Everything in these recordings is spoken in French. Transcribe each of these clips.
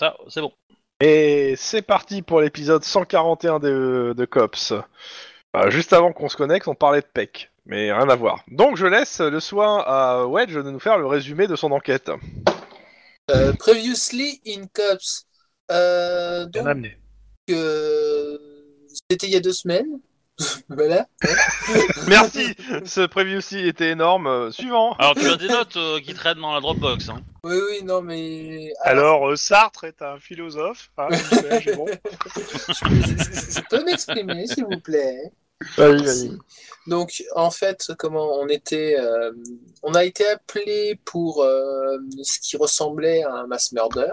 ça, c'est bon. Et c'est parti pour l'épisode 141 de, de Cops. Euh, juste avant qu'on se connecte, on parlait de PEC, mais rien à voir. Donc je laisse le soin à Wedge de nous faire le résumé de son enquête. Euh, previously in Cops. Euh, donc, euh, c'était il y a deux semaines. Voilà. Merci Ce prévu aussi était énorme. Euh, Suivant Alors tu as des notes euh, qui traînent dans la Dropbox. Hein. Oui, oui, non, mais. Alors, euh, Sartre est un philosophe. Ah, bon. je peux m'exprimer, s'il vous plaît. Vas-y, vas-y. Donc, en fait, comment on était, euh, on a été appelé pour euh, ce qui ressemblait à un mass murder,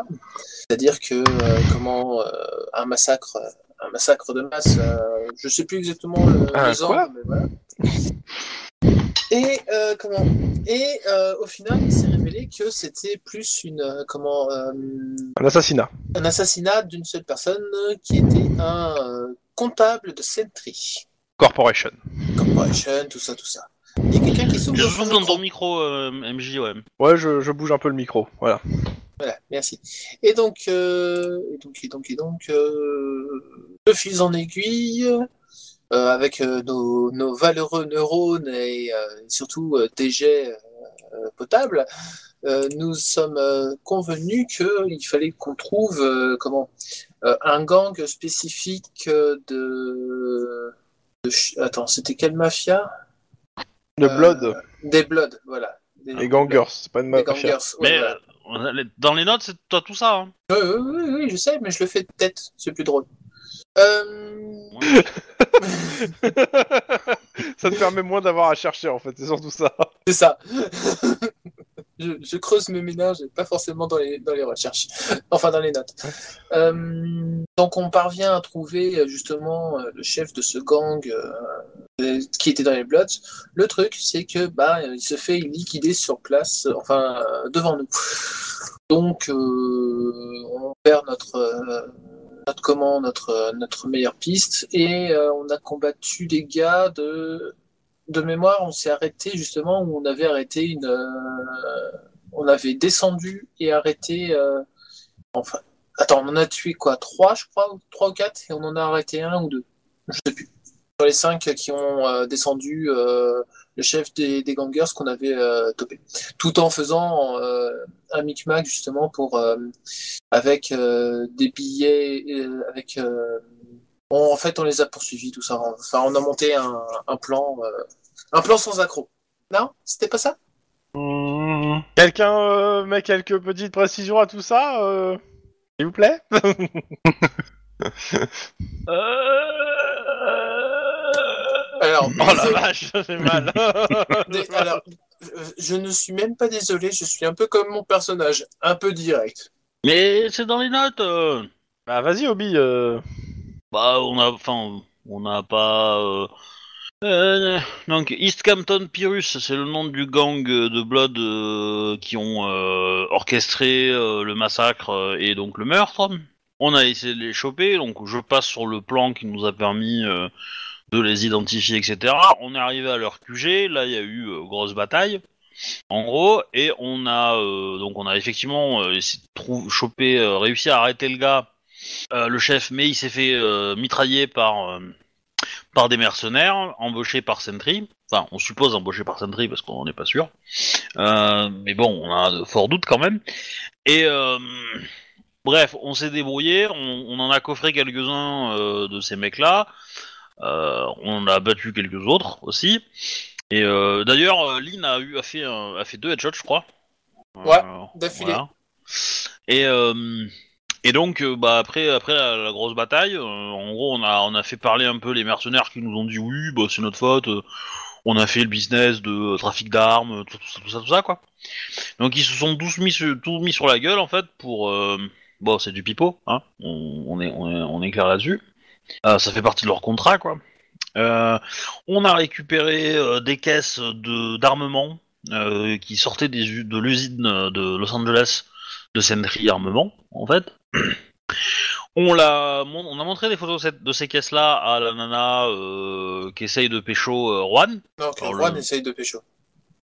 c'est-à-dire que euh, comment euh, un massacre, un massacre de masse. euh, je sais plus exactement le, Un les quoi angles, mais voilà. Et euh, comment Et euh, au final, il s'est révélé que c'était plus une euh, comment euh, Un assassinat. un assassinat d'une seule personne euh, qui était un euh, comptable de Sentry Corporation. Corporation, tout ça, tout ça. Il y a quelqu'un qui s'ouvre Je micro. dans ton micro, euh, MJ, ouais. Ouais, je, je bouge un peu le micro. Voilà. Voilà, merci. Et donc, euh, et donc, et donc, et donc, euh, de fil en aiguille, euh, avec euh, nos, nos valeureux neurones et euh, surtout euh, des jets euh, potables, euh, nous sommes euh, convenus qu'il fallait qu'on trouve euh, comment euh, un gang spécifique de, de ch- attends, c'était quelle mafia? De Euh, Blood Des Bloods, voilà. Des, et Gangers. C'est pas une mafia. gangers. ouais, Mais voilà. Euh, dans les notes, c'est toi tout ça. Hein. Oui, oui, oui, oui, je sais, mais je le fais de tête, c'est plus drôle. Euh... Ouais. ça te permet moins d'avoir à chercher en fait, c'est surtout ça. C'est ça. je, je creuse mes ménages et pas forcément dans les, dans les recherches, enfin dans les notes. Euh, donc on parvient à trouver euh, justement euh, le chef de ce gang euh, euh, qui était dans les Bloods. Le truc, c'est que bah il se fait liquider sur place, euh, enfin euh, devant nous. Donc euh, on perd notre euh, notre comment notre notre meilleure piste et on a combattu des gars de de mémoire, on s'est arrêté justement où on avait arrêté une. on avait descendu et arrêté. enfin, attends, on en a tué quoi Trois, je crois, trois ou quatre, et on en a arrêté un ou deux. Je sais plus. Sur les cinq qui ont euh, descendu euh, le chef des, des gangers qu'on avait euh, topé, tout en faisant euh, un micmac justement pour euh, avec euh, des billets, euh, avec. euh, on- en fait, on les a poursuivis, tout ça. Enfin, on a monté un, un plan, euh, un plan sans accroc. Non, c'était pas ça? Mmh. Quelqu'un euh, met quelques petites précisions à tout ça euh, S'il vous plaît? Alors, Oh la vache, j'ai mal. alors, je ne suis même pas désolé. Je suis un peu comme mon personnage, un peu direct. Mais c'est dans les notes. euh. bah vas-y Obi. euh. Bah, on a, enfin, on n'a pas. euh, euh, donc, East Campton Pyrrhus, c'est le nom du gang euh, de Blood euh, qui ont euh, orchestré euh, le massacre euh, et donc le meurtre. On a essayé de les choper, donc je passe sur le plan qui nous a permis euh, de les identifier, etc. On est arrivé à leur QG, là il y a eu euh, grosse bataille. En gros, et on a euh, donc on a effectivement euh, choper, euh, réussi à arrêter le gars le chef, mais il s'est fait mitrailler par par des mercenaires embauchés par Sentry. Enfin, on suppose embauchés par Sentry parce qu'on n'est pas sûr. Mais bon, on a de forts doutes quand même. Et bref, on s'est débrouillé. On, on en a coffré quelques-uns de ces mecs-là. Euh, on a battu quelques autres aussi. Et euh, d'ailleurs, euh, Lynn a eu a fait a fait deux headshots, je crois. Ouais, d'affilée. Et euh, et donc, bah après, après la, la grosse bataille, euh, en gros, on a, on a fait parler un peu les mercenaires qui nous ont dit oui, bah c'est notre faute. on a fait le business de trafic d'armes, tout, tout ça, tout ça, tout ça, quoi. Donc ils se sont tous mis, sur, tous mis sur la gueule en fait pour. euh, bon, c'est du pipeau, hein. On, on est, on est, on est clair là-dessus. Euh, ça fait partie de leur contrat, quoi. Euh, on a récupéré euh, des caisses de d'armement euh, qui sortaient des, de l'usine de Los Angeles de Sentry Armement, en fait. On, l'a, on a montré des photos de cette- de ces caisses-là à la nana euh, qui essaye de pécho euh, Juan. Non, que Juan le- essaye de pécho.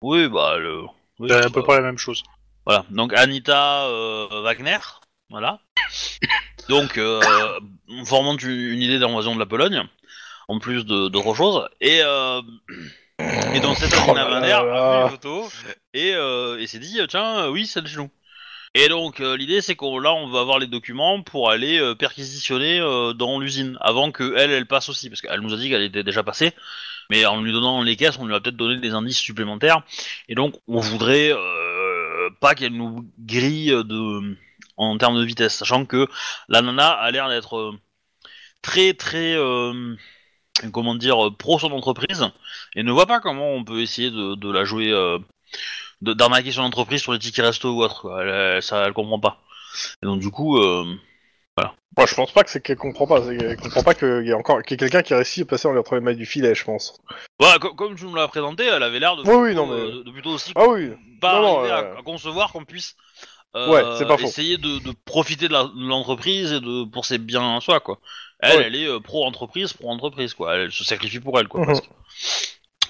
Oui, bah, le. oui, C'est à bah, peu près la même chose. Voilà, donc Anita euh, Wagner, voilà. Donc, euh, formant une, une idée d'invasion de la Pologne, en plus de d'autres choses. Et, euh, et donc, cette Oh année, a vu les photos et, euh, et s'est dit, tiens, oui, c'est de chez nous. Et donc, euh, l'idée, c'est qu'on là, on va avoir les documents pour aller euh, perquisitionner euh, dans l'usine avant que elle, elle passe aussi, parce qu'elle nous a dit qu'elle était déjà passée. Mais en lui donnant les caisses, on lui a peut-être donné des indices supplémentaires. Et donc, on voudrait pas qu'elle nous grille de en termes de vitesse, sachant que la nana a l'air d'être euh, très très euh, comment dire pro son entreprise et ne voit pas comment on peut essayer de, de la jouer euh, d'arnaquer son entreprise sur les tickets resto ou autre. quoi. Elle, elle- ça, elle comprend pas. Et donc du coup, euh, Moi, je pense pas que c'est qu'elle comprend pas. Qu'elle comprend pas qu'il y a encore y a quelqu'un qui a réussi à passer entre les mailles du filet, je pense. voilà, co- comme tu me l'as présenté, elle avait l'air de, Oui, oui, plutôt, non, mais- de- de plutôt aussi Ah oui. pas Non, non, arriver à- à, concevoir qu'on puisse euh, Ouais, c'est pas faux. essayer de, de profiter de l'entreprise et de pour ses biens en soi quoi. Elle, Ouais. elle est euh, pro entreprise, pro entreprise quoi. Elle, se sacrifie pour elle quoi. Mhm. presque.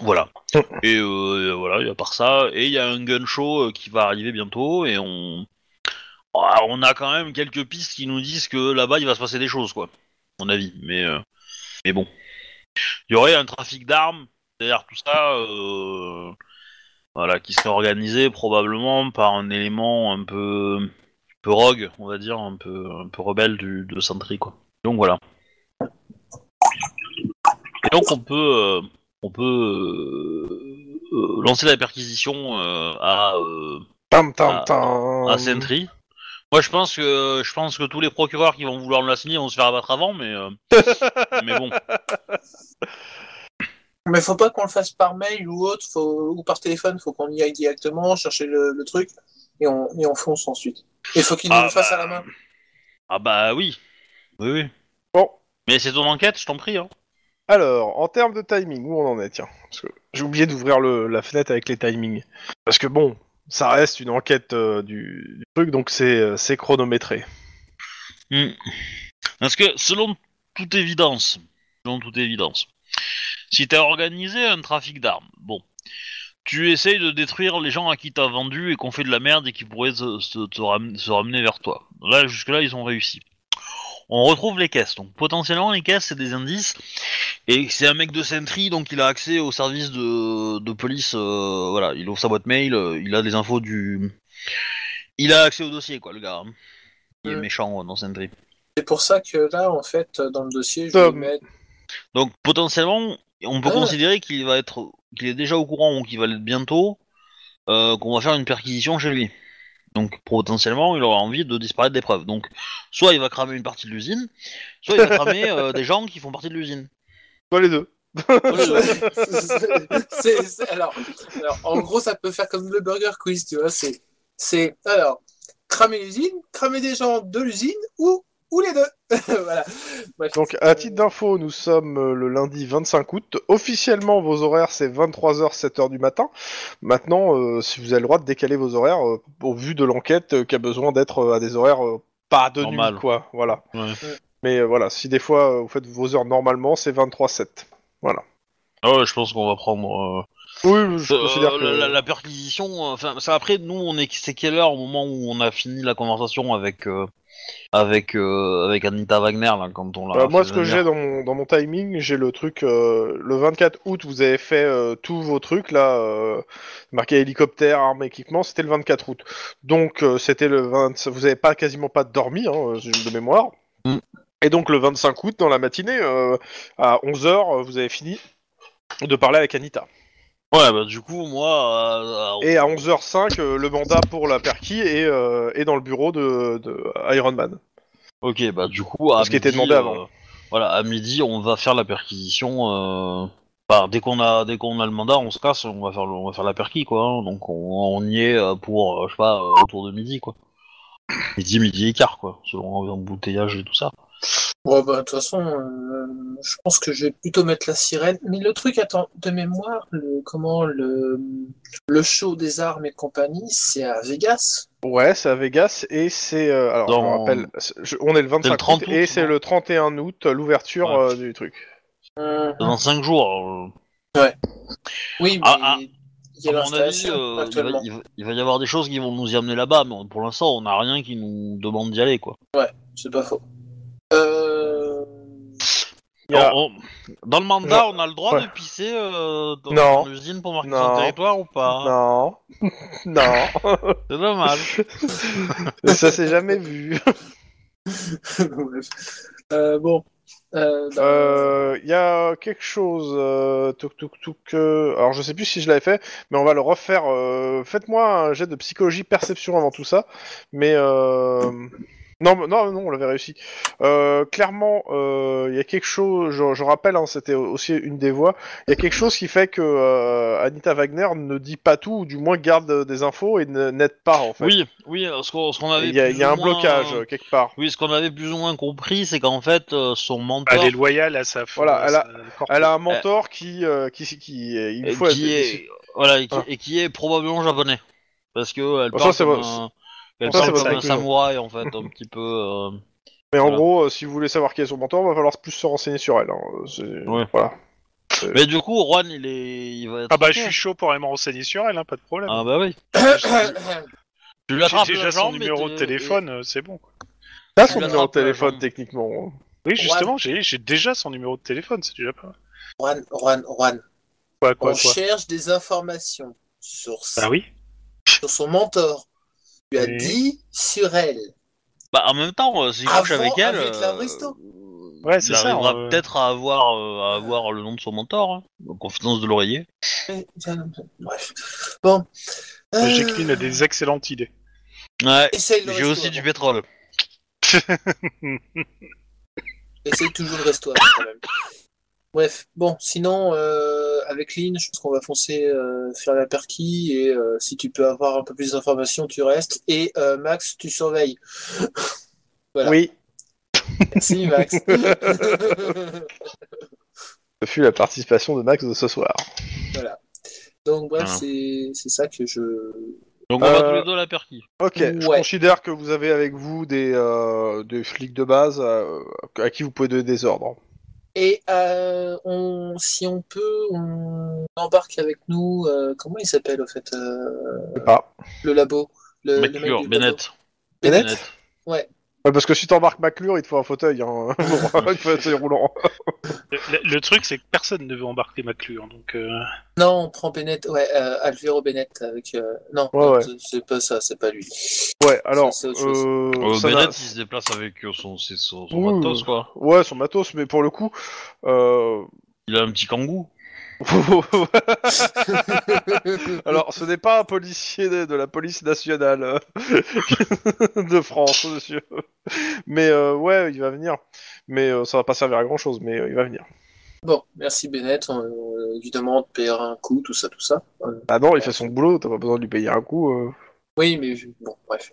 Voilà. Mhm. Et euh, voilà, il y a part ça et il y a un gun show euh, qui va arriver bientôt et on Ah, on a quand même quelques pistes qui nous disent que là-bas il va se passer des choses quoi. À mon avis, mais euh, mais bon. Il y aurait un trafic d'armes derrière tout ça. Voilà, qui serait organisé probablement par un élément un peu, un peu rogue, on va dire, un peu, un peu rebelle du, de Sentry, quoi. Donc voilà. Et donc on peut, euh, on peut euh, euh, lancer la perquisition euh, à, Tam tam tam. à Sentry. Moi, je pense que, je pense que tous les procureurs qui vont vouloir me l'assigner vont se faire abattre avant, mais, mais bon. Mais faut pas qu'on le fasse par mail ou autre, faut, ou par téléphone, faut qu'on y aille directement, chercher le, le truc, et on, et on fonce ensuite. Et faut qu'il nous Ah, le fasse bah. à la main. Ah bah oui, oui, oui. Bon, Mais c'est ton enquête, je t'en prie. Hein. alors, en termes de timing, où on en est, tiens. Parce que j'ai oublié d'ouvrir le- la fenêtre avec les timings. Parce que bon, ça reste une enquête euh, du, du truc, donc c'est euh, c'est chronométré. Hmm. Parce que selon toute évidence, selon toute évidence, si t'as organisé un trafic d'armes, bon, tu essayes de détruire les gens à qui t'as vendu et qu'on fait de la merde et qui pourraient se, se- te ram- se ramener vers toi. Là, jusque-là, ils ont réussi. On retrouve les caisses. Donc potentiellement, les caisses, c'est des indices. Et c'est un mec de Sentry, donc il a accès au service de, de police. euh, voilà, il ouvre sa boîte mail, euh, il a des infos du... Il a accès au dossier, quoi, le gars. hein. Il est méchant euh, dans Sentry. C'est pour ça que là, en fait, dans le dossier, je vais mettre. Donc potentiellement, on peut Ah. considérer qu'il va être, qu'il est déjà au courant ou qu'il va l'être bientôt, euh, qu'on va faire une perquisition chez lui. Donc potentiellement, il aura envie de disparaître des preuves. Donc soit il va cramer une partie de l'usine, soit il va cramer euh, des gens qui font partie de l'usine. Pas les deux. C'est- c'est- alors, alors, en gros, ça peut faire comme le Burger Quiz, tu vois. C'est, c'est alors cramer l'usine, cramer des gens de l'usine ou ou les deux. voilà. Bref. Donc, à titre d'info, nous sommes euh, le lundi 25 août. Officiellement, vos horaires, c'est 23h, 7h du matin. Maintenant, euh, si vous avez le droit de décaler vos horaires, euh, au vu de l'enquête euh, qui a besoin d'être euh, à des horaires euh, pas de Normal. nuit, quoi. Voilà. Ouais. Mais euh, voilà, si des fois euh, vous faites vos heures normalement, c'est 23-7. Voilà. Ah ouais, je pense qu'on va prendre. Oui, je euh, considère que... la, la perquisition. Enfin, ça après, nous, on est, c'est quelle heure au moment où on a fini la conversation avec euh, avec euh, avec Anita Wagner là, quand on l'a. Euh, moi, ce que j'ai dans mon, dans mon timing, j'ai le truc. euh, le 24 août, vous avez fait euh, tous vos trucs là, euh, marqué hélicoptère, armes, équipement. C'était le 24 août. Donc, euh, c'était le 20. Vous avez pas quasiment pas dormi, hein, de mémoire. Mm. Et donc, le 25 août, dans la matinée, euh, à 11h, vous avez fini de parler avec Anita. Ouais, bah du coup, moi. euh, Et à 11h05, euh, le mandat pour la perquis est, euh, est dans le bureau de, de Iron Man. Ok, bah du coup, à Ce qui était midi, demandé avant. euh, voilà, à midi, on va faire la perquisition. Bah, dès qu'on a, dès qu'on a le mandat, on se casse, on va faire, le- on va faire la perquis, quoi. hein. donc on, on y est euh, pour, euh, je sais pas, euh, autour de midi, quoi. Midi, midi et quart, quoi, selon l'embouteillage et tout ça. Bon, bah, de toute façon, euh, je pense que je vais plutôt mettre la sirène. Mais le truc, attends, de mémoire, le, comment, le, le show des armes et compagnie, c'est à Vegas? Ouais, c'est à Vegas et c'est. euh, alors, je Dans- me rappelle, je- on est le 25 30 août, et c'est le 31 août, l'ouverture Ouais. euh, du truc. Mhm. Dans 5 jours. euh, Oui, mais Ah, ah. il y a à mon avis, euh, il, va, actuellement. il va- il va y avoir des choses qui vont nous y amener là-bas, mais pour l'instant, on n'a rien qui nous demande d'y aller, quoi. C'est pas faux. On- on- Dans le mandat, on a le droit Ouais. de pisser euh, dans, Non. dans l'usine pour marquer Non. son territoire ou pas Non. non. C'est dommage. Ça s'est jamais vu. Euh, bon. Euh, Il y a quelque chose. Euh, touk, touk, euh, alors je sais plus si je l'avais fait, mais on va le refaire. euh, Faites-moi un jet de psychologie perception avant tout ça. Mais euh, non, non, non, on l'avait réussi. Euh, clairement, euh, il y a quelque chose. Je, je rappelle, hein, c'était aussi une des voix. Il y a quelque chose qui fait que euh, Anita Wagner ne dit pas tout, ou du moins garde des infos et n'aide pas en fait. Oui, oui, ce qu'on ce qu'on avait. Il y a, y a un moins- blocage euh, quelque part. Oui, ce qu'on avait plus ou moins compris, c'est qu'en fait, euh, son mentor, Elle est loyale à sa Voilà, elle a- sa- Elle a un mentor qui, euh, qui, qui, il faut qui est, voilà, et qui, Ah. et qui est probablement japonais, parce que elle Bon, parle ça, elle ça, parle c'est comme un samouraï en fait, un petit peu. euh, Mais en Voilà. gros, euh, si vous voulez savoir qui est son mentor, va falloir plus se renseigner sur elle. hein. C'est- Ouais. Voilà. Mais du coup, Juan, il est, il va être. Ah bah je suis chaud pour aller me renseigner sur elle, hein, pas de problème. Ah bah oui. Tu lui J'ai déjà son jambe, numéro de téléphone, euh, c'est bon. quoi. T'as Tu son numéro de l'attrapes, téléphone techniquement. Oui, justement, j'ai j'ai déjà son numéro de téléphone, c'est déjà pas mal. Juan, Juan, Juan. Quoi, quoi, On quoi cherche des informations sur, Bah oui. sur son mentor. Tu as Oui. dit sur elle. Bah en même temps, euh, s'il couche Avant, avec elle, avec la euh. Ouais, c'est il ça, arrivera euh. peut-être à avoir, euh, à avoir le nom de son mentor, hein, en confidence de l'oreiller. Bref. Bon. Euh, Jacqueline a des excellentes idées. Ouais. Essaye le J'ai aussi du pétrole. Essaye toujours le resto avant, quand même. Bref, bon, sinon, euh, avec Lynn, je pense qu'on va foncer euh, faire la perquis et euh, si tu peux avoir un peu plus d'informations, tu restes. Et euh, Max, tu surveilles. Voilà. Oui. Merci, Max. Ce fut la participation de Max de ce soir. voilà. Donc, bref, Voilà. c'est c'est ça que je. Donc on va Euh, tous les deux à la perquis. Ok, je considère que vous avez avec vous des, euh, des flics de base euh, à qui vous pouvez donner des ordres. Et euh, on, si on peut, on embarque avec nous. euh, comment il s'appelle, au fait euh, Je sais pas. Le labo. Le, le McClure, du labo. Bennett? Bennett Ouais, parce que si t'embarques McClure, il te faut un fauteuil. Hein. Un fauteuil roulant. Le, truc, c'est que personne ne veut embarquer McClure, donc... euh, Non, on prend Bennett, ouais, euh, Alvaro Bennett avec. euh, Non, Ouais, ouais. c'est- pas ça, c'est pas lui. Ouais, alors. euh, Euh, ça Bennett, il se déplace avec son, c'est son, son matos, quoi. Ouais, son matos, mais pour le coup. Euh... Il a un petit kangou. Alors, ce n'est pas un policier de, de la police nationale euh, de France, monsieur. Mais euh, ouais, il va venir. Mais euh, ça va pas servir à grand chose, mais euh, il va venir. bon, merci Bennett. Évidemment, on te paiera un coup, tout ça, tout ça. Ah non, il fait son boulot, t'as pas besoin de lui payer un coup. oui, mais bon, bref.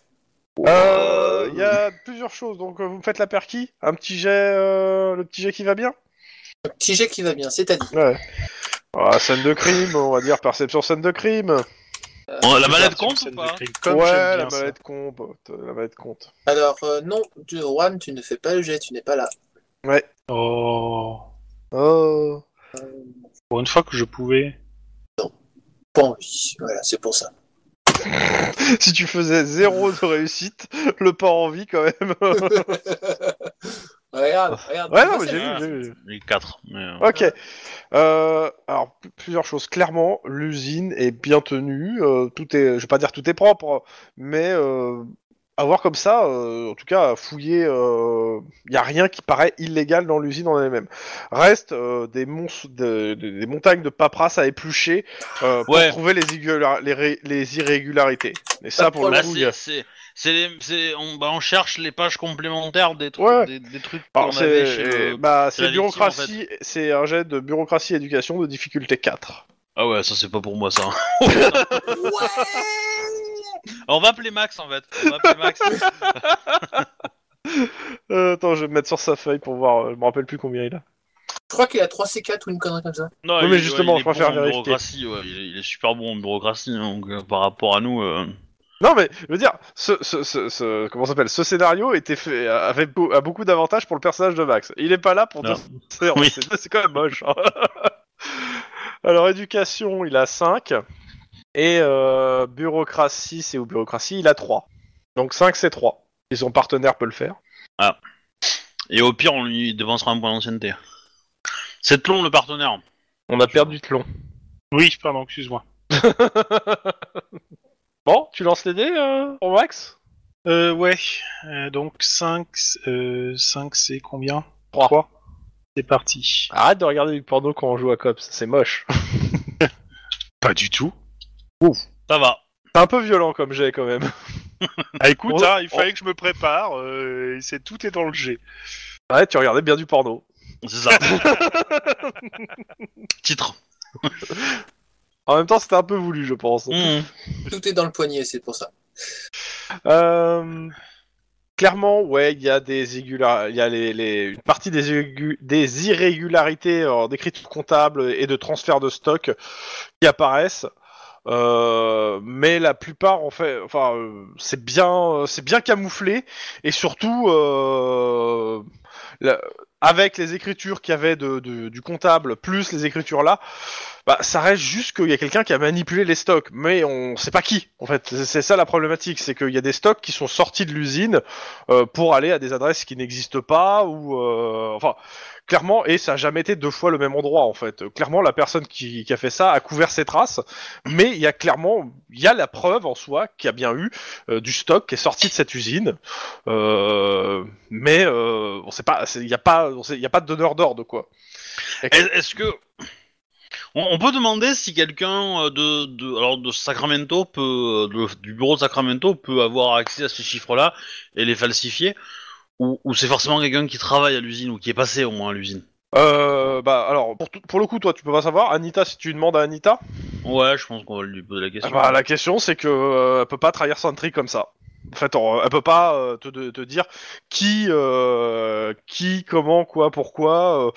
Euh, Il y a plusieurs choses, donc vous me faites la perquis Un petit jet, euh, le petit jet qui va bien? Un petit jet qui va bien, c'est-à-dire? Ouais. Ah, scène de crime, on va dire perception scène de crime. euh, Bon, la version compte ou pas ouais, la mallette compte, la mallette compte. Alors, euh, non, tu- Juan, tu ne fais pas le jet, tu n'es pas là. Ouais. Oh... Oh. Pour une fois que je pouvais... Pas envie, voilà, c'est pour ça. Si tu faisais zéro de réussite, le pas en vie quand même. regarde, regarde. Ouais, non, mais j'ai vu, j'ai vu. Les quatre. Mais, euh, Ok. Euh, alors p- plusieurs choses. Clairement, l'usine est bien tenue. euh, tout est, je vais pas dire tout est propre, mais euh, à voir comme ça, euh, en tout cas, à fouiller, il y a rien qui paraît illégal dans l'usine en elle-même. Reste euh, des, mons- de- de- des montagnes de paperasse à éplucher euh, pour Ouais. trouver les, irrégular- les, ré- les irrégularités. Et ça, pour le coup, il y c'est, a- c'est, c'est, les- c'est- on, bah, on cherche les pages complémentaires des trucs, Ouais. des, des trucs Alors, qu'on avait c'est chez le... bah, chez c'est la victime, bureaucratie, c'est un jet de bureaucratie éducation de difficulté 4. Ah ouais, ça c'est pas pour moi ça. Ouais on va appeler Max en fait. On va appeler Max. Euh, attends, je vais me mettre sur sa feuille pour voir. euh, Je me rappelle plus combien il a. Je crois qu'il a 3 C4 ou une connerie comme ça. Non, mais justement, il est je préfère vérifier. bureaucratie, ouais. il, est, il est super bon en bureaucratie, hein, donc euh, par rapport à nous. euh, Non, mais je veux dire, ce, ce, ce, ce- comment s'appelle Ce scénario était fait avait beau- a beaucoup d'avantages pour le personnage de Max. Il est pas là pour Non. dire. C'est Oui. c'est- c'est quand même moche. hein. Alors éducation, il a 5. Et euh, bureaucratie, c'est où bureaucratie? Il a 3. Donc 5, c'est 3. Et son partenaire peut le faire. Et au pire, on lui dépensera un point d'ancienneté. C'est Tlon, le partenaire. On a perdu Tlon. Oui, pardon, excuse-moi. bon, tu lances les dés euh, pour Max? Euh, ouais. Euh, donc 5, euh, 5 c'est combien? Trois. 3. C'est parti. Arrête de regarder du porno quand on joue à Cops, c'est moche. Pas du tout. Ça va. C'est un peu violent comme jet quand même. Ah écoute, On- hein, il on- fallait que je me prépare. Euh, et c'est tout est dans le G. Ouais, tu regardais bien du porno. C'est ça. Titre. En même temps, c'était un peu voulu, je pense. Mhm. Tout est dans le poignet, c'est pour ça. Euh, Clairement, ouais, il y a des irrégular- il y a les, les- une partie des, des irrégularités euh, d'écriture comptable et de transfert de stock qui apparaissent. Euh, mais la plupart, en fait, enfin, euh, c'est bien, c'est bien camouflé et surtout euh, la- avec les écritures qu'il y avait de, de- du comptable plus les écritures là, bah, ça reste juste qu'il y a quelqu'un qui a manipulé les stocks, mais on sait pas qui. En fait, c'est ça la problématique, c'est qu'il y a des stocks qui sont sortis de l'usine euh, pour aller à des adresses qui n'existent pas ou, euh, enfin, clairement, et ça a jamais été deux fois le même endroit en fait. Clairement, la personne qui, qui a fait ça a couvert ses traces, mais il y a clairement, il y a la preuve en soi qu'il y a bien eu euh, du stock qui est sorti de cette usine, euh, mais euh, on sait pas, il y a pas, il a pas de donneur d'ordre quoi. Est- Est-ce que on, on peut demander si quelqu'un euh, de, de alors de Sacramento peut euh, de- du bureau de Sacramento peut avoir accès à ces chiffres-là et les falsifier ou, ou c'est forcément quelqu'un qui travaille à l'usine ou qui est passé au moins à l'usine? Euh, bah alors pour, pour le coup toi tu peux pas savoir Anita si tu demandes à Anita Ouais, je pense qu'on va lui poser la question. bah, la question c'est que euh, elle peut pas trahir Sentry comme ça en fait on- elle peut pas euh, te, te- dire qui euh, qui comment quoi pourquoi euh,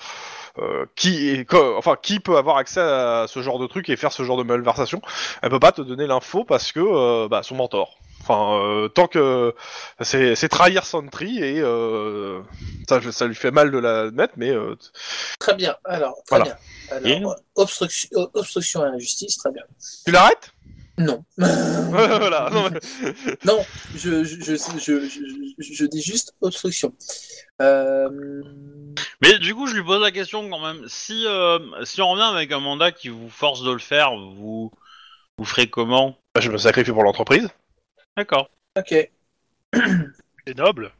euh, qui et co- enfin qui peut avoir accès à ce genre de truc et faire ce genre de malversation elle peut pas te donner l'info parce que euh, bah, son mentor enfin euh, tant que c'est trahir Sentry et euh, ça, ça lui fait mal de la mettre mais euh, Très bien. Alors, très Voilà. bien. Alors, euh, obstruction, obstruction à la justice, très bien. tu l'arrêtes? Non. voilà non, mais- non, je, je, je, je, je- je dis juste obstruction. Euh, Mais du coup, je lui pose la question quand même. Si euh, si on revient avec un mandat qui vous force de le faire, vous vous ferez comment? Bah, je me sacrifie pour l'entreprise. D'accord. ok. C'est noble.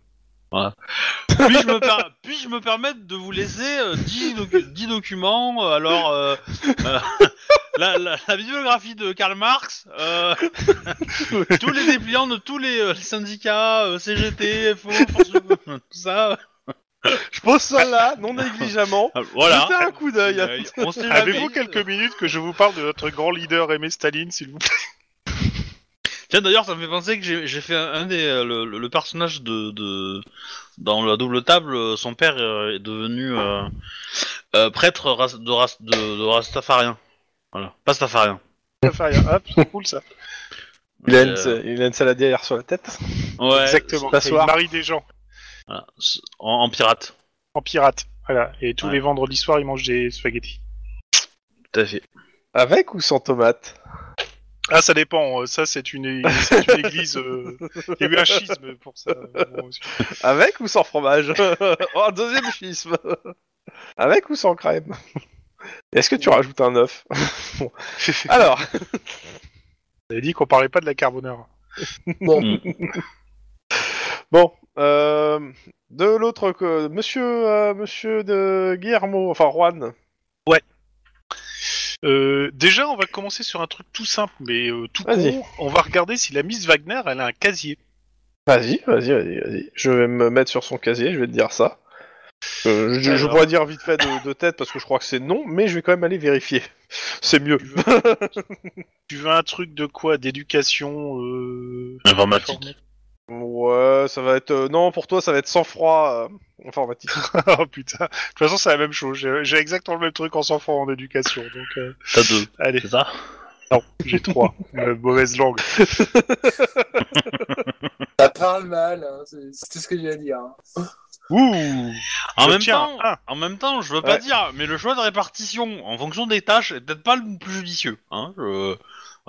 Puis-je me, per- puis-je me permettre de vous laisser euh, 10, docu- 10 documents euh, Alors, euh, euh, la, la- la bibliographie de Karl Marx, euh, tous les dépliants de tous les, euh, les syndicats, euh, CGT, FO, Force tout ça. Je pose ça là, non négligemment. Ah, Voilà. Jetez un coup d'œil. Euh. Avez-vous quelques minutes que je vous parle de notre grand leader Aimé Staline, s'il vous plaît? Tiens, d'ailleurs, ça me fait penser que j'ai fait un, un des euh, le, le personnage de, de dans la double table. euh, Son père euh, est devenu euh, euh, prêtre ras- de, ras- de, de Rastafarien. Voilà, Pastafarien. Ça fait rien. Hop, c'est cool ça. Il a, une, Euh, il a une saladière sur la tête. ouais, Exactement. Il marie des gens voilà, en, en pirate, en pirate. Voilà. Et tous Ouais. les vendredis soirs, il mange des spaghettis. tout à fait. Avec ou sans tomate? Ah, ça dépend. euh, Ça, c'est une, église. euh, Il y a eu un schisme pour ça. Avec ou sans fromage? Oh, un deuxième schisme. Avec ou sans crème? Est-ce que tu rajoutes un œuf? Bon. Alors, On avait dit qu'on parlait pas de la carbonara. Bon, bon, euh, de l'autre que Monsieur, euh, Monsieur de Guillermo, enfin Juan. Euh, déjà, on va commencer sur un truc tout simple, mais euh, tout Vas-y. con. On va regarder si la Miss Wagner, elle a un casier. Vas-y, vas-y, vas-y, vas-y. Je vais me mettre sur son casier, je vais te dire ça. Euh, je, pourrais dire vite fait de, de tête parce que je crois que c'est non, mais je vais quand même aller vérifier. C'est mieux. Tu veux un truc de quoi? D'éducation euh... Informatique. Ouais, ça va être. euh, non, pour toi, ça va être sans froid euh, informatique. oh putain. De toute façon, c'est la même chose. J'ai j'ai exactement le même truc en s'en en éducation. Donc, euh, T'as deux, allez. c'est ça? Non, j'ai trois. Euh, mauvaise langue. ça parle mal, hein, c'est c'est tout ce que j'ai à dire. hein. Ouh En même J'obtiens temps, un. en même temps, je veux pas Ouais. dire, mais le choix de répartition en fonction des tâches est peut-être pas le plus judicieux. Hein je-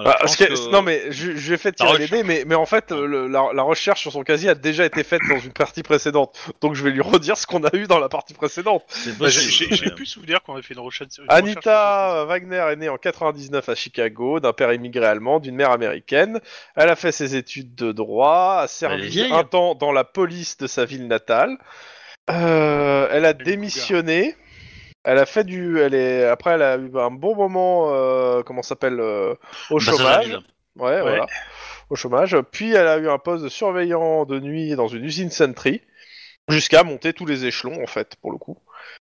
Voilà, Bah, je parce pense que- que- Non mais je, je lui ai fait tirer les dés, mais, mais en fait euh, le- la, la recherche sur son casier a déjà été faite dans une partie précédente. Donc je vais lui redire ce qu'on a eu dans la partie précédente. Bah, j'ai- J'ai j'ai mais- plus souvenir qu'on avait fait une recherche. une recherche Anita Wagner est née en 99 à Chicago, d'un père immigré allemand, d'une mère américaine. Elle a fait ses études de droit, a servi un temps dans la police de sa ville natale. Euh, elle a démissionné. Elle a fait du, elle est après elle a eu un bon moment, euh, comment ça s'appelle, euh, au à chômage. Ouais, voilà. Au chômage. Puis elle a eu un poste de surveillant de nuit dans une usine Sentry, jusqu'à monter tous les échelons, en fait, pour le coup.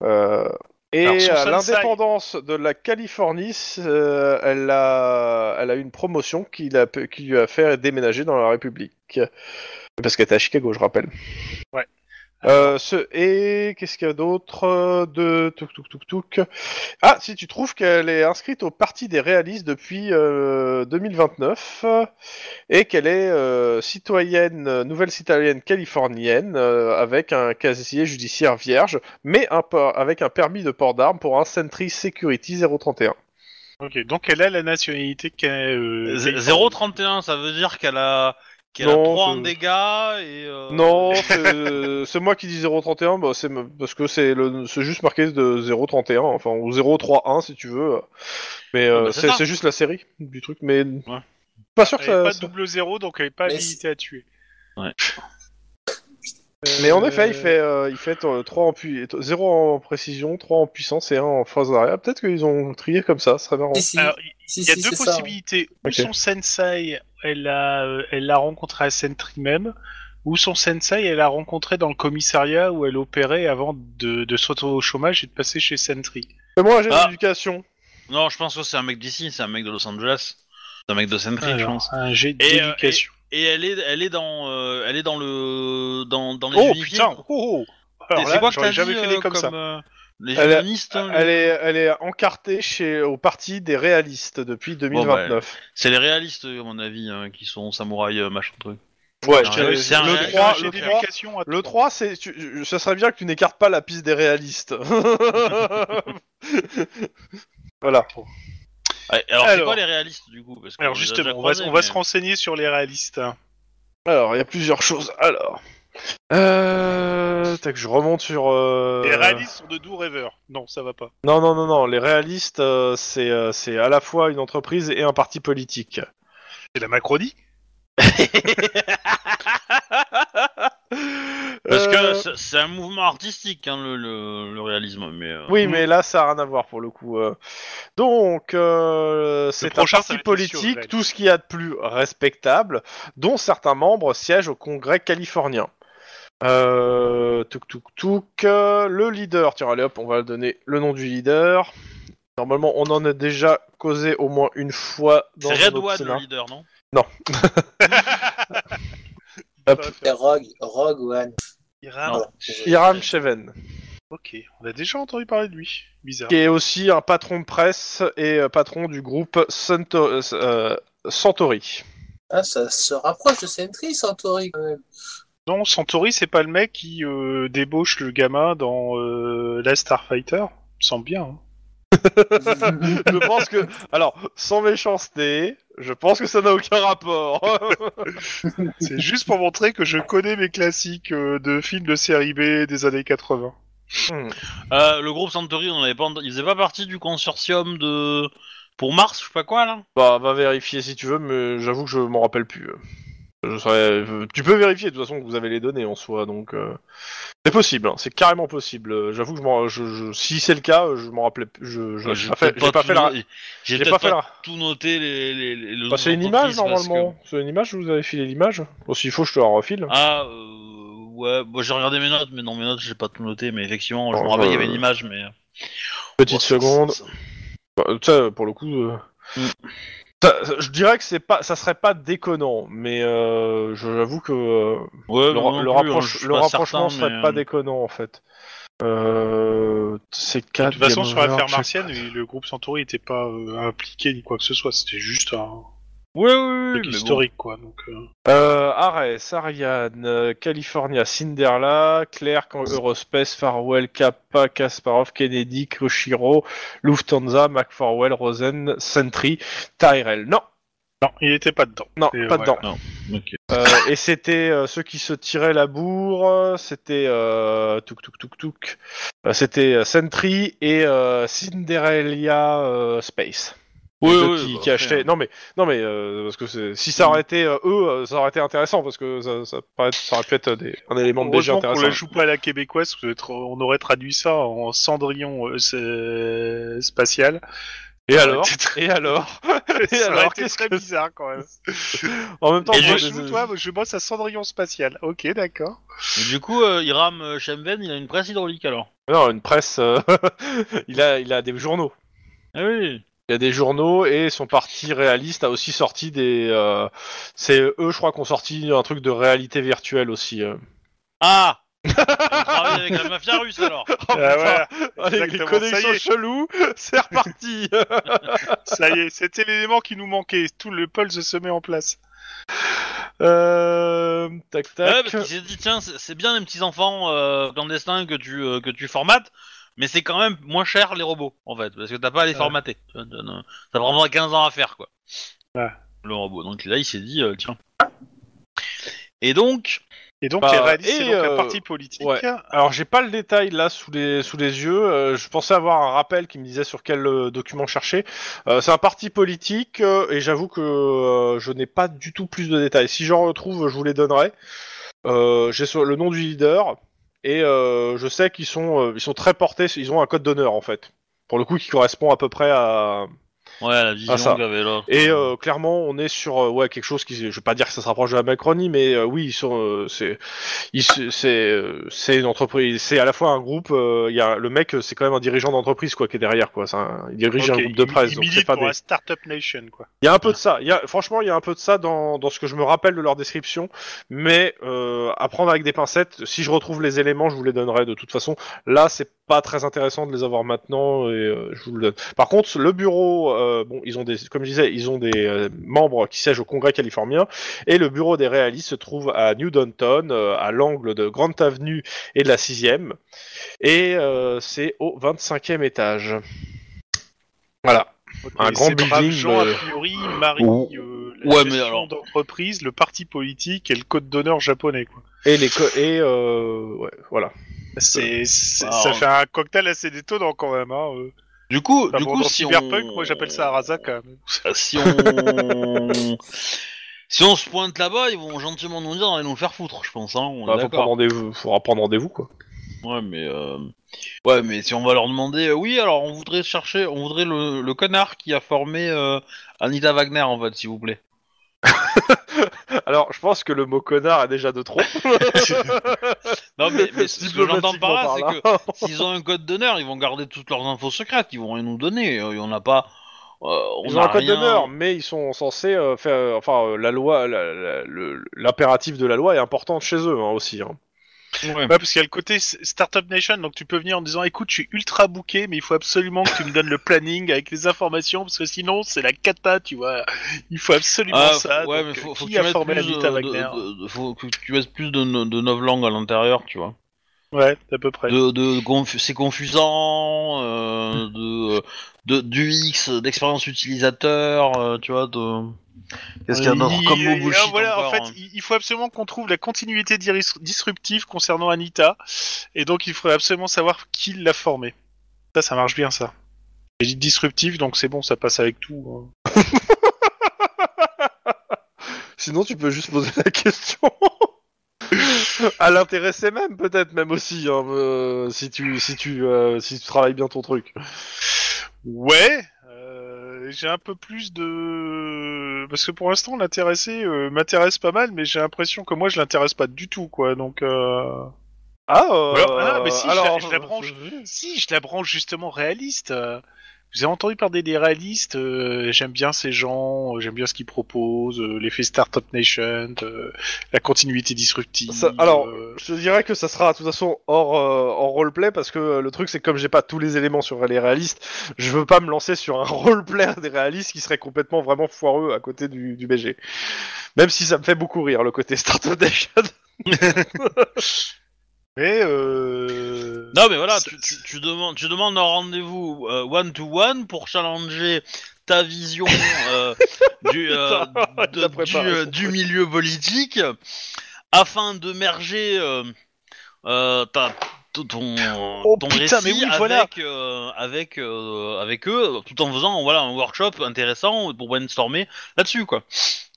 Euh, et à l'indépendance de la Californie, euh, elle, a, elle a eu une promotion qui, qui lui a fait déménager dans la République. Parce qu'elle était à Chicago, je rappelle. Ouais. Euh, ce, et qu'est-ce qu'il y a d'autre euh, de touk touk touk touk Ah, si tu trouves qu'elle est inscrite au Parti des réalistes depuis euh, 2029 euh, et qu'elle est euh, citoyenne, nouvelle citoyenne californienne euh, avec un casier judiciaire vierge, mais un, avec un permis de port d'armes pour un Sentry Security 031. Ok, donc elle a la nationalité qu'a. Euh, Z- Californie. 0,31, ça veut dire qu'elle a, qu'elle a Non, 3 en c'est- dégâts et. euh, Non, c'est moi qui dis 031, bah, c'est parce que c'est le- c'est juste marqué de 031, enfin ou 031 si tu veux. Mais euh, Ah bah, c'est juste la série du truc, mais pas sûr que Elle n'est ça. pas ça- double zéro, donc elle n'est pas habilitée à tuer. Ouais. Mais en effet, il Euh, fait, euh, il fait 3 en pu... 0 en précision, 3 en puissance et 1 en phase d'arrière. Peut-être qu'ils ont trié comme ça, ce serait marrant. Si, si. Alors, il Si, y a si, deux ça, possibilités. Ou Ok. son sensei, elle l'a euh, elle l'a rencontré à Sentry même, ou son sensei, elle l'a rencontré dans le commissariat où elle opérait avant de, de se retrouver au chômage et de passer chez Sentry. Fais-moi un jet Ah. d'éducation. Non, je pense que c'est un mec d'ici, c'est un mec de Los Angeles. C'est un mec de Sentry, je Alors, pense. un jet Et, euh, d'éducation. Et elle est, elle est dans, euh, elle est dans le, dans, dans les Oh putain oh, oh. Alors C'est là, quoi que j'aurais t'as jamais fait euh, des comme, ça. euh, les Elle est- hein, Elle est, elle est encartée chez, au parti des réalistes depuis 2029. C'est les réalistes, à mon avis, hein, qui sont samouraïs, euh, machin truc. Ouais, Non, je dirais- c'est un- le c'est un 3, jet le 3, d'éducation à Le 3, c'est, tu- ça serait bien que tu n'écartes pas la piste des réalistes. voilà. Ouais, alors, c'est Alors. quoi les réalistes, du coup? Parce Alors justement, on va, croisés, on va mais- se renseigner sur les réalistes. Alors, il y a plusieurs choses. Alors, euh, tac, je remonte sur. euh, Les réalistes sont de doux rêveurs. Non, ça va pas. Non, non, non, non. Les réalistes, euh, c'est, euh, c'est à la fois une entreprise et un parti politique. C'est la Macronie Parce que Euh, c'est- c'est un mouvement artistique, hein, le, le, le réalisme, mais... euh, Oui, mais là, ça n'a rien à voir pour le coup. euh. Donc, euh, c'est un prochain, ça parti va être les politique, tout ce qu'il y a de plus respectable, dont certains membres siègent au Congrès californien. Euh, touk touk touk. euh, le leader, tiens, allez hop, on va donner le nom du leader. Normalement, on en a déjà causé au moins une fois dans C'est un Red autre One, le scénar. leader, non Hop. C'est Rogue, Rogue One. Iram. Hiram Cheven, Ok, on a déjà entendu parler de lui. Bizarre. qui est aussi un patron de presse et euh, patron du groupe Santo- euh, Santori. Ah, ça se rapproche de Sentry, Santori, quand même. Non, Santori, c'est pas le mec qui euh, débauche le gamin dans euh, la Starfighter. Semble bien. hein. je pense que, alors, sans méchanceté, je pense que ça n'a aucun rapport. C'est juste pour montrer que je connais mes classiques euh, de films de série B des années 80. Euh, Le groupe Santori, on avait pas... ent- il faisait pas partie du consortium de... Pour Mars, je sais pas quoi, là? Bah, va vérifier si tu veux, mais j'avoue que je m'en rappelle plus. Je serais- Tu peux vérifier de toute façon que vous avez les données en soi, donc euh, c'est possible, hein, c'est carrément possible. Euh, J'avoue que je m'en, je, je- si c'est le cas, je m'en rappelais, je, j'ai pas fait, pas tout fait la, J'ai pas pas, fait la- tout noté les... les, les- le Bah, c'est une image normalement. que- C'est une image, je vous avais filé l'image. S'il faut, je te la refile. Ah, euh, ouais, bon, j'ai regardé mes notes, mais dans mes notes, j'ai pas tout noté, mais effectivement, je Oh, me rappelle, il y avait une image, mais... Petite seconde. ça- Bah, pour le coup, euh, Mm. Je dirais que c'est pas, ça serait pas déconnant, mais euh, je- j'avoue que euh, Ouais, le, plus, hein, le rapprochement certain, serait mais, pas euh, déconnant en fait. Euh, c'est De toute façon, sur l'affaire martienne, le groupe Santori était pas euh, impliqué ni quoi que ce soit. C'était juste un Ouais, ouais, truc mais bon. historique, quoi. Donc, euh, Euh, Ares, Ariane, euh, California, Cinderella, Claire, Eurospace, Farwell, Kappa, Kasparov, Kennedy, Kushiro, Lufthansa, McFarwell, Rosen, Sentry, Tyrell. Non, Non, il était pas dedans. Non, Et pas voilà. dedans. Euh, et c'était euh, ceux qui se tiraient la bourre, c'était euh, touk touk touk touk, Euh, c'était euh, Sentry et euh, Cinderella euh, Space. Oui, oui, qui, bah, qui achetaient. hein. Non mais non mais euh, parce que si ça aurait été euh, eux, euh, ça aurait été intéressant parce que ça, ça, paraît- ça aurait pu être des, un élément de qu'on intéressant. la joue pas à la québécoise, on aurait traduit ça en Cendrillon euh, spatial. Et alors très- Et alors Et ça alors qu'est-ce très que bizarre quand même. En même temps, Et moi, je joue, toi, moi, je bosse à Cendrillon spatial. Ok, d'accord. Du coup, euh, Iram euh, Shemven, il a une presse hydraulique alors. non une presse, euh, il a il a des journaux. Ah oui. Il y a des journaux et son parti réaliste a aussi sorti des. euh, c'est eux, je crois, qui ont sorti un truc de réalité virtuelle aussi. euh. Ah Il travaille avec la mafia russe alors. Oh, Ah, putain. voilà. Allez, les exactement, ça y connexions est. cheloues, c'est reparti. Ça y est, c'était l'élément qui nous manquait. Tout le pulse se met en place. euh, tac Ouais, tac. parce qu'il s'est dit tiens, c'est c'est bien les petits enfants euh, clandestins que tu euh, que tu formates, mais c'est quand même moins cher les robots en fait, parce que t'as pas à les formater. Ça prendra 15 ans à faire quoi. Ouais. Le robot. Donc là, il s'est dit euh, tiens. Et donc, Et donc, Bah, les réalistes, c'est et, donc euh, un parti politique. ouais. Alors j'ai pas le détail là sous les sous les yeux. euh, je pensais avoir un rappel qui me disait sur quel euh, document chercher. Euh, c'est un parti politique euh, et j'avoue que euh, je n'ai pas du tout plus de détails. Si j'en retrouve, je vous les donnerai. Euh, j'ai sur- le nom du leader et euh, je sais qu'ils sont euh, ils sont très portés. Ils ont un code d'honneur en fait. Pour le coup, qui correspond à peu près à ouais, la vision Ah, ça. qu'avait l'autre. Et euh, clairement, on est sur euh, ouais quelque chose qui, je vais pas dire que ça se rapproche de la Macronie, mais euh, oui, ils sont, euh, c'est, ils c'est, euh, c'est une entreprise, c'est à la fois un groupe. euh, Il y a le mec, c'est quand même un dirigeant d'entreprise quoi qui est derrière quoi. C'est un- il dirige un groupe de il- presse, il donc c'est milite pas pour des. la Startup Nation, quoi. Il y a un peu de ça. Il y a, franchement, il y a un peu de ça dans, dans ce que je me rappelle de leur description, mais euh, à prendre avec des pincettes. Si je retrouve les éléments, je vous les donnerai de toute façon. Là, c'est pas très intéressant de les avoir maintenant et euh, je vous le donne. Par contre, le bureau, euh, bon, ils ont des, comme je disais, ils ont des euh, membres qui siègent au Congrès californien et le bureau des réalistes se trouve à New Downton, euh, à l'angle de Grant Avenue et de la 6e, et euh, c'est au 25e étage. Voilà. Ok, Un grand building, gens, a priori, marient Ouh. euh, la Ouais, alors- d'entreprise, le parti politique et le code d'honneur japonais, quoi. Et les co- et euh, ouais, voilà. C'est, c'est- Alors- ça fait un cocktail assez détonnant quand même. Hein. Du coup, Enfin, du bon, coup, dans si Cyberpunk, on... moi j'appelle ça Arasaka. mais- si on si on se pointe là-bas, ils vont gentiment nous dire et nous faire foutre, je pense. Hein, on Bah, faut prendre rendez-vous, faudra prendre rendez-vous quoi. Ouais, mais euh... ouais, mais si on va leur demander, euh, oui, alors on voudrait chercher, on voudrait le, le connard qui a formé euh, Anita Wagner en fait, s'il vous plaît. Alors, je pense que le mot connard est déjà de trop. Non, mais, mais ce que j'entends par là, c'est que Diplomatiquement s'ils ont un code d'honneur, ils vont garder toutes leurs infos secrètes, ils vont rien nous donner. euh, on n'a pas, euh, on Ils ont un code rien- d'honneur, mais ils sont censés euh, faire. euh, enfin, la loi, l'impératif de la loi est important chez eux hein, aussi. hein. Ouais. Ouais, parce qu'il y a le côté Startup Nation, donc tu peux venir en disant écoute, je suis ultra booké, mais il faut absolument que tu me donnes le planning avec les informations, parce que sinon c'est la cata, tu vois. Il faut absolument Ah, ça. ouais, donc, mais faut, faut qui que tu a formé de, Wagner de- de- faut que tu mettes plus de, de novlangues à l'intérieur, tu vois. Ouais, à peu près. De, de confu- c'est confusant, euh, de, de du X, d'expérience utilisateur, euh, tu vois, de qu'est-ce qu'il y a d'autre Il- comme mot il- bullshit voilà, encore, en fait, hein. il faut absolument qu'on trouve la continuité dis- disruptive concernant Anita, et donc il faudrait absolument savoir qui l'a formée. Ça, ça marche bien, ça. J'ai dit disruptif, donc c'est bon, ça passe avec tout. hein. Sinon, tu peux juste poser la question. à l'intéresser même, peut-être même aussi, hein, euh, si tu si tu euh, si tu travailles bien ton truc. Ouais, euh, j'ai un peu plus de... Parce que pour l'instant, l'intéressé euh, m'intéresse pas mal, mais j'ai l'impression que moi, je l'intéresse pas du tout, quoi, donc... Euh... Ah, euh, Alors, ah, mais si, je la- je la branche. Si, je la branche justement réaliste. Vous avez entendu parler des réalistes euh, J'aime bien ces gens, euh, j'aime bien ce qu'ils proposent, euh, l'effet Startup Nation, euh, la continuité disruptive. Ça- alors, euh, Je te dirais que ça sera de toute façon hors, euh, hors roleplay parce que euh, le truc c'est que comme j'ai pas tous les éléments sur les réalistes, je veux pas me lancer sur un roleplay des réalistes qui serait complètement vraiment foireux à côté du, du BG. Même si ça me fait beaucoup rire le côté Startup Nation. Mais euh... Non mais voilà, tu, tu, tu demandes, tu demandes un rendez-vous one to one pour challenger ta vision euh, du, euh, de- du, euh, du milieu politique afin de merger ta- ton, Oh, ton putain, récit mais oui, avec, voilà. euh, avec, euh, avec eux, tout en faisant voilà, un workshop intéressant pour brainstormer là-dessus. quoi.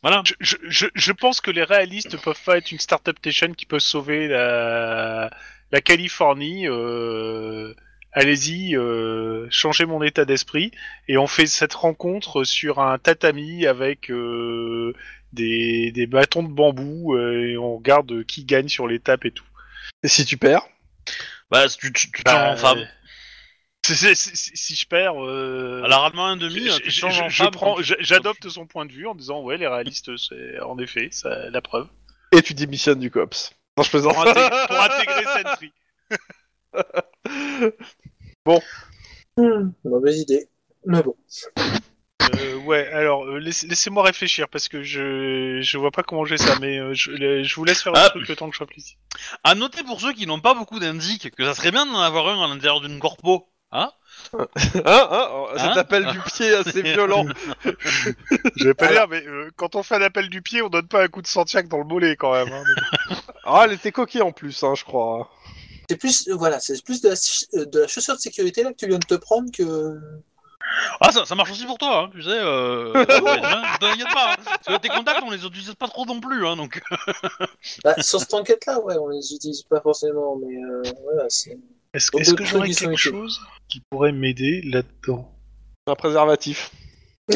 Voilà. Je, je, je, je pense que les réalistes peuvent pas être une startup nation qui peut sauver la, la Californie. Euh, Allez-y, euh, changez mon état d'esprit et on fait cette rencontre sur un tatami avec euh, des, des bâtons de bambou euh, et on regarde qui gagne sur l'étape et tout. Et si tu perds Bah, tu, tu, tu Bah, changes en femme. euh, c'est- si si je perds, euh, À la rarement un demi, je, tu je- changes en je femme prends, quand tu- je- j'adopte son point de vue en disant ouais les réalistes c'est en effet ça, la preuve et tu démissionnes du COPS. Non, je plaisante. pour, intégrer- pour intégrer Sentry. Hmm, mauvaise idée. Mais bon. Euh, ouais, alors euh, laisse- laissez-moi réfléchir parce que je je vois pas comment j'ai ça, mais euh, je, le- je vous laisse faire le Ah. truc le temps que je sois ici. À noter pour ceux qui n'ont pas beaucoup d'indices que ça serait bien d'en avoir un à l'intérieur d'une corpo. Hein Hein, hein, cet Hein appel du pied assez violent. Je vais pas dire, mais euh, quand on fait un appel du pied, on donne pas un coup de Santiago dans le mollet quand même. hein. Ah, elle était coquille en plus, hein, je crois. C'est plus, euh, voilà, c'est plus de la, ch- euh, de la chaussure de sécurité là que tu viens de te prendre que. Ah, ça, ça marche aussi pour toi, hein, tu sais. Euh... ouais, T'inquiète pas. hein, parce que tes contacts, on les utilise pas trop non plus. Hein, donc... Bah, sur cette enquête là, ouais, on les utilise pas forcément, mais euh, voilà, c'est. Est-ce est-ce de que j'aurais quelque chose qui pourrait m'aider là-dedans? Un préservatif.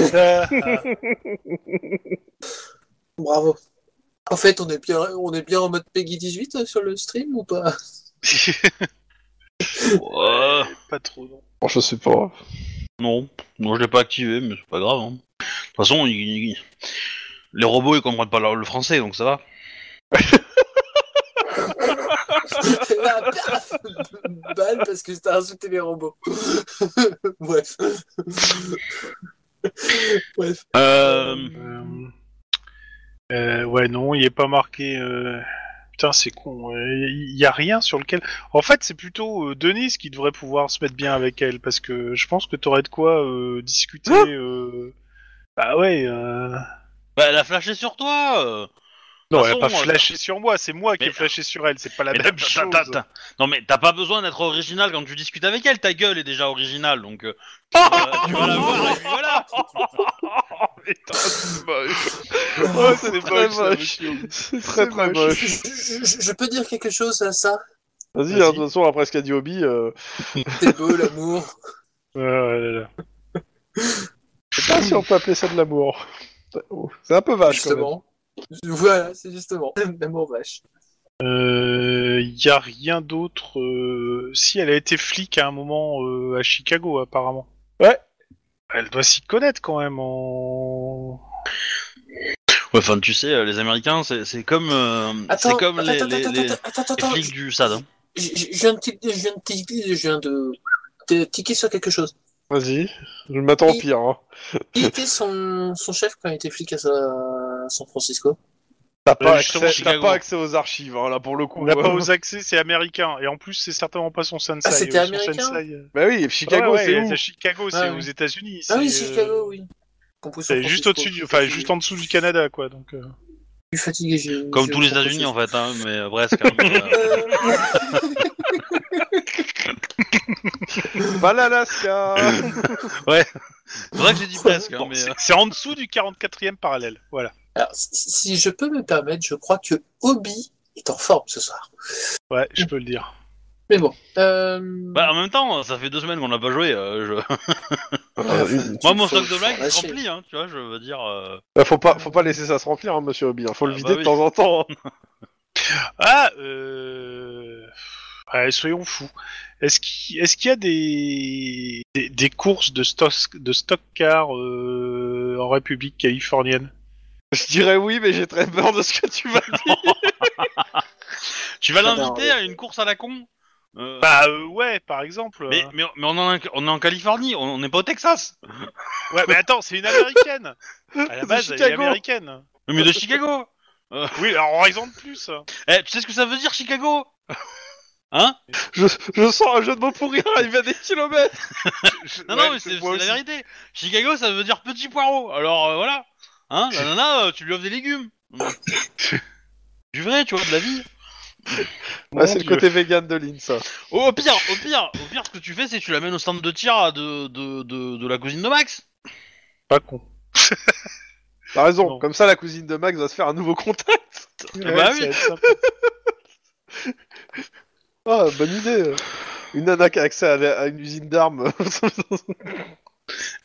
Bravo. En fait, on est bien, on est bien en mode Peggy 18 euh, sur le stream ou pas? Ouais, Pas trop, non. Bon, je sais pas. Non, non, je l'ai pas activé, mais c'est pas grave. hein. De toute façon, ils- ils- les robots ils comprennent pas le le français, donc ça va. Ah, paf Balle parce que t'as insulté les robots. Bref. Bref. Euh... Euh, euh, ouais, non, il est pas marqué. euh, Putain, c'est con. Il y a rien sur lequel. En fait, c'est plutôt euh, Denise qui devrait pouvoir se mettre bien avec elle parce que je pense que t'aurais de quoi euh, discuter. euh, Bah ouais. euh, Bah, elle a flashé sur toi. Euh. Non, elle a pas façon, flashé sur moi, c'est moi qui ai flashé sur elle, c'est pas la Mais même chose. Non, mais t'as pas besoin d'être original quand tu discutes avec elle. Ta gueule est déjà originale, donc euh, euh, tu vas la voir et puis voilà. Putain, c'est moche. Oh, c'est très moche. C'est très très moche. Je, peux dire quelque chose à ça? Vas-y, hein, de toute façon, après ce qu'a dit Obi, euh, C'est beau l'amour. Ouais, ouais, là, là. je sais pas si on peut appeler ça de l'amour. C'est un peu vache quand même. Justement. Voilà, c'est justement. L'amour vache. Euh, y a rien d'autre. euh, Si elle a été flic à un moment euh, à Chicago, apparemment. Ouais. Elle doit s'y connaître quand même en. Ouais, enfin, tu sais, euh, les Américains, c'est comme, euh, Attends, c'est comme attends, les, attends, les- attends, les- attends, attends, les attends, flics du SAD. hein. Viens de tic- je viens de tic- je viens de tiquer sur quelque chose. Vas-y, je m'attends au Il- pire. Hein. Qui était son, son chef quand il était flic à, sa- San Francisco T'as pas, accès- t'as pas accès aux archives, hein, là pour le coup. N'a pas euh. aux accès, c'est américain. Et en plus, c'est certainement pas son sensei. Ah, c'était euh, américain sensei. Bah oui, Chicago, Ouais, ouais, c'est où Chicago, c'est Ah, aux oui. États-Unis. Ah oui, euh, Chicago, oui. C'est juste au-dessus, du... enfin juste en dessous du Canada, quoi. Donc. euh. Je suis fatigué. j'ai- Comme tous les États-Unis, en fait, hein, mais euh, presque. hein, mais, euh, Pas l'Alaska C'est vrai que j'ai dit presque, hein, Bon, mais. c'est euh, en dessous du 44e parallèle. Voilà. Alors, si- je peux me permettre, je crois que Obi est en forme ce soir. Ouais, je peux le dire. Mais bon. Euh... Bah, en même temps, ça fait deux semaines qu'on n'a pas joué. euh, je- Euh, une- Moi, mon stock de blagues est rempli, hein, tu vois, je veux dire. euh, Bah, faut pas, faut pas laisser ça se remplir, hein, monsieur Obi. hein, Faut le Ah, vider bah de temps en temps. hein. Ah, euh... ouais, soyons fous. Est-ce qu'il est y a des... des des courses de stock de stock car euh, en République californienne? Je dirais oui, mais j'ai très peur de ce que tu vas dire. Tu vas l'inviter à une course à la con? Euh, Bah euh, ouais, par exemple. mais, mais, mais on, est en, on est en Californie, on on n'est pas au Texas. Ouais, mais attends, c'est une américaine. À la base, elle est américaine. Mais de Chicago Oui, alors en raison de plus. Eh, tu sais ce que ça veut dire, Chicago? Hein Je, je sens un jeu de mots pourri arriver à des kilomètres. Non, Ouais, non, mais c'est la vérité. Chicago, ça veut dire petit poireau. Alors euh, voilà. Hein, la nana, euh, tu lui offres des légumes. du vrai, tu vois, de la vie. Ouais, c'est le Dieu. côté vegan de Lynn, ça. Au, au pire, au pire, au pire, ce que tu fais, c'est que tu l'amènes au stand de tir de, de, de, de la cousine de Max. Pas con. T'as raison, Non. comme ça la cousine de Max va se faire un nouveau contact. bah oui. ça va être sympa. Ah, bonne idée. Une nana qui a accès à, à une usine d'armes.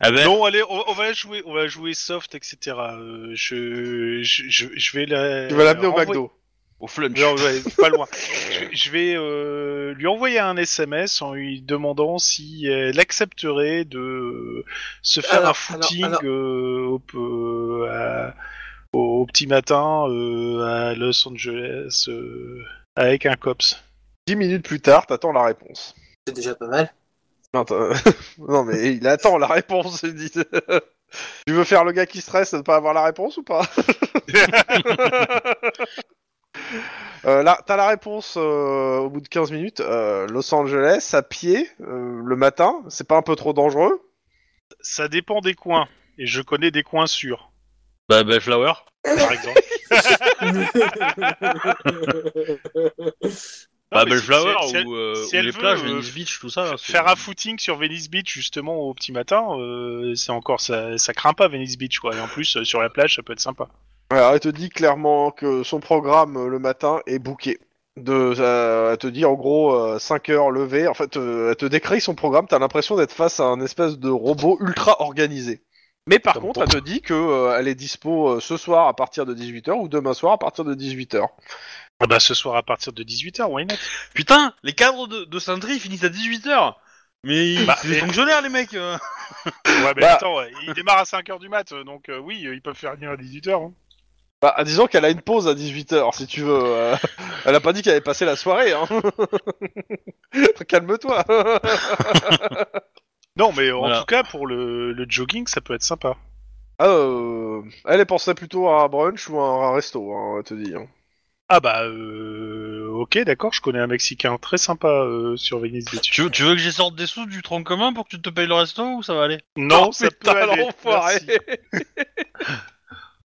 Ah ben, Non, allez, on, on va jouer, on va jouer soft, etc. Euh, je, je, je, je vais la. tu vas l'amener au renvoyer- McDo. au flunch. Non, ouais, pas loin. Je, je vais euh, lui envoyer un SMS en lui demandant si elle accepterait de se faire Alors, un footing alors, euh, au, euh, à- au- au petit matin euh, à Los Angeles euh, avec un cops. Dix minutes plus tard, t'attends la réponse. C'est déjà pas mal. Non, non, mais il attend la réponse. il dit- tu veux faire le gars qui stresse de pas avoir la réponse ou pas? Euh, là, t'as la réponse euh, au bout de 15 minutes. Euh, Los Angeles, à pied, euh, le matin, c'est pas un peu trop dangereux? Ça dépend des coins. Et je connais des coins sûrs, Bah, Bellflower. par exemple. Bah, Non, mais si- Bellflower si- si- ou, euh, si ou elle les veut, plages, euh, Venice Beach, tout ça. là, c'est- Faire un footing sur Venice Beach justement au petit matin, euh, c'est encore ça, ça craint pas Venice Beach quoi. Et en plus euh, sur la plage ça peut être sympa. Alors, elle te dit clairement que son programme euh, le matin est booké. De, euh, elle te dit en gros euh, 5 heures levées. En fait, euh, elle te décrit son programme. T'as l'impression d'être face à un espèce de robot ultra organisé. Mais par contre, elle te dit que euh, elle est dispo euh, ce soir à partir de 18h ou demain soir à partir de 18h. Ah bah ce soir à partir de 18h, why not? Putain, les cadres de, de Sentry finissent à 18h. Mais ils- Bah, c'est des fonctionnaires, les mecs. euh. Ouais mais Bah. attends, ouais, il démarre à 5h du mat, euh, donc euh, oui, euh, ils peuvent faire venir à 18h. Hein. Bah, disons qu'elle a une pause à 18h si tu veux. euh, elle a pas dit qu'elle avait passé la soirée. Hein. Calme-toi. Non mais en Voilà. tout cas pour le, le jogging ça peut être sympa. Ah, euh, elle plutôt à un brunch ou à un resto, hein, elle te dit. hein. Ah bah euh, ok d'accord, je connais un Mexicain très sympa euh, sur Venice Beach. Tu, veux- tu veux que j'essorte des sous du tronc commun pour que tu te payes le resto ou ça va aller? Non, Oh, ça peut aller. l'enfoiré. merci.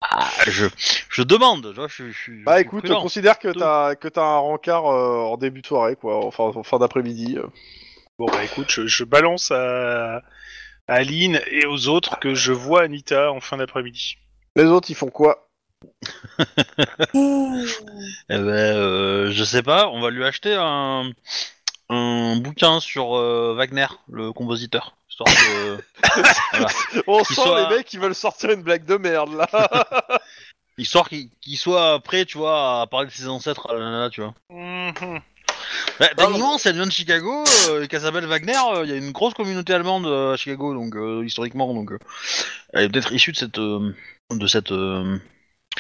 ah, je, je demande. tu vois, Je, je, je Bah suis écoute, prudent. considère que t'as que t'as un rencard euh, en début de soirée, quoi, enfin en fin d'après-midi. euh. Bon bah écoute, je, je balance à, à Aline et aux autres que je vois Anita en fin d'après-midi. Les autres, ils font quoi? Eh ben, euh, je sais pas, on va lui acheter un, un bouquin sur euh, Wagner, le compositeur. Histoire voilà. On sent les mecs qui veulent sortir une blague de merde là. Histoire qu'il qu'il soit prêt, tu vois, à parler de ses ancêtres à la nana, tu vois. Mhm. Bah, techniquement, vient de Chicago, euh, et qu'elle s'appelle Wagner, euh, il y a une grosse communauté allemande euh, à Chicago, donc euh, historiquement, donc euh, elle est peut-être issue de cette, euh, de cette, euh,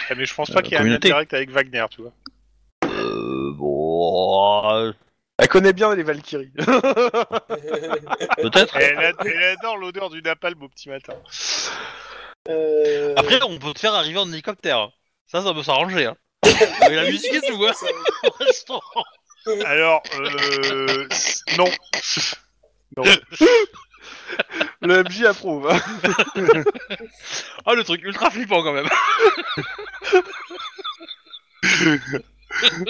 Ah, mais je pense pas Euh, qu'il y ait un lien direct avec Wagner, tu vois. euh, bon, Elle connaît bien les Valkyries. peut-être. Elle, ad- elle adore l'odeur du napalm au petit matin. Euh, Après, on peut te faire arriver en hélicoptère. Ça, ça peut s'arranger. Hein. Mais la musique et tout, hein. au restaurant. Alors, euh, non. non. Le MJ approuve. hein. Ah, le truc ultra flippant quand même.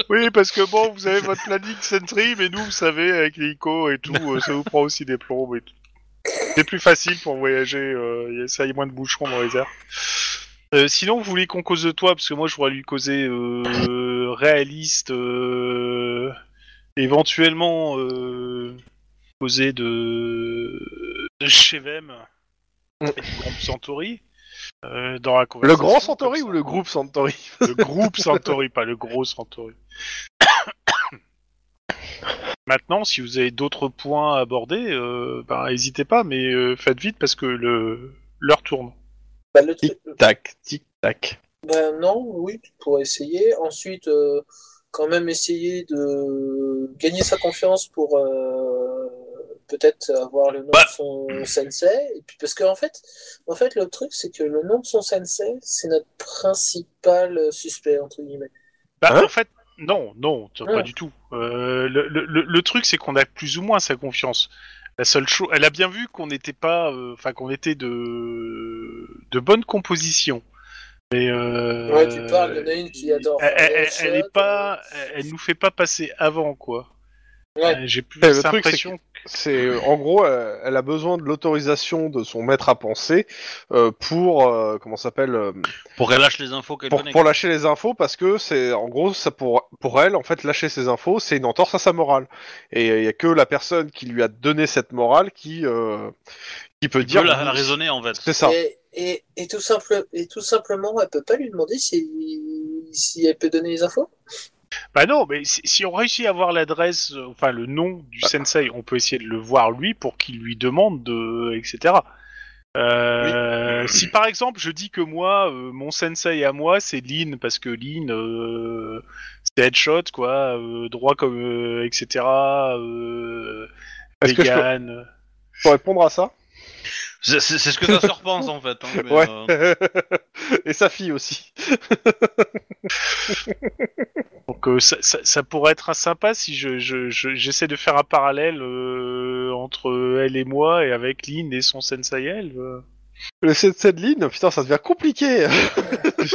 Oui, parce que bon, vous avez votre planning Sentry, mais nous, vous savez, avec l'hélico et tout, euh, ça vous prend aussi des plombs et tout. C'est plus facile pour voyager, euh, y a- ça y a moins de bouchons dans les airs. Euh, sinon, vous voulez qu'on cause de toi, parce que moi, je voudrais lui causer euh, réaliste, euh, éventuellement causer de, de Chevem et du groupe Centauri. euh, dans la Le grand Centauri comme ou le groupe Centauri Le groupe Centauri, pas le gros Centauri. Maintenant, si vous avez d'autres points à aborder, ben, n'hésitez pas, mais faites vite parce que le l'heure tourne. Bah, le truc- Tac, tic tac. Ben non, oui, tu pourrais essayer. Ensuite, euh, quand même essayer de gagner sa confiance pour euh, peut-être avoir le nom Bah. de son sensei. Et puis parce qu'en fait, en fait, le truc c'est que le nom de son sensei, c'est notre principal suspect entre guillemets. Bah, Hein en fait, Non, non, pas du tout. Euh, le, le- le- le truc, c'est qu'on a plus ou moins sa confiance. La seule chose, elle a bien vu qu'on n'était pas, euh, enfin qu'on était de de bonne composition. Mais euh, Ouais, tu parles, il y en a une qui adore. elle, elle- elle- est pas, elle, nous fait pas passer avant quoi. Ouais. Euh, J'ai plus cette impression. C'est euh, en gros, euh, elle a besoin de l'autorisation de son maître à penser euh, pour euh, comment ça s'appelle euh, Pour qu'elle lâche les infos qu'elle pour, connaît. pour lâcher les infos parce que c'est en gros ça pour pour elle en fait lâcher ses infos c'est une entorse à sa morale et il y a que la personne qui lui a donné cette morale qui euh, qui peut Tu dire peux la, la raisonner en fait. c'est ça Et, et, et, tout simple, et tout simplement, elle peut pas lui demander si, si elle peut donner les infos? Bah non, mais si, si on réussit à avoir l'adresse, euh, enfin le nom du sensei, on peut essayer de le voir lui pour qu'il lui demande de, etc. Euh, Si par exemple je dis que moi, euh, mon sensei à moi, c'est Lin parce que Lin, euh, c'est headshot quoi, euh, droit comme, euh, etc. Euh, Est-ce que je peux, vegan. je peux répondre à ça? C'est c'est- c'est ce que ta sœur pense en fait. hein, mais, ouais euh, et sa fille aussi Donc euh, ça, ça, ça pourrait être un sympa si je je- je- j'essaie de faire un parallèle euh, entre elle et moi et avec Lin et son sensei elle. le cette ligne putain ça devient compliqué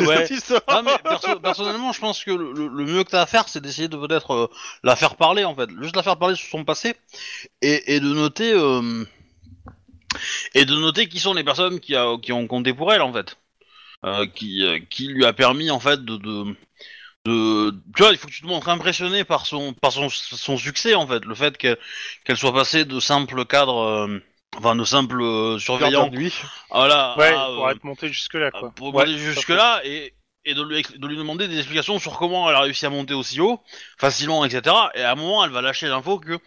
Ouais. Mais perso- personnellement, je pense que le, le- le mieux que t'as à faire, c'est d'essayer de peut-être euh, la faire parler en fait, juste la faire parler sur son passé et, et de noter euh, et de noter qui sont les personnes qui, a- qui ont compté pour elle en fait, Euh, qui, euh, qui lui a permis en fait de, de, de- tu vois, il faut que tu te montres impressionné par son par son, son succès en fait, le fait qu'elle qu'elle soit passée de simple cadre, euh, enfin de simple euh, surveillant, voilà, Ouais, à, pour euh, être monté jusque là quoi. pour Ouais, monter jusque là et, et de, lui, ex- de lui demander des explications sur comment elle a réussi à monter aussi haut, facilement, etc. Et à un moment, elle va lâcher l'info que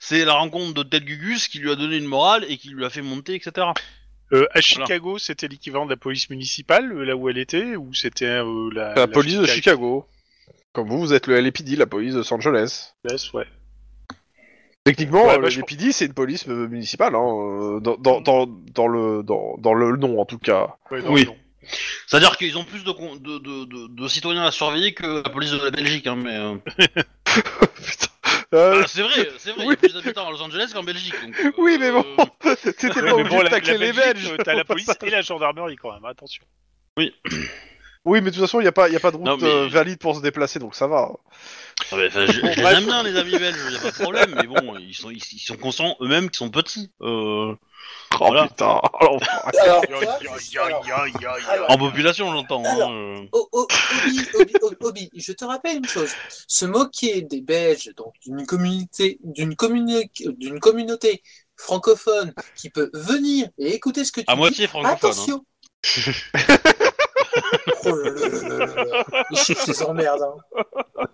c'est la rencontre de Ted Gugus qui lui a donné une morale et qui lui a fait monter, etc. Euh, à Chicago, c'était l'équivalent de la police municipale, euh, là où elle était, ou c'était euh, la, la police de Chica- Chicago comme vous vous êtes le LAPD la police de Los Angeles Ouais. Techniquement, Ouais, bah, c'est une police municipale, hein, dans, dans, dans, dans le dans, dans le nom en tout cas. Ouais, Oui. C'est-à-dire qu'ils ont plus de, con- de, de, de, de citoyens à surveiller que la police de la Belgique, hein, mais... euh, Putain. Euh, ah, c'est vrai, c'est vrai, il y oui. a plus d'habitants à Los Angeles qu'en Belgique. donc, euh, Oui, mais bon. T'étais Ouais, pas obligé bon, de tacler les Belges. t'as la police et la gendarmerie quand même, attention. Oui, mais de toute façon, il n'y a, pas- y a pas de route Non, mais- euh, valide pour se déplacer, donc ça va. Ah, enfin, je, je les aime bien les amis belges, y a pas de problème, mais bon, ils sont, ils, ils sont conscients eux-mêmes qu'ils sont petits. Euh, Oh Voilà. putain. Alors, Alors, alors, en population, j'entends. hein, euh. Oh, oh, Obi, Obi, Obi, Obi, je te rappelle une chose. Se moquer des Belges, donc d'une communauté, d'une communi- d'une communauté francophone qui peut venir et écouter ce que tu À dis. moitié francophone. hein. Attention. oh là là là là là là. Les chiffres, les emmerdes. Hein.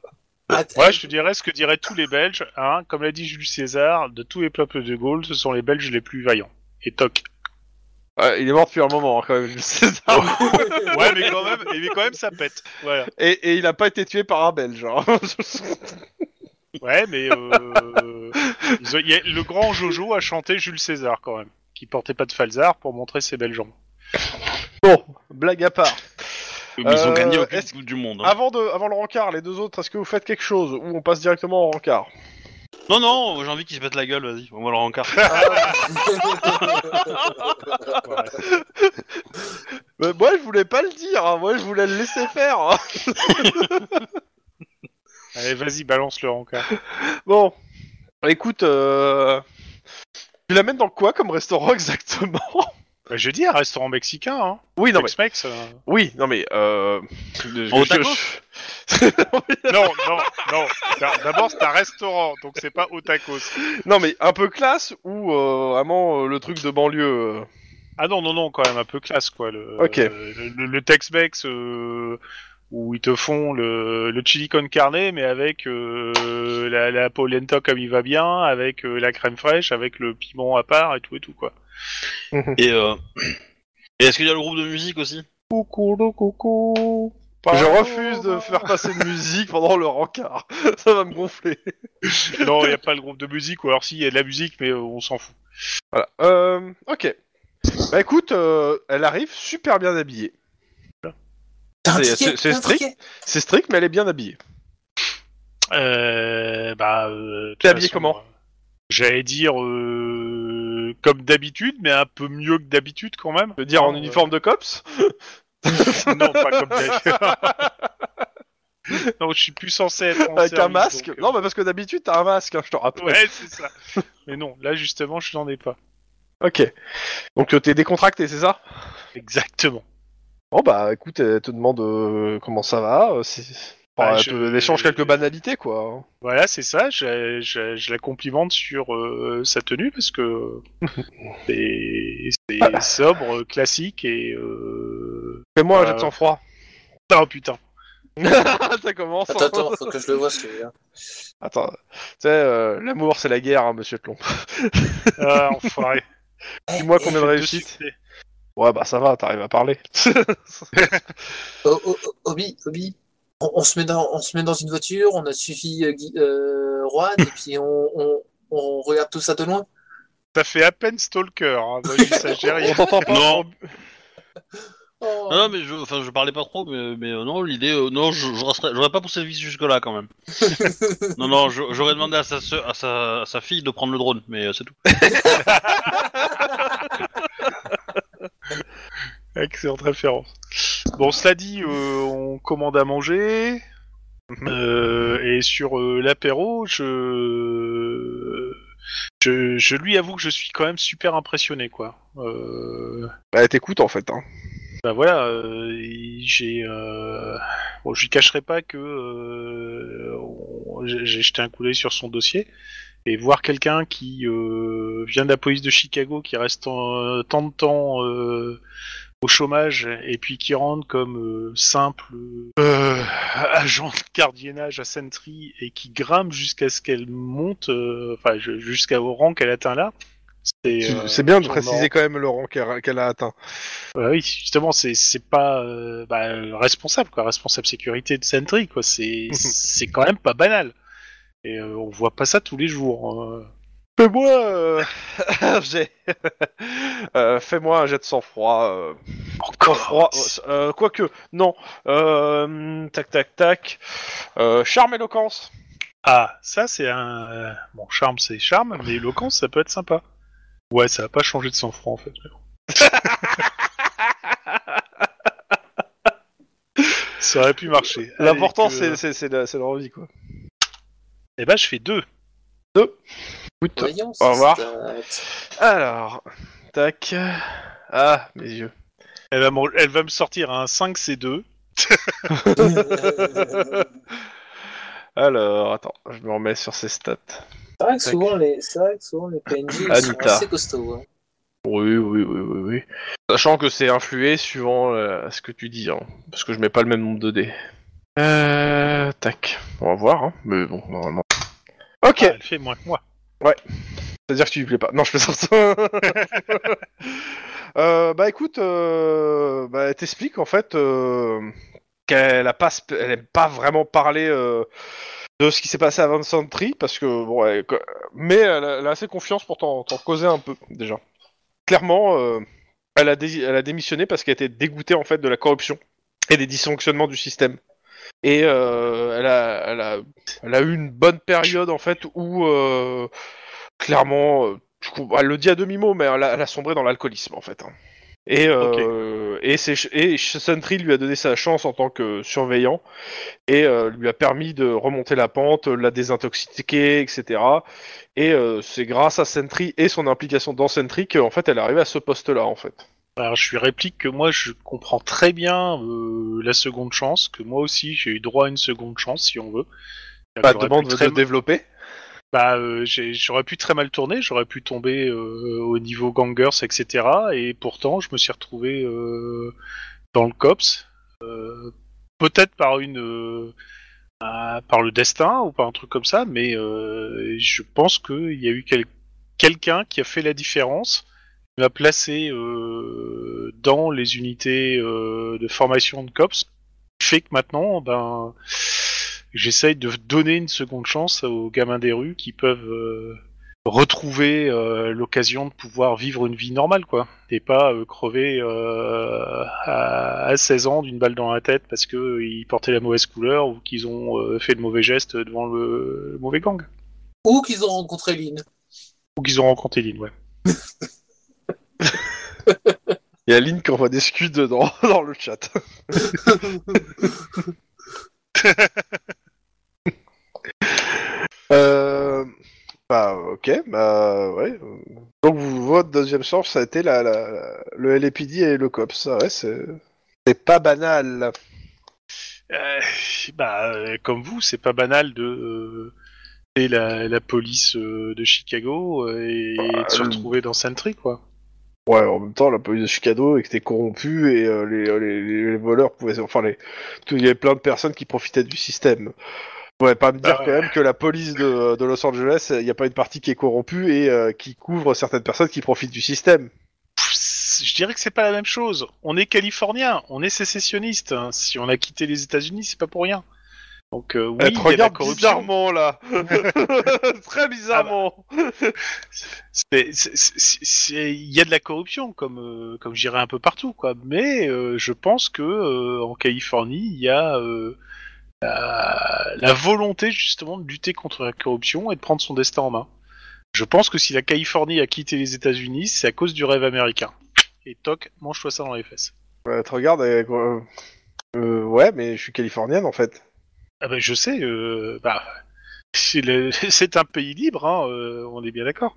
Att- Ouais, je te dirais ce que diraient tous les Belges, hein, comme l'a dit Jules César, de tous les peuples de Gaulle, ce sont les Belges les plus vaillants. Et toc. ouais, il est mort depuis un moment, hein, quand même, Jules César. Ouais, mais quand même, mais quand même, ça pète. Voilà. Et, et il a pas été tué par un Belge. hein. Ouais, mais euh, ils ont- il y a- le grand Jojo a chanté Jules César quand même, qui portait pas de falzar pour montrer ses belles jambes. bon, blague à part. Mais ils ont Euh, gagné est-ce- coupe du monde. hein. Avant, de, avant le rencard, les deux autres, est-ce que vous faites quelque chose ou on passe directement au rencard Non, non, j'ai envie qu'ils se pètent la gueule, vas-y, on va leur encart. Euh, Moi, je voulais pas le dire. hein. Moi, je voulais le laisser faire. hein. Allez, vas-y, balance le rencard. Bon, écoute, euh... tu l'amènes dans quoi comme restaurant exactement? Bah, je dis un restaurant mexicain, hein. Oui, non mais, Tex-Mex, euh. oui, non mais, euh... Au Non, non, non. D'abord, c'est un restaurant, donc c'est pas au tacos. non mais un peu classe ou euh, vraiment euh, le truc de banlieue. euh. Ah non, non, non, quand même un peu classe, quoi. Le, Ok. euh, le, le Tex-Mex euh, où ils te font le, le chili con carne, mais avec euh, la, la polenta comme il va bien, avec euh, la crème fraîche, avec le piment à part et tout et tout, quoi. Et, euh... et est-ce qu'il y a le groupe de musique aussi Coucou, le coucou. Je refuse de faire passer de musique pendant le rencard. Ça va me gonfler. Non, il n'y a pas le groupe de musique, ou alors si, il y a de la musique, mais euh, on s'en fout. Voilà. Euh, ok. Bah écoute, euh, elle arrive super bien habillée. C'est- strict. C'est strict, mais elle est bien habillée. Euh, bah, euh, T'es habillé façon, comment J'allais dire euh, comme d'habitude, mais un peu mieux que d'habitude quand même. Je veux dire en uniforme de cops non, pas comme d'habitude. non, je suis plus censé être en Avec un service, masque donc, euh, Non, mais parce que d'habitude, t'as un masque, hein, je te rappelle. Ouais, c'est ça. mais non, là justement, je n'en ai pas. Ok. Donc euh, t'es décontracté, c'est ça? Exactement. Bon bah écoute, elle te demande euh, comment ça va. c'est... Enfin, Bah, elle je- te- elle échange quelques banalités, quoi. Voilà, c'est ça. Je, je, je la complimente sur euh, sa tenue parce que c'est c'est sobre, classique et. Euh... Fais-moi un Euh, jet de sang-froid. Oh putain. ça commence. Attends, attends, faut que je le vois celui-là. Attends. Tu sais, euh, l'amour c'est la guerre, hein, monsieur Tlon. Ah, enfoiré. Dis-moi Eh, combien de succès. Ouais, bah ça va, t'arrives à parler. Oh, oh, oh, Obi, Obi, on, on se met dans, on se met dans une voiture, on a suivi euh, Guy- euh, Juan, et puis on, on, on regarde tout ça de loin. Ça fait à peine Stalker. Hein. Moi, je s'agère, On t'entend pas Non. Oh. Non, non, mais je, enfin, je parlais pas trop, mais, mais euh, non, l'idée, euh, non, je, je resterais- j'aurais pas poussé le vice jusque là quand même. non, non, j'aurais demandé à sa, sœur- à sa, à sa fille de prendre le drone, mais euh, c'est tout. Excellente référence. Bon, cela dit, euh, on commande à manger. Euh, et sur euh, l'apéro, je... je je lui avoue que je suis quand même super impressionné, quoi. Bah, elle t'écoute en fait. Hein. bah voilà, j'ai. Bon, je lui cacherai pas que j'ai jeté un coup d'œil sur son dossier et voir quelqu'un qui euh, vient de la police de Chicago, qui reste en- tant de temps euh, au chômage et puis qui rentre comme euh, simple euh, agent de gardiennage à Sentry et qui grimpe jusqu'à ce qu'elle monte, euh, enfin jusqu'au rang qu'elle atteint là. C'est bien de préciser quand même le rang qu'elle a atteint. oui, justement, c'est pas bah, le responsable quoi, responsable sécurité de Sentry quoi. C'est c'est quand même pas banal. Et on voit pas ça tous les jours. hein. Fais-moi euh, un jet. Euh, Fais-moi un jet de sang-froid. euh, euh, Quoique, non. Euh, tac, tac, tac. Euh, charme éloquence. Ah, ça c'est un bon charme, c'est charme, mais éloquence ça peut être sympa. Ouais, ça va pas changer de sang-froid en fait. mais bon. ça aurait pu marcher. L'important, que- c'est- c'est la- c'est l'envie, quoi. Eh ben, je fais deux. Écoute, Voyons, Au revoir. alors, tac. Ah, mes yeux. Elle va, me- elle va me sortir un 5C2. Alors, attends, je me remets sur ces stats. C'est vrai que souvent les, c'est vrai que souvent les PNJ sont assez costauds. hein. Oui, oui, oui, oui, oui. Sachant que c'est influé suivant euh, ce que tu dis, hein, parce que je mets pas le même nombre de dés. Euh, tac, on va voir, hein, mais bon, normalement. Ok, Ah, elle fait moins que moi. C'est-à-dire que tu lui plais pas. Non, je plaisante. euh, bah écoute, euh, bah, elle t'explique en fait euh, qu'elle a pas, elle aime pas vraiment parler euh, de ce qui s'est passé à Vincent Tree, parce que bon, elle- mais elle a, elle a assez confiance pour t'en causer un peu déjà. Clairement, elle, a dé- elle a démissionné parce qu'elle était dégoûtée en fait de la corruption et des dysfonctionnements du système. Et euh, elle, a, elle, a, elle a eu une bonne période en fait où euh, clairement, euh, elle le dit à demi mot, mais elle a, elle a sombré dans l'alcoolisme en fait. hein. Et, euh, et, c'est, et Sentry lui a donné sa chance en tant que surveillant et euh, lui a permis de remonter la pente, la désintoxiquer, etc. Et euh, c'est grâce à Sentry et son implication dans Sentry qu'en fait elle est arrivée à ce poste-là en fait. Alors, je lui réplique que moi, je comprends très bien euh, la seconde chance, que moi aussi, j'ai eu droit à une seconde chance, si on veut. Bah, J'aurais demande de développer. Bah, euh, j'aurais pu très mal tourner, j'aurais pu tomber euh, au niveau gangers, etc. Et pourtant, je me suis retrouvé euh, dans le cops, euh, peut-être par une, euh, par le destin ou par un truc comme ça, mais euh, je pense qu'il y a eu quel- quelqu'un qui a fait la différence, m'a placé euh, dans les unités euh, de formation de cops, qui fait que maintenant, ben j'essaye de donner une seconde chance aux gamins des rues qui peuvent euh, retrouver l'occasion de pouvoir vivre une vie normale, quoi. Et pas crever à, à 16 ans d'une balle dans la tête parce que euh, ils portaient la mauvaise couleur ou qu'ils ont fait de mauvais gestes devant le, le mauvais gang. Ou qu'ils ont rencontré Lynn. Ou qu'ils ont rencontré Lynn, ouais. Il y a Lynn qui envoie des scuds dans, dans le chat. euh, bah, ok, bah, ouais. Donc, vous, votre deuxième chance, ça a été la, la- le LAPD et le COPS. Ouais, c'est c'est pas banal. Euh, bah, euh, comme vous, c'est pas banal de euh, et la, la police euh, de Chicago euh, et Bah, de se retrouver dans Sentry, quoi. Ouais, en même temps, la police de Chicago était corrompue et euh, les, les, les voleurs pouvaient. Enfin, les, il y avait plein de personnes qui profitaient du système. Vous pouvez pas me dire Bah, quand même que la police de, de Los Angeles, il n'y a pas une partie qui est corrompue et euh, qui couvre certaines personnes qui profitent du système. Je dirais que c'est pas la même chose. On est californien, on est sécessionniste. hein. Si on a quitté les États-Unis, c'est pas pour rien. Donc euh, oui, Elle il te y a de la regarde corruption. bizarrement là. Très bizarrement. C'est- c'est- c'est- c'est- Il y a de la corruption, comme euh, comme je dirais un peu partout, quoi. Mais euh, je pense que euh, en Californie, il y a euh, la, la volonté justement de lutter contre la corruption et de prendre son destin en main. Je pense que si la Californie a quitté les États-Unis, c'est à cause du rêve américain. Et toc, mange-toi ça dans les fesses. Ouais, elle te regarde et, euh, euh, ouais, mais je suis californienne en fait. Ah ben je sais, euh, bah, c'est un pays libre, hein, euh, on est bien d'accord.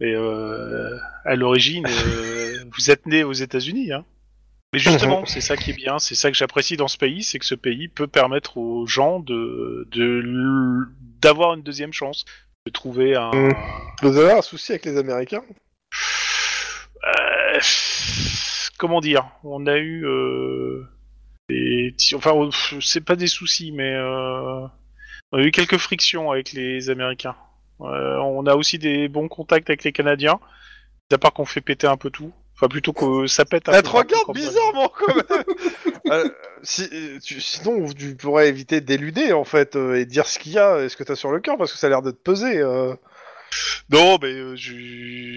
Mais euh, à l'origine, euh, vous êtes né aux États-Unis. Hein. Mais justement, c'est ça qui est bien, c'est ça que j'apprécie dans ce pays, c'est que ce pays peut permettre aux gens de d'avoir une deuxième chance, de trouver un. Vous avez un souci avec les Américains comment dire? On a eu des, enfin, c'est pas des soucis, mais euh, on a eu quelques frictions avec les Américains. Euh, on a aussi des bons contacts avec les Canadiens, à part qu'on fait péter un peu tout. Enfin, plutôt que ça pète un peu. te regarde bizarrement quand même. Euh, si, tu- sinon, tu pourrais éviter d'éluder en fait euh, et dire ce qu'il y a et ce que t'as sur le cœur parce que ça a l'air de te peser. Non, mais je,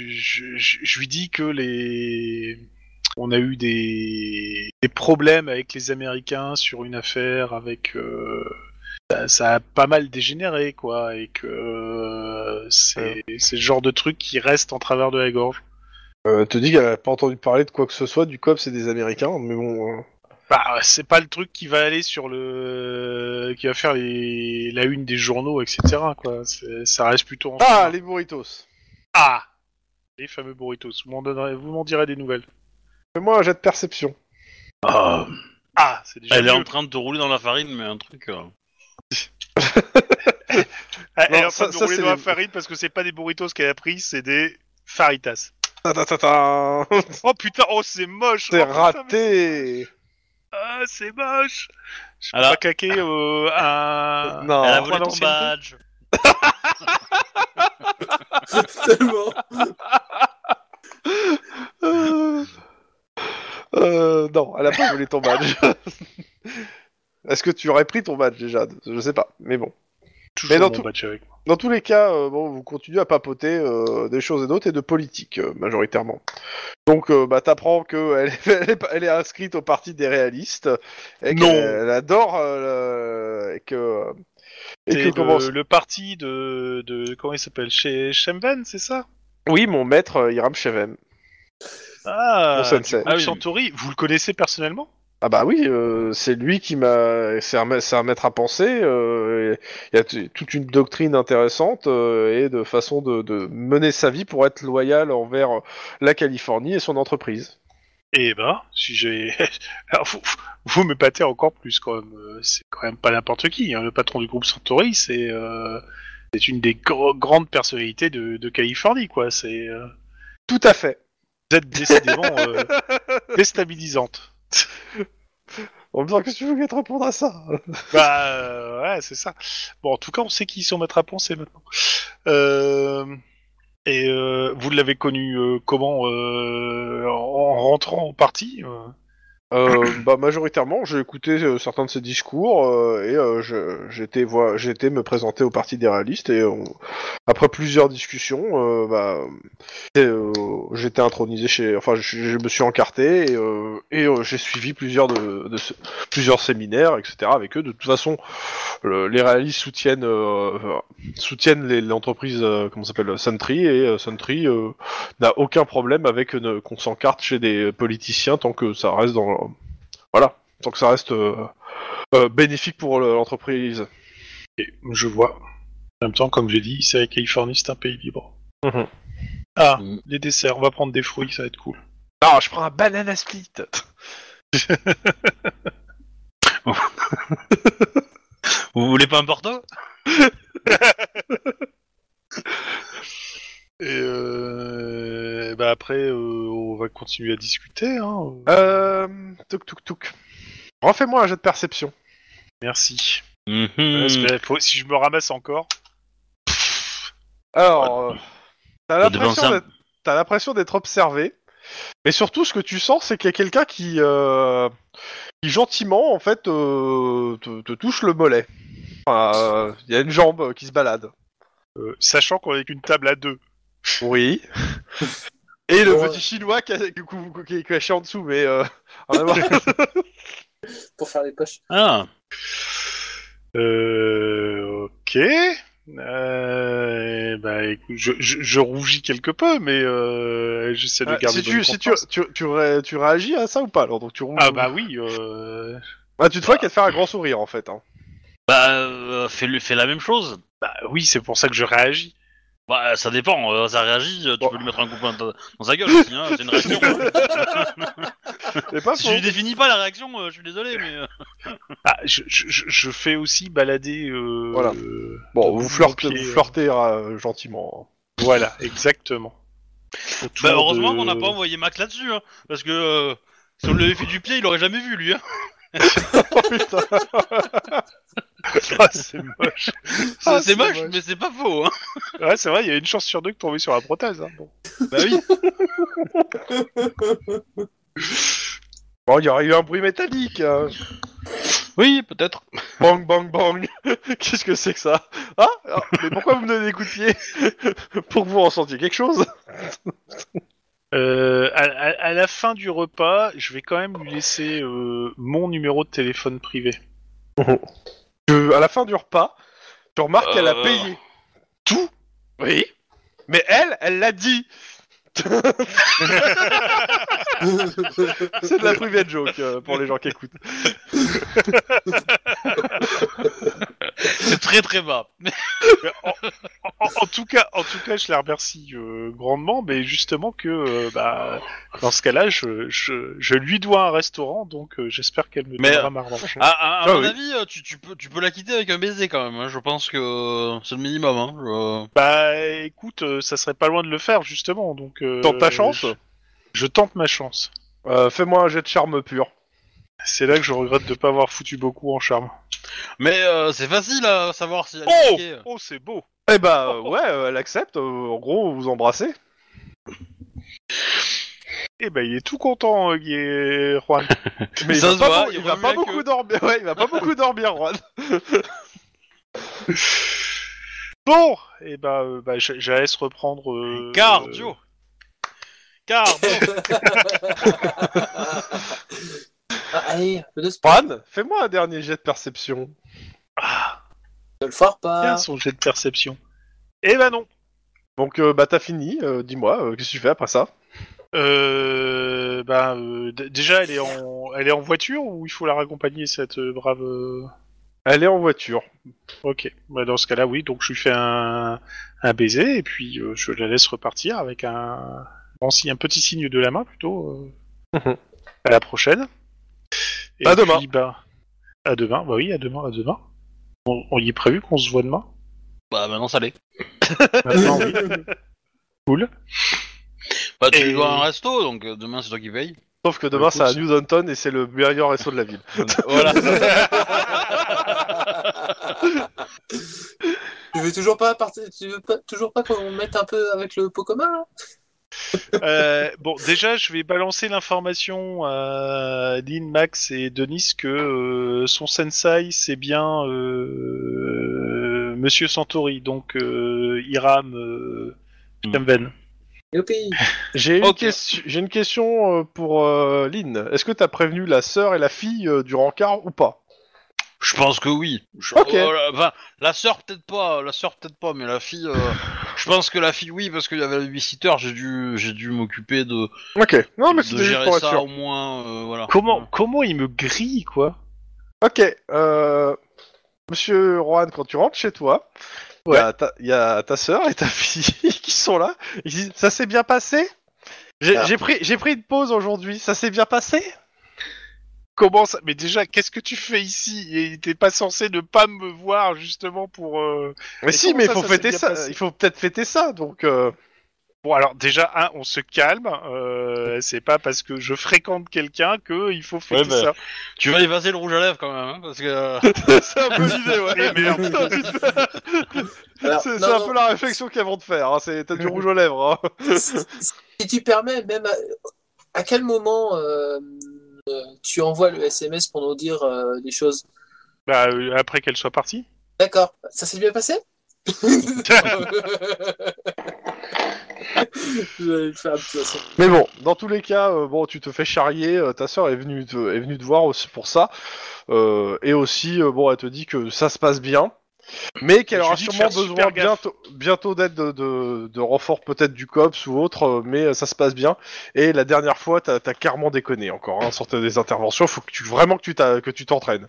je, je, je lui dis que les. On a eu des, des problèmes avec les Américains sur une affaire avec. euh, ça, ça a pas mal dégénéré, quoi, et que euh, c'est le genre de truc qui reste en travers de la gorge. Euh, te dit qu'elle a pas entendu parler de quoi que ce soit du COPS et des Américains, mais bon. Bah, c'est pas le truc qui va aller sur le. qui va faire les, la une des journaux, etc., quoi. Ça reste plutôt en. Ah, les burritos. Ah Les fameux burritos. Vous m'en donnerez- vous m'en direz des nouvelles. Fais-moi un jet de perception. Ah, Ah, c'est déjà elle est mieux. en train de te rouler dans la farine, mais un truc. euh, Ah, elle est Non, en train ça- de ça, rouler c'est dans la les- farine parce que c'est pas des burritos qu'elle a pris, c'est des faritas. Ta ta ta ta. Oh putain, oh c'est moche T'es oh, putain, mais- raté. Ah, c'est moche Je peux Alors- pas claquer euh, un... Non. Elle a Ah, volé ton badge. Tellement. Euh... euh, non, elle a pas volé ton badge. Est-ce que tu aurais pris ton badge déjà? Je sais pas, mais bon. Toujours Mais dans mon tout- badge avec moi. Dans tous les cas, euh, bon, vous continuez à papoter euh, des choses et d'autres et de politique majoritairement. Donc, bah, t'apprends qu'elle est, elle est, elle est inscrite au parti des réalistes et qu'elle elle adore le- et que et que le, parti de, de... Comment il s'appelle? Chez Shemven, c'est ça? Oui, mon maître Hiram Shevem. Ah, sensei. Ah oui. Santori, vous le connaissez personnellement? Ah bah oui, euh, c'est lui qui m'a, c'est un, ma- c'est un maître à penser. euh, Il y a t- toute une doctrine intéressante euh, et de façon de, de mener sa vie pour être loyal envers la Californie et son entreprise. Eh ben, si j'ai... Alors, vous, vous m'épatez encore plus, quand même. C'est quand même pas n'importe qui. hein. Le patron du groupe Santori, c'est... euh, C'est une des grandes personnalités de, de Californie, quoi. C'est... euh, Tout à fait. Êtes décidément euh, déstabilisante. En même temps, qu'est-ce que tu veux que te répondre à ça? Bah, euh, ouais, c'est ça. Bon, en tout cas, on sait qui sont maîtres à penser maintenant. Euh, et vous l'avez connu comment en rentrant au parti euh bah majoritairement, j'ai écouté euh, certains de ses discours euh, et euh, j'ai été me présenter au parti des réalistes et après plusieurs discussions, euh, bah euh, été intronisé chez, enfin je, me suis encarté et, et j'ai suivi plusieurs de, de plusieurs séminaires etc avec eux. De toute façon, le- les réalistes soutiennent soutiennent l'entreprise comment s'appelle Sentry et Sentry n'a aucun problème avec qu'on s'encarte chez des politiciens tant que ça reste dans voilà tant que ça reste euh, euh, bénéfique pour le- l'entreprise. Et je vois. En même temps, comme j'ai dit, c'est la Californie, c'est un pays libre. Mhm. Ah, Mhm. les desserts, on va prendre des fruits, ça va être cool. Non, je prends un banana split. Vous voulez pas un porto Et euh, bah après, euh, on va continuer à discuter. Hein. Euh, touk touk touk. Refais-moi un jet de perception. Merci. Mhm. Parce que, faut- si je me ramasse encore. Alors, euh, t'as l'impression d'être- t'as l'impression d'être observé, mais surtout ce que tu sens, c'est qu'il y a quelqu'un qui, euh, qui gentiment en fait euh, te, te touche le mollet. Enfin, euh, Il y a une jambe qui se balade. euh, sachant qu'on est qu'une table à deux. Oui. Et le petit chinois qui, a- qui- qui est caché en dessous, mais euh, rien à voir. Pour faire les poches. Ah, Euh, ok. Euh, bah écoute, je, je, je rougis quelque peu, mais euh, j'essaie de Ah, garder si bonne tu, si tu, tu, tu, ré- tu réagis à ça ou pas alors donc tu roules- Ah bah oui. Euh... Ah, tu te vois qu'elle te faire un grand sourire en fait. Hein. bah, euh, fais, le- fais la même chose. Bah oui, c'est pour ça que je réagis. Bah, ça dépend, euh, ça réagit, euh, tu Bon. peux lui mettre un coup dans dans sa gueule aussi, hein, c'est une réaction. pas si tu définis pas la réaction, euh, je suis désolé, mais... euh, Ah, je, je, je- je fais aussi balader. Euh, Voilà. euh, Bon, vous flirtez, vous flirtez euh, gentiment. Voilà, exactement. Autour Bah, heureusement de- qu'on n'a pas envoyé Mac là-dessus, hein, parce que euh, si on lui avait fait du pied, il aurait jamais vu, lui. Hein. Ah, c'est moche. C'est Ah, c'est moche, moche. mais c'est pas faux. Hein. Ouais, c'est vrai, il y a une chance sur deux que tomber sur la prothèse. Hein. Bon. Bah oui. Bon, il y aurait eu un bruit métallique. hein. Oui, peut-être. Bang, bang, bang. Qu'est-ce que c'est que ça? Ah, ah, Mais pourquoi vous me donnez des coups de pied Pour que vous ressentiez quelque chose? Euh, à, à- à la fin du repas, je vais quand même lui laisser euh, mon numéro de téléphone privé. Que, À la fin du repas, tu remarques qu'elle a Euh. payé tout. Oui. Mais elle, elle l'a dit. c'est de la private joke euh, pour les gens qui écoutent. C'est très très bas. Mais en, en- en tout cas, en tout cas, je la remercie euh, grandement, mais justement que euh, bah, dans ce cas-là, je, je, je lui dois un restaurant, donc euh, j'espère qu'elle me Mais, donnera ma revanche. À, à- à Ah mon oui. avis, tu, tu peux, tu peux la quitter avec un baiser quand même. hein. Je pense que c'est le minimum. Hein. Je- Bah écoute, euh, ça serait pas loin de le faire justement, donc. Euh, Tente ta chance. Je, je tente ma chance. Euh, Fais-moi un jet de charme pur. C'est là que je regrette de pas avoir foutu beaucoup en charme. Mais euh, c'est facile à savoir si elle est Oh, oh, c'est beau. Eh bah euh, ouais, euh, elle accepte. euh, en gros, vous embrassez. Eh ben, il est tout content, euh, Guy- Juan. Mais Ça il se va, pas, voit, beau- il il va remue pas la beaucoup queue. dormir. Ouais, il va pas beaucoup dormir, Juan. Bon, et ben, euh, bah, je, je la laisse reprendre. euh, Cardio. Cardio. Ah, allez, un peu de sport. Juan, fais-moi un dernier jet de perception. Ah, Ne le foire bien pas. son jet de perception. Eh ben non. Donc euh, bah t'as fini. euh, Dis-moi, euh, qu'est-ce que tu fais après ça? Euh, bah, euh, d- déjà, elle est en, elle est en voiture ou il faut la raccompagner cette euh, brave. euh, Elle est en voiture. Ok, bah, dans ce cas-là, oui. Donc je lui fais un, un baiser et puis euh, je la laisse repartir avec un, bon, si- un petit signe de la main plutôt. euh, Mhm. à la prochaine. Et À demain. bah, à demain. Bah oui, à demain, à demain. On, on y est prévu qu'on se voit demain? bah maintenant ça l'est. Maintenant, oui. Cool. Bah tu Et- dois un resto, donc euh, demain c'est toi qui paye. Sauf que demain Écoute, c'est à ça- New Downton et c'est le meilleur resto de la ville. voilà. Tu veux toujours pas partir, tu veux pas, toujours pas qu'on mette un peu avec le pot commun là Euh, bon, déjà, je vais balancer l'information à Lynn, Max et Denis que euh, son sensei, c'est bien euh, Monsieur Santori, donc euh, Iram euh, Shamven. Youpi J'ai une, Ok. question- j'ai une question euh, pour euh, Lynn. Est-ce que t'as prévenu la sœur et la fille euh, du rencard ou pas? Je pense que oui. Je- Ok. oh, la- enfin, la sœur peut-être pas, la sœur peut-être pas, mais la fille, euh, je pense que la fille oui parce qu'il y avait le visiteur, j'ai dû, j'ai dû m'occuper de, Ok. Non, mais de c'était juste gérer pour être ça sûr. au moins, euh, voilà. Comment, comment il me grille, quoi? Ok. Euh... Monsieur Rohan, quand tu rentres chez toi, il y a ta- il y, a ta sœur et ta fille qui sont là. Ils disent Ça s'est bien passé? J'ai Ah. j'ai pris, j'ai pris une pause aujourd'hui. Ça s'est bien passé? Comment ça Mais déjà, qu'est-ce que tu fais ici? Et t'es pas censé ne pas me voir justement pour. euh, Mais Et si, mais il faut ça fêter ça. Il faut peut-être fêter ça. Donc. euh, Bon, alors déjà, un, on se calme. Euh, c'est pas parce que je fréquente quelqu'un que il faut fêter Ouais, bah, ça. Tu vas évaser le rouge à lèvres quand même, hein, parce que. euh, c'est un peu l'idée, ouais. C'est un non, peu la réflexion qu'elles vont te faire. Hein. c'est- T'as du rouge aux lèvres. Hein. Si tu permets, même à, à quel moment euh, tu envoies le SMS pour nous dire euh, des choses Bah, euh, après qu'elle soit partie. D'accord, ça s'est bien passé? Mais bon, dans tous les cas, euh, bon, tu te fais charrier. euh, ta sœur est venue te, est venue te voir aussi pour ça, euh, et aussi, euh, bon, elle te dit que ça se passe bien, mais qu'elle aura sûrement besoin bientôt, bientôt d'aide de, de, de renfort peut-être du cops ou autre, euh, mais euh, ça se passe bien. Et la dernière fois, t'as as carrément déconné encore, hein, sur des interventions. Faut que tu vraiment que tu t'entraînes.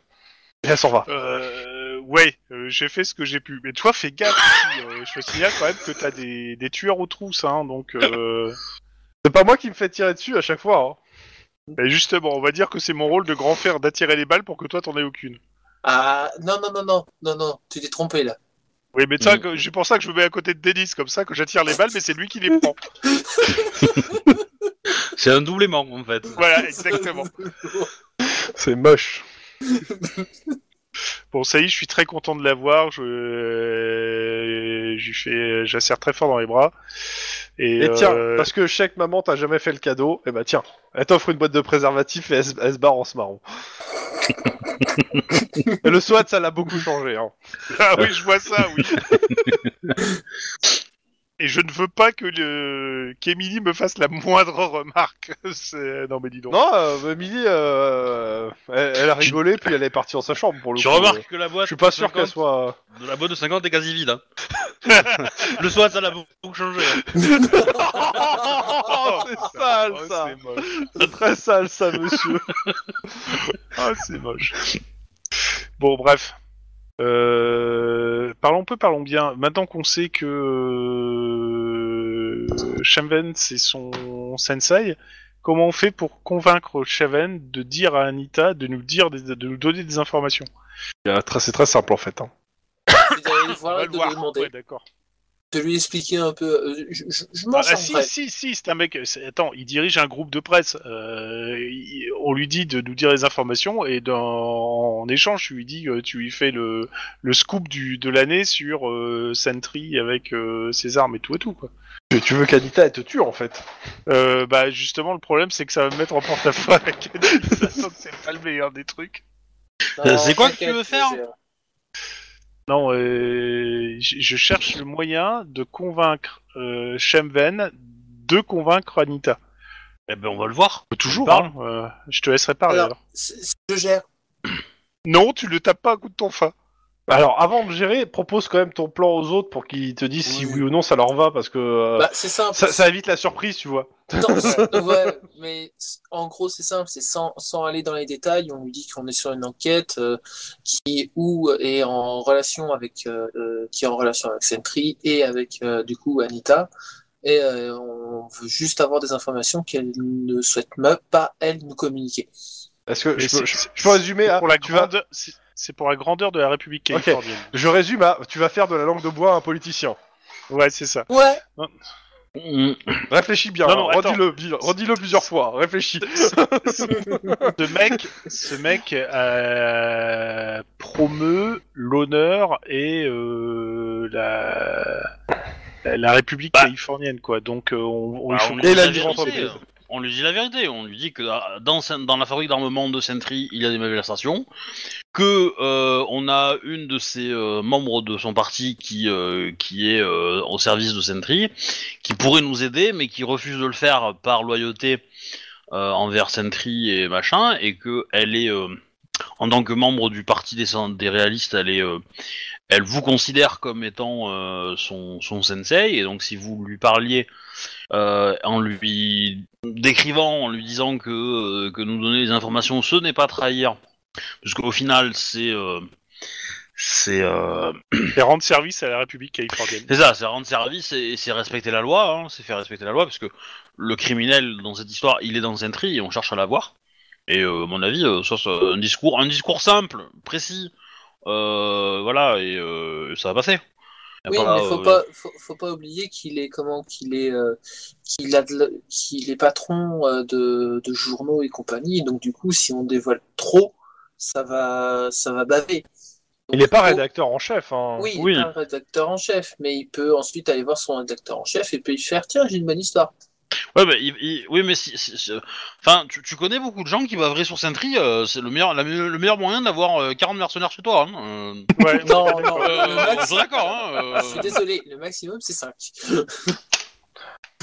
Et elle s'en va. Euh, ouais, euh, j'ai fait ce que j'ai pu. Mais toi, fais gaffe aussi. euh, je te signale quand même que t'as des, des tueurs aux trousses, hein, donc. C'est pas moi qui me fais tirer dessus à chaque fois. Hein. bah, justement, on va dire que c'est mon rôle de grand frère d'attirer les balles pour que toi t'en aies aucune. Ah, non, non, non, non, non, non, tu t'es trompé là. Oui, mais ça, Mm. que- c'est pour ça que je me mets à côté de Denis, comme ça, que j'attire les balles, mais c'est lui qui les prend. C'est un double aimant en fait. voilà, exactement. C'est moche. Bon, ça y est, je suis très content de l'avoir. Je, fais, j'assère très fort dans les bras. Et, Et tiens, euh, parce que je sais que maman t'a jamais fait le cadeau, et bah tiens, elle t'offre une boîte de préservatifs et elle, se- elle se barre en se marrant. Et le SWAT, ça l'a beaucoup changé. Hein. ah oui, je vois ça, oui. Et je ne veux pas que le qu'Emily me fasse la moindre remarque. C'est... Non mais dis donc. Non, euh, Emily, euh, elle, elle a rigolé, puis elle est partie dans sa chambre pour le Tu coup. remarques que la boîte. Je suis pas sûr 50 qu'elle soit. La boîte de 50 est quasi vide. Hein. le SWAT, ça l'a beaucoup changé. hein. Oh, c'est sale Oh, ça c'est moche. C'est très sale ça, monsieur Ah, c'est moche. Bon, bref. Euh, parlons peu, parlons bien. Maintenant qu'on sait que euh, Shamven c'est son sensei, comment on fait pour convaincre Shaven de dire à Anita de nous dire, des- de nous donner des informations? C'est très simple en fait. Hein. C'est d'aller le voir le Ouais, d'accord. De lui expliquer un peu. euh, Je, je, je m'en Ah, si, si, si, c'est un mec. c'est- Attends, il dirige un groupe de presse. Euh, il- on lui dit de nous dire les informations et dans, en échange, tu lui dis, euh, tu lui fais le, le scoop du, de l'année sur euh, Sentry avec euh, ses armes et tout et tout quoi. Tu- veux qu'Anita elle te tue en fait. Euh, bah justement, le problème c'est que ça va me mettre en porte-à-faux avec que c'est pas le meilleur des trucs. C'est quoi que tu veux faire. Non, euh, je je cherche le moyen de convaincre euh, Shemven de convaincre Anita. Eh ben, on va le voir. Toujours, Parle. hein, euh, je te laisserai parler. Alors, alors. c'est- c'est- je gère. Non, tu le tapes pas à coup de ton fin. Alors avant de gérer, propose quand même ton plan aux autres pour qu'ils te disent si Oui. ou non ça leur va parce que euh, Bah, c'est simple. ça, ça évite la surprise, tu vois. Non, c'est- ouais, mais c- en gros, c'est simple, c'est sans, sans aller dans les détails, on lui dit qu'on est sur une enquête euh, qui ou est en relation avec euh, euh, qui est en relation avec Sentry et avec euh, du coup Anita et euh, on veut juste avoir des informations qu'elle ne souhaite même pas elle nous communiquer. Est-ce que Mais je, peux- je- c'est- je peux résumer à pour la tu vas- c'est c'est pour la grandeur de la République californienne. Je résume à tu vas faire de la langue de bois un politicien. Ouais, c'est ça. Ouais, Mm. Réfléchis bien, Non, non, hein, redis-le, plusieurs fois, réfléchis. Ce mec, ce mec euh, promeut l'honneur et euh, la la République Bah. californienne, quoi. Donc, euh, on, on lui Bah, lui Et la la on lui dit la vérité. On lui dit que euh, dans, la fabrique d'armement de Sentry, il y a des malversations, que euh, on a une de ses euh, membres de son parti qui est au service de Sentry, qui pourrait nous aider, mais qui refuse de le faire par loyauté envers Sentry et machin, et que elle est en tant que membre du parti des, des réalistes, elle est elle vous considère comme étant euh, son, son sensei, et donc si vous lui parliez euh, en lui décrivant, en lui disant que, euh, que nous donner des informations, ce n'est pas trahir, parce qu'au final, c'est euh, c'est euh, et rendre service à la République californienne. c'est ça, c'est rendre service et c'est respecter la loi, hein, c'est faire respecter la loi, parce que le criminel dans cette histoire, il est dans Sentry et on cherche à l'avoir. Et euh, à mon avis, euh, ça, c'est un discours, un discours simple, précis, voilà, et euh, ça va passer. Oui, pas, mais faut euh, pas, faut, faut pas oublier qu'il est comment, qu'il est, euh, qu'il a, qu'il est patron euh, de, de journaux et compagnie. Donc du coup, si on dévoile trop, ça va, ça va baver. Donc, Il n'est pas rédacteur en chef. Hein. Oui, il Oui. est pas rédacteur en chef, mais il peut ensuite aller voir son rédacteur en chef et puis faire tiens, j'ai une bonne histoire. Ouais, il- il- oui, mais si, si- si- enfin, tu, tu connais beaucoup de gens qui baveraient sur Sentry, euh, c'est le meilleur, la me- le meilleur moyen d'avoir euh, 40 mercenaires chez toi. Hein, euh. Ouais, Non, non, Euh, le max, on est d'accord, hein. euh. je suis désolé, le maximum c'est 5.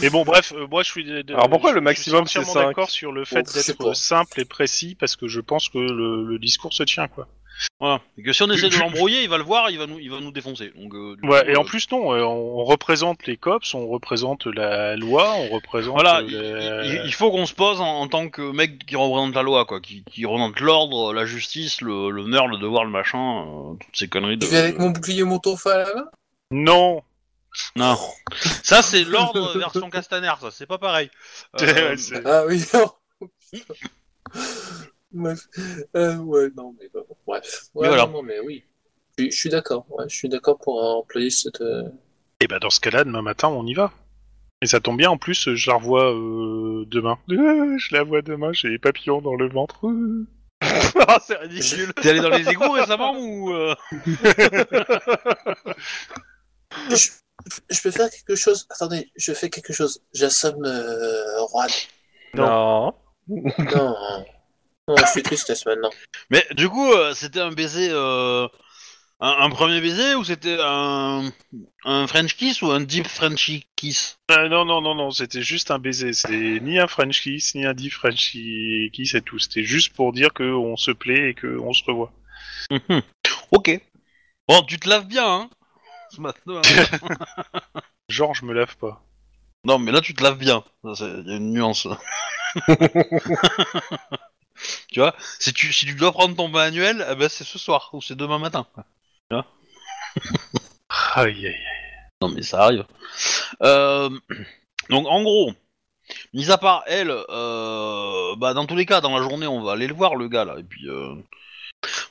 Mais bon, bref, euh, moi je suis. de- de- Alors, pourquoi je- le maximum, je suis c'est entièrement cinq d'accord sur le fait Bon, je sais d'être pas. simple et précis parce que je pense que le, le discours se tient, quoi. Voilà. Et que si on essaie de l'embrouiller, il va le voir, il va nous, il va nous défoncer. Donc, euh, du Ouais, coup, et en euh, plus, non, euh, on représente les cops, on représente la loi, on représente. Voilà, il, il- il faut qu'on se pose en, en tant que mec qui représente la loi, quoi, qui, qui représente l'ordre, la justice, le, l'honneur, le devoir, le machin, euh, toutes ces conneries de. Je vais avec mon bouclier mon tourfin à la main Non Non, ça c'est l'ordre version Castaner, ça c'est pas pareil. Euh, Ah oui, non. Bref. Euh, ouais, non, mais bon, bref. Ouais, Mais voilà. non, mais oui. Je, je suis d'accord. Ouais, je suis d'accord pour employer cette. euh, Et bah dans ce cas-là, demain matin, on y va. Et ça tombe bien, en plus, je la revois euh, demain. Euh, je la vois demain, j'ai les papillons dans le ventre. Ah, c'est ridicule. T'es allé dans les égouts récemment ou euh? Je, je peux faire quelque chose? Attendez, je fais quelque chose. J'assomme euh, Juan. Non. Non. Non, je suis tristesse maintenant. Mais du coup, euh, c'était un baiser, euh, un, un premier baiser ou c'était un, un French kiss ou un deep French kiss? Euh, non, non, non, non, c'était juste un baiser. C'est ni un French kiss, ni un deep French kiss et tout. C'était juste pour dire qu'on se plaît et qu'on se revoit. Mhm. Ok. Bon, tu te laves bien, hein ce matin. Genre, je me lave pas. Non, mais là, tu te laves bien. Il y a une nuance. Tu vois, si tu, si tu dois prendre ton bain annuel, eh ben, c'est ce soir ou c'est demain matin. Aïe, aïe. Non, mais ça arrive. Euh, donc, en gros, mis à part elle, euh, bah, dans tous les cas, dans la journée, on va aller le voir, le gars, là. Et puis, euh,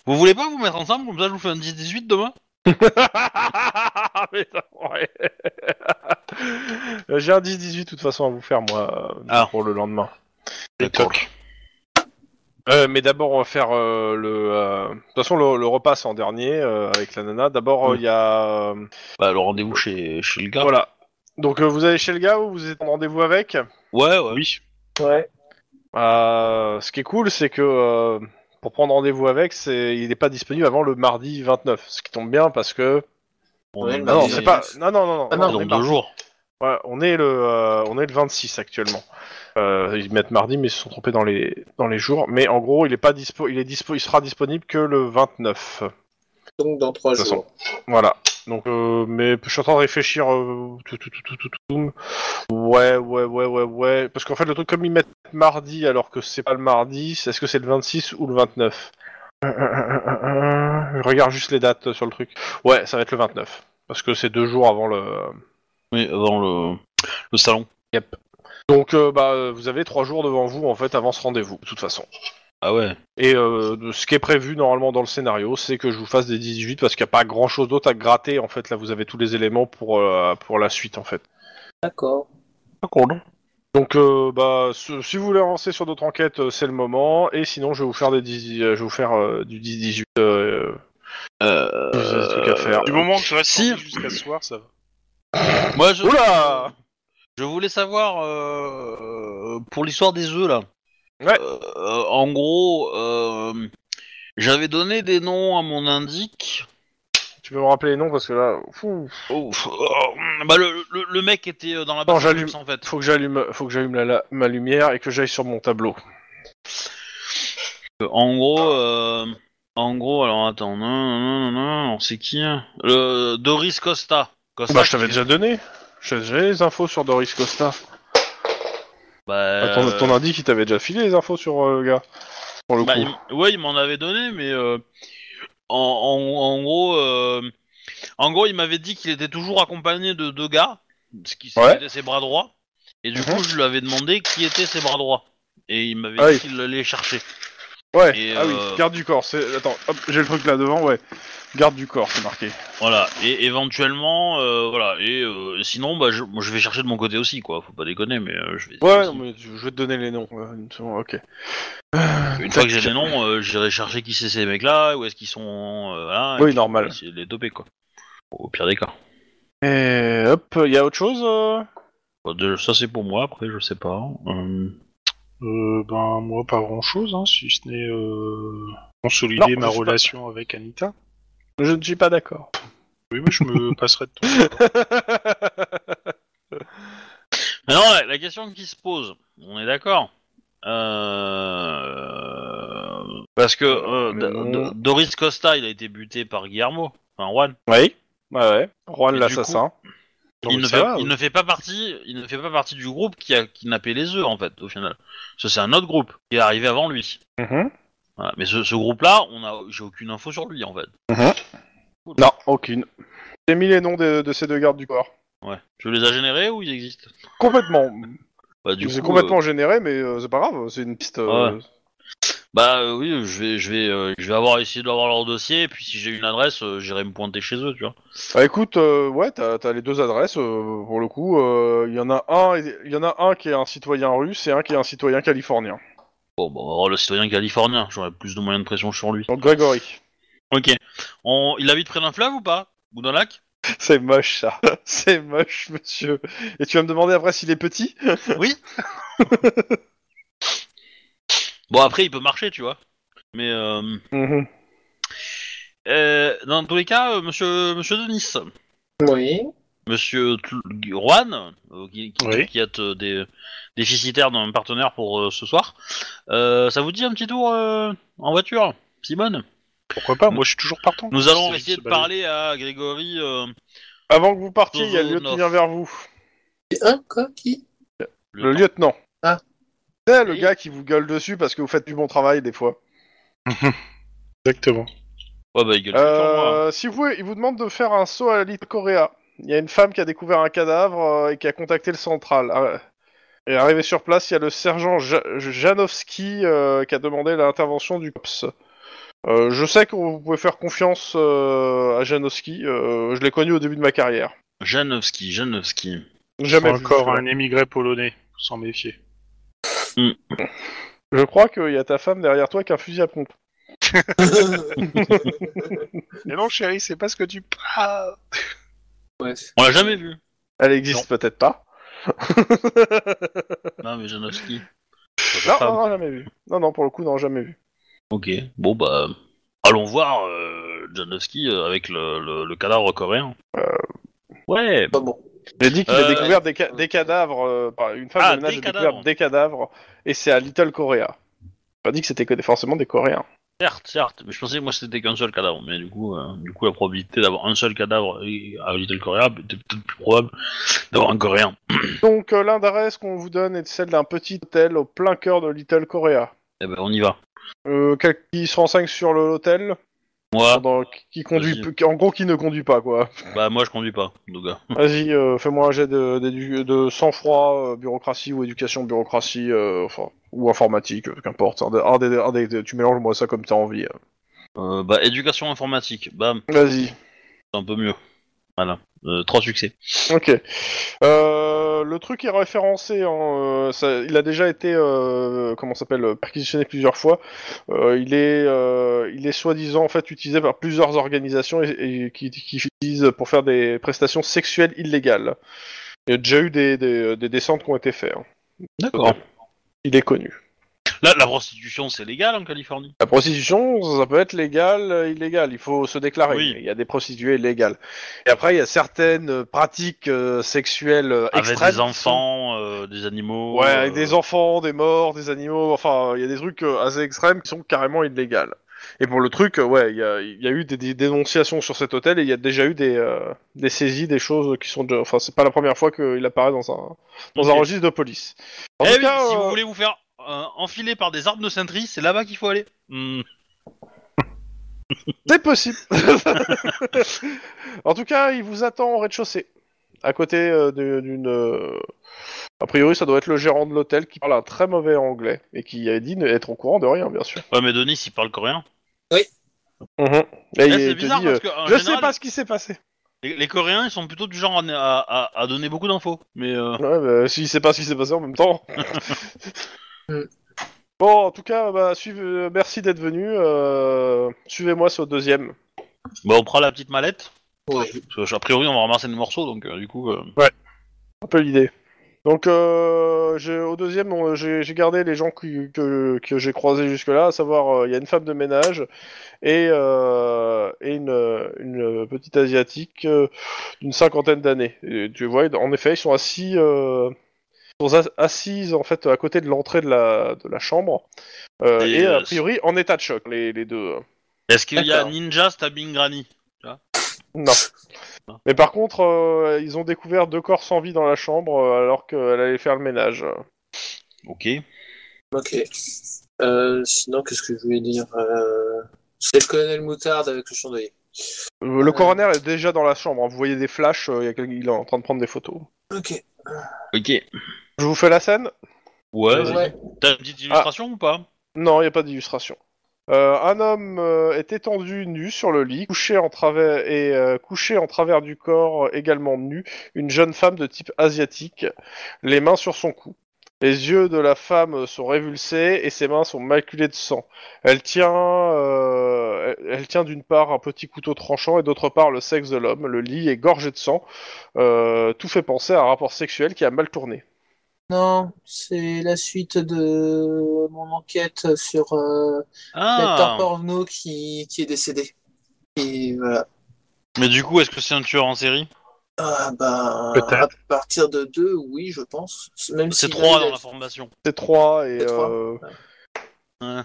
vous voulez pas vous mettre ensemble? Comme ça, je vous fais un 10-18 demain Mais non, ouais. J'ai un 10-18 de toute façon à vous faire, moi, euh, Ah. pour le lendemain. D'accord. Euh, mais d'abord, on va faire euh, le. euh, De toute façon, le, le repas c'est en dernier euh, avec la nana. D'abord, euh, il Mm. y a. euh, Bah, le rendez-vous chez, chez le gars. Voilà. Donc, euh, vous allez chez le gars ou vous êtes en rendez-vous avec? Ouais, ouais. Oui. Ouais. Euh, Ce qui est cool, c'est que euh, pour prendre rendez-vous avec, c'est il n'est pas disponible avant le mardi 29. Ce qui tombe bien parce que. On Ouais, est le Non, non, mardi c'est 29. pas. Non, non, non, non. Ah, non, non, on dans est deux mardi. jours. Ouais, on est le, euh, on est le 26 actuellement. Euh, ils mettent mardi, mais ils se sont trompés dans les, dans les jours. Mais en gros, il est pas dispo, il est dispo, il sera disponible que le 29. Donc dans trois De toute jours. Voilà. Donc, euh, mais je suis en train de réfléchir. euh, tout, tout, tout, tout, tout, tout. Ouais, ouais, ouais, ouais, ouais. Parce qu'en fait, le truc comme ils mettent mardi alors que c'est pas le mardi, est-ce que c'est le 26 ou le 29 Euh, euh, euh, euh, euh, Je regarde juste les dates sur le truc. Ouais, ça va être le 29. Parce que c'est deux jours avant le. Oui, avant le, le salon. Donc, euh, bah, vous avez trois jours devant vous en fait avant ce rendez-vous, de toute façon. Ah ouais. Et euh, ce qui est prévu normalement dans le scénario, c'est que je vous fasse des 18 parce qu'il n'y a pas grand chose d'autre à gratter. En fait, là, vous avez tous les éléments pour, euh, pour la suite en fait. D'accord. Donc, euh, bah, ce- si vous voulez avancer sur d'autres enquêtes, euh, c'est le moment. Et sinon, je vais vous faire des 10, je vais vous faire euh, du 10-18. Euh, Euh, vous avez des trucs à faire. Du moment que je reste si. jusqu'à ce soir, ça va. Moi, je, Oula je voulais savoir euh, pour l'histoire des œufs là. Ouais. Euh, en gros, euh, j'avais donné des noms à mon indique. Tu peux me rappeler les noms parce que là, fou, Oh, oh, bah le, le, le mec était euh, dans la Non, j'allume. en fait. faut que j'allume, faut que j'allume la- la- ma lumière et que j'aille sur mon tableau. Euh, En gros, euh, en gros, alors attends, non, non, non, non, c'est qui hein? Le Doris Costa. Costa Bah, je t'avais qui- déjà donné. J'ai les infos sur Doris Costa. Bah, Ah, ton, euh, ton indique, il t'avait déjà filé les infos sur euh, le gars. Pour le bah, coup. il- ouais, il m'en avait donné, mais euh, en, en, en gros, euh, en gros, il m'avait dit qu'il était toujours accompagné de deux gars, ce qui Ouais. c'était ses bras droits. Et du Mhm. coup, je lui avais demandé qui étaient ses bras droits. Et il m'avait Ah dit qu'il allait chercher. Ouais. et, Ah oui. euh, Garde du corps. C'est. Attends. Hop, j'ai le truc là devant. Ouais. Garde du corps, c'est marqué. Voilà. Et éventuellement, euh, voilà. Et euh, sinon, bah, je, moi, je vais chercher de mon côté aussi, quoi. Faut pas déconner, mais euh, je vais. Ouais. aussi. non, mais je je vais te donner les noms. Ouais, une seconde, ok. Une fois que j'ai les noms, euh, j'irai chercher qui c'est ces mecs-là, où est-ce qu'ils sont, euh, voilà. et Oui, puis, normal. essayer de les toper, quoi. Au pire des cas. Et hop, il y a autre chose euh? De- ça c'est pour moi, après je sais pas. Euh, Euh, ben moi pas grand chose, hein, si ce n'est euh, consolider Non, ma relation avec Anita. Je ne suis pas d'accord. Oui, mais je me passerai de. Mais non, la, la question qui se pose, on est d'accord euh... Parce que euh, Doris Costa, il a été buté par Guillermo, enfin Juan. oui. Ouais, ouais. Juan l'assassin. Il, ne fait, va, il ne fait pas partie, il ne fait pas partie du groupe qui a kidnappé les œufs en fait, au final. Ça c'est un autre groupe qui est arrivé avant lui. Mhm. Voilà. Mais ce, ce groupe-là, on a, j'ai aucune info sur lui en fait. Non, aucune. J'ai mis les noms de, de ces deux gardes du corps. Ouais. Tu les as générés ou ils existent? Complètement. Bah du C'est coup, complètement généré, mais euh, c'est pas grave. C'est une piste. euh, Ouais. Bah euh, oui, je vais, je vais, euh, je vais avoir essayé d'avoir leur dossier, et puis si j'ai une adresse, euh, j'irai me pointer chez eux, tu vois. Bah écoute, euh, ouais, t'as as les deux adresses euh, pour le coup. euh, Il y en a un, il y en a un qui est un citoyen russe et un qui est un citoyen californien. Bon, bon, on va voir le citoyen californien, j'aurai plus de moyens de pression sur lui. Donc Grégory. Ok. On... Il habite près d'un fleuve ou pas? Ou d'un lac? C'est moche ça. C'est moche, monsieur. Et tu vas me demander après s'il est petit? Oui. bon après, il peut marcher, tu vois. Mais euh, Mhm. euh, dans tous les cas, euh, Monsieur, Monsieur Denis, Oui. Monsieur Tl- Juan, euh, qui, qui, Oui. qui est des déficitaire d'un partenaire pour euh, ce soir, euh, ça vous dit un petit tour euh, en voiture, Simone? Pourquoi pas Moi je suis toujours partant. Nous allons essayer de parler à Grégory. euh, Avant que vous partiez, il y a le lieutenant qui Nov. vient vers vous. C'est un quoi qui Le lieutenant. Ah. C'est le gars qui vous gueule dessus parce que vous faites du bon travail des fois. Exactement. Ouais, bah, il gueule moi. Euh, si vous il vous demande de faire un saut à l'île Coréa. Il y a une femme qui a découvert un cadavre euh, et qui a contacté le central. Ah, Et arrivé sur place, il y a le sergent Ja- Janowski euh, qui a demandé l'intervention du COPS. Euh, je sais que vous pouvez faire confiance euh, à Janowski. euh, je l'ai connu au début de ma carrière. Janowski, Janowski. Jamais vu Encore jusque-là. un émigré polonais, faut s'en méfier. Je crois qu'il y a ta femme derrière toi qui a un fusil à pompe. Mais non chérie, c'est pas ce que tu parles. Ouais. On l'a jamais vu. Elle existe peut-être pas. Non, mais Janowski. Non, non, non, jamais vu. Non, non, pour le coup, non, jamais vu. Ok, bon bah. Allons voir euh, Janowski euh, avec le, le, le cadavre coréen. Ouais, Pas bon. J'ai dit qu'il a Euh, découvert des, ca- des cadavres. euh, par- une femme Ah, de ménage des a découvert cadavres. des cadavres. Et c'est à Little Korea. Pas dit que c'était que des- forcément des Coréens. certes, certes. Mais je pensais que moi c'était qu'un seul cadavre. Mais du coup, euh, du coup la probabilité d'avoir un seul cadavre et- à Little Korea était peut-être plus probable d'avoir un coréen. Donc, euh, l'adresse qu'on vous donne est celle d'un petit hôtel au plein cœur de Little Korea. Eh ben on y va. Euh, quel- qui se renseigne sur le- l'hôtel Moi, Pendant- qui conduit, Vas-y. en gros, qui ne conduit pas, quoi. bah moi je conduis pas, donc gars. Vas-y, euh, fais-moi un jet de, d'édu- de sang-froid, euh, bureaucratie ou éducation, bureaucratie, euh, enfin, ou informatique, euh, qu'importe. Un des- un des- un des- tu mélanges moi ça comme t'as envie. euh. Euh, bah éducation informatique, bam, Vas-y. c'est un peu mieux. Voilà, Euh, trois succès. Ok. Euh, le truc est référencé. En, euh, ça- il a déjà été, euh, comment s'appelle, perquisitionné plusieurs fois. Euh, il est, euh, il est soi-disant en fait utilisé par plusieurs organisations et, et qui, qui utilisent pour faire des prestations sexuelles illégales. Il y a déjà eu des, des, des descentes qui ont été faites. hein. D'accord. Il est connu. Là, la prostitution, c'est légal en Californie? La prostitution, ça peut être légal, euh, illégal. Il faut se déclarer. Oui. Il y a des prostituées légales. Et après, il y a certaines euh, pratiques euh, sexuelles euh, Avec extrêmes des enfants, euh, des animaux. Ouais, avec des enfants, des morts, des animaux, enfin, il y a des trucs assez extrêmes qui sont carrément illégales. Et pour le truc, ouais, il y a, y a eu des, des dénonciations sur cet hôtel et il y a déjà eu des, euh, des saisies, des choses qui sont déjà... Enfin, c'est pas la première fois qu'il apparaît dans un, dans un registre de police. En Eh tout oui, cas, si euh, vous voulez vous faire euh, enfiler par des arbres de Saint-Try, c'est là-bas qu'il faut aller. Hmm. c'est possible. en tout cas, il vous attend au rez-de-chaussée, à côté euh, de- d'une... euh, A priori, ça doit être le gérant de l'hôtel qui parle un très mauvais anglais et qui a dit être au courant de rien, bien sûr. Ouais, mais Denis, il parle coréen. Mhm. Et Eh, il c'est te bizarre dit, parce euh, que, en je général, sais pas ce qui s'est passé. Les, les Coréens, ils sont plutôt du genre à, à- à- à donner beaucoup d'infos. Mais euh, Ouais, bah, s'il sait pas ce qui s'est passé en même temps. Mm. bon, en tout cas, bah, suivez- euh, merci d'être venu. euh, Suivez-moi sur le deuxième. bah, on prend la petite mallette. Oui. Parce que, a priori, on va ramasser des morceaux, donc euh, du coup. euh, Un peu l'idée. Donc, euh, j'ai- au deuxième, on- j'ai j'ai gardé les gens qui- que, que j'ai croisés jusque-là, à savoir, euh, il y a une femme de ménage et, euh, et une, une petite asiatique euh, d'une cinquantaine d'années. Et Tu vois, en effet, ils sont assis, euh, sont assises en fait à côté de l'entrée de la, de la chambre euh, Et, et, a euh, priori en état de choc, les, les deux. Est-ce qu'il y a. Ninja Stabbing Granny? Non. Mais par contre, euh, ils ont découvert deux corps sans vie dans la chambre alors qu'elle allait faire le ménage. Ok. Ok. Euh, sinon, qu'est-ce que je voulais dire euh... C'est le colonel Moutarde avec le chandelier. Euh, Le coroner est déjà dans la chambre. hein. Vous voyez des flashs, euh, il est en train de prendre des photos. Ok. Ok. Je vous fais la scène Ouais, Ouais. T'as une petite illustration ou pas? Non, il n'y a pas d'illustration. Euh, un homme euh, est étendu nu sur le lit, couché en travers et euh, couché en travers du corps, euh, également nu, une jeune femme de type asiatique, les mains sur son cou. Les yeux de la femme sont révulsés et ses mains sont maculées de sang. Elle tient, euh, elle, elle tient d'une part un petit couteau tranchant et d'autre part le sexe de l'homme. Le lit est gorgé de sang. Euh, tout fait penser à un rapport sexuel qui a mal tourné. Non, c'est la suite de mon enquête sur euh, l'acteur Ah porno qui, qui est décédé. Et voilà. Mais du coup, est-ce que c'est un tueur en série? Ah bah, Peut-être. à partir de deux, oui, je pense. Même C'est si trois là, dans il a- la formation. C'est trois et C'est trois. euh,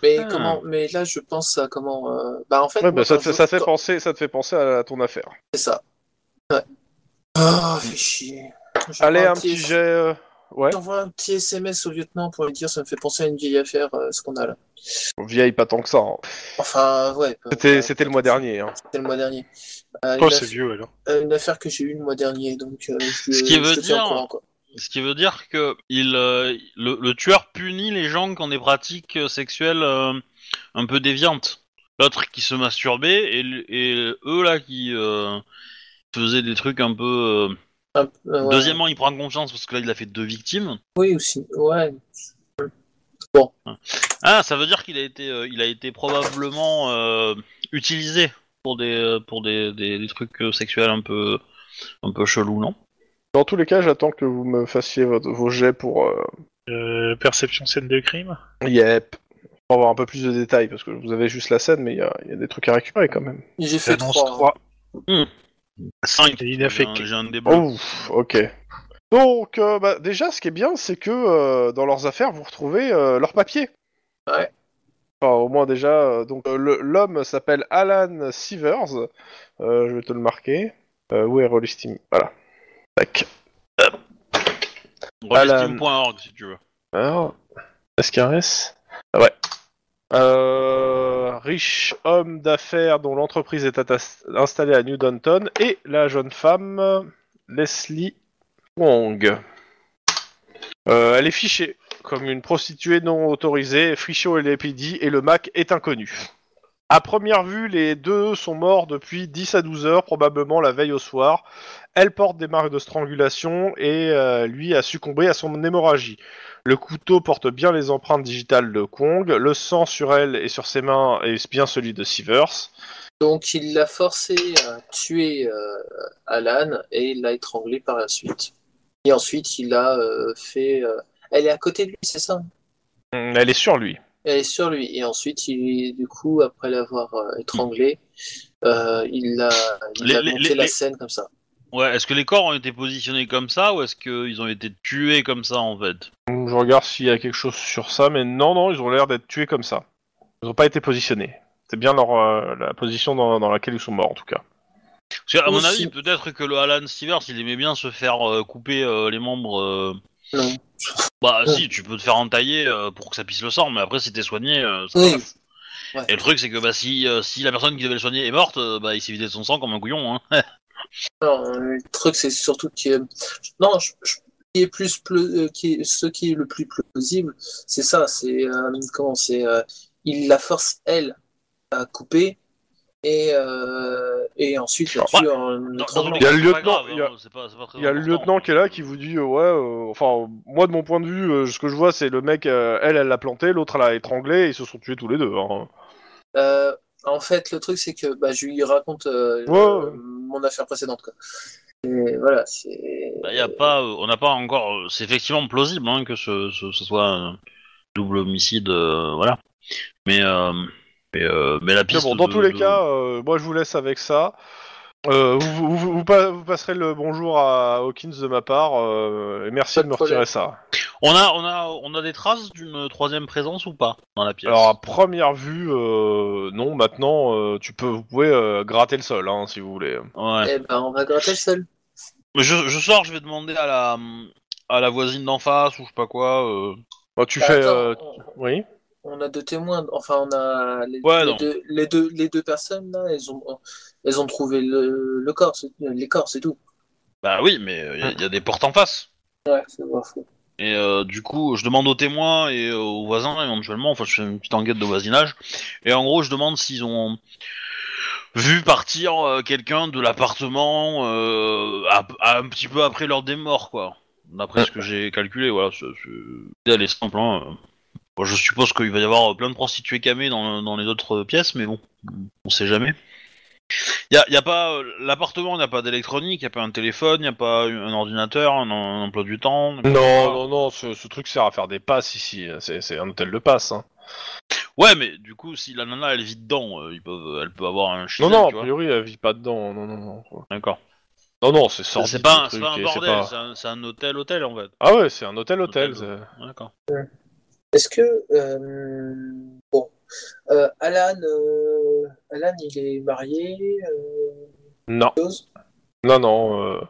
Mais Ah. comment Mais là, je pense à comment. euh, Bah en fait, Ouais, moi, bah, ça, te fait, je- ça, te fait quand- penser, ça te fait penser à ton affaire. C'est ça. Ouais. Ah, fais chier. Allez, un petit jet. Ouais, J'envoie un petit SMS au lieutenant pour lui dire ça me fait penser à une vieille affaire, euh, ce qu'on a là. vieille pas tant que ça. hein. Enfin, ouais. C'était euh, c'était le mois dernier. hein. C'était le mois dernier. Euh, Oh, une, c'est vieux alors. euh, une affaire que j'ai eue le mois dernier, donc euh, je, Ce qui je veut te tiens au dire- courant, quoi. Ce qui veut dire que il, euh, le, le tueur punit les gens qui ont des pratiques euh, sexuelles euh, un peu déviantes. L'autre qui se masturbait et, l- et eux là qui euh, faisaient des trucs un peu. euh, Euh, ouais. Deuxièmement, il prend confiance parce que là il a fait deux victimes. Oui, aussi. Ouais. Ah, ça veut dire qu'il a été, euh, il a été probablement euh, utilisé pour des, pour des, des, des trucs sexuels un peu, un peu chelous, non? Dans tous les cas, j'attends que vous me fassiez votre- vos jets pour. euh, Euh, perception scène de crime? Yep. Pour avoir un peu plus de détails, parce que vous avez juste la scène, mais il y a, il y a des trucs à récupérer quand même. J'ai fait Annonce trois. 3. 5. Et il a fait J'ai un, bleus. Ouf, ok. Donc, euh, bah, déjà, ce qui est bien, c'est que euh, dans leurs affaires, vous retrouvez euh, leurs papiers. Ouais. Enfin, au moins déjà, euh, donc euh, l'homme s'appelle Alan Sievers. Euh, je vais te le marquer. Euh, où est Rollistim Voilà. Tac. Rollistim.org si tu veux. Alors, est-ce qu'il y a un S? Ah ouais. Euh, riche homme d'affaires dont l'entreprise est installée à New Downton et la jeune femme Leslie Wong. Euh, elle est fichée comme une prostituée non autorisée, fichée au LAPD et le Mac est inconnu. À première vue, les deux sont morts depuis 10 à 12 heures, probablement la veille au soir. Elle porte des marques de strangulation et euh, lui a succombé à son hémorragie. Le couteau porte bien les empreintes digitales de Kong. Le sang sur elle et sur ses mains est bien celui de Sivers. Donc il l'a forcé à tuer euh, Alan et il l'a étranglé par la suite. Et ensuite il a euh, fait. euh, Elle est à côté de lui, c'est ça? Hum, Elle est sur lui. Elle est sur lui. Et ensuite, il, du coup, après l'avoir euh, étranglé, euh, il a, il Les- a les- monté les- la les- scène comme ça. Ouais, est-ce que les corps ont été positionnés comme ça ou est-ce qu'ils ont été tués comme ça en fait? Je regarde s'il y a quelque chose sur ça, mais non, non, ils ont l'air d'être tués comme ça. Ils n'ont pas été positionnés. C'est bien leur, euh, la position dans, dans laquelle ils sont morts, en tout cas. Parce qu'à mon Aussi. avis, peut-être que le Alan Stevers, il aimait bien se faire euh, couper euh, les membres. euh, Non. Bah Ouais. si, tu peux te faire entailler euh, pour que ça pisse le sang, mais après si t'es soigné, euh, ça Oui. passe. Ouais. Et le truc c'est que bah si, euh, si la personne qui devait le soigner est morte, euh, bah il s'est vidé de son sang comme un couillon. Hein. Non, euh, le truc, c'est surtout que. Non, je, je- qui est plus euh, qui est, ce qui est le plus plausible, c'est ça. C'est euh, comment c'est. euh, il la force elle à couper et euh, et ensuite la Ouais. tue en Il y a le lieutenant, grave, il y a- hein, pas- pas Il y a le lieutenant qui est là qui vous dit euh, ouais, euh, enfin moi de mon point de vue, euh, ce que je vois c'est le mec, euh, elle elle l'a planté, l'autre elle l'a étranglé, et ils se sont tués tous les deux. hein. Euh, en fait, le truc, c'est que bah, je lui raconte euh, Ouais, euh, ouais. Mon affaire précédente. Quoi. Et voilà, c'est. Bah, y a pas, euh, on n'a pas encore. euh, C'est effectivement plausible hein, que ce, ce, ce soit un double homicide, euh, voilà. Mais euh, mais, euh, mais la Mais piste. bon, dans de- tous les de- cas, euh, moi je vous laisse avec ça. Euh, vous, vous- vous pa- vous passerez le bonjour à Hawkins de ma part, euh, et merci Pas de de me retirer problème. ça. On a, on a, on a des traces d'une troisième présence ou pas dans la pièce? Alors à première vue, euh, non, maintenant euh, tu peux, vous pouvez euh, gratter le sol hein, si vous voulez. Ouais. Eh ben, on va gratter le sol. Je, je sors, je vais demander à la, à la voisine d'en face ou je sais pas quoi. euh. Bon, tu Bah, fais, attends, euh, on, oui. on a deux témoins. Enfin, on a les, Ouais, les non. deux, les deux, les deux personnes là. Elles ont, elles ont trouvé le, le corps, les corps, c'est tout. Bah oui, mais il y, a des portes en face. Ouais, c'est pas fou. Et euh, du coup, je demande aux témoins et euh, aux voisins éventuellement. Enfin, je fais une petite enquête de voisinage. Et en gros, je demande s'ils ont vu partir euh, quelqu'un de l'appartement euh, à- à un petit peu après l'heure des morts, quoi. D'après ce que j'ai calculé, voilà. c'est- c'est- Elle est simple. Hein. Bon, je suppose qu'il va y avoir plein de prostituées camées dans, dans les autres pièces, mais bon, on sait jamais. Y a, y a pas euh, l'appartement, il n'y a pas d'électronique, il n'y a pas un téléphone, il n'y a pas un ordinateur, un, un emploi du temps. Non, non, non, ce, ce truc sert à faire des passes ici. C'est c'est un hôtel de passe. Hein. Ouais, mais du coup, si la nana elle vit dedans, euh, ils peuvent, elle peut avoir un chien. Non, non, tu a vois. priori elle vit pas dedans. Non, non, non. D'accord. Non, non, c'est sorti. c'est pas, un- ce c'est truc, pas un et c'est bordel, pas- c'est un, c'est un hôtel, hôtel en fait. Ah ouais, c'est un hôtel, hôtel. Hôtel. c'est- D'accord. Est-ce que euh, bon, euh, Alan, euh, Alan, il est marié. Euh, Non. Non, non.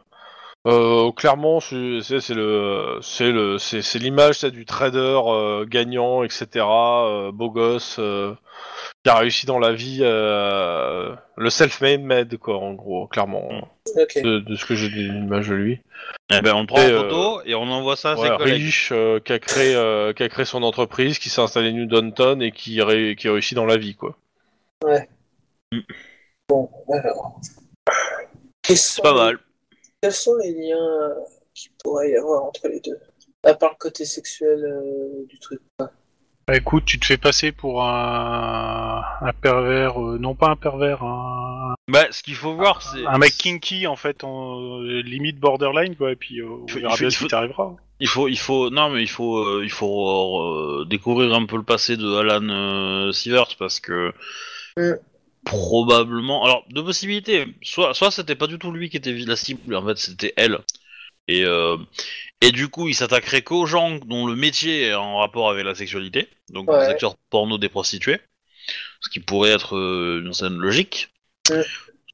Clairement, c'est le, c'est le, c'est l'image c'est du trader gagnant, etc. beau gosse, qui a réussi dans la vie, euh, le self-made made quoi, en gros, clairement, Ok. de, de ce que j'ai d'image de lui. Eh ben, on prend Et, en euh, photo et on envoie ça à Ouais, ses collègues. riche, euh, qui a créé, euh, qui a créé son entreprise, qui s'est installé à New Downton et qui, ré- qui réussit dans la vie, quoi. Bon, alors. Quels C'est sont pas les- mal. Quels sont les liens qu'il pourrait y avoir entre les deux? À part le côté sexuel euh, du truc. Bah, écoute, tu te fais passer pour un, un pervers, euh, non pas un pervers, un, Bah, ce qu'il faut voir, c'est. un mec kinky en fait, en euh, limite borderline quoi, et puis euh, on Il faut- verra il faut- bien il ce faut- qui t'arrivera. Il faut, il faut, non, mais il faut, euh, il faut euh, découvrir un peu le passé de Alan euh, Sivers parce que Mm. probablement, alors deux possibilités. Soit, soit c'était pas du tout lui qui était la cible, en fait c'était elle. Et euh, et du coup, il s'attaquerait qu'aux gens dont le métier est en rapport avec la sexualité, donc Ouais. les acteurs porno des prostituées, ce qui pourrait être euh, une scène logique. Mm.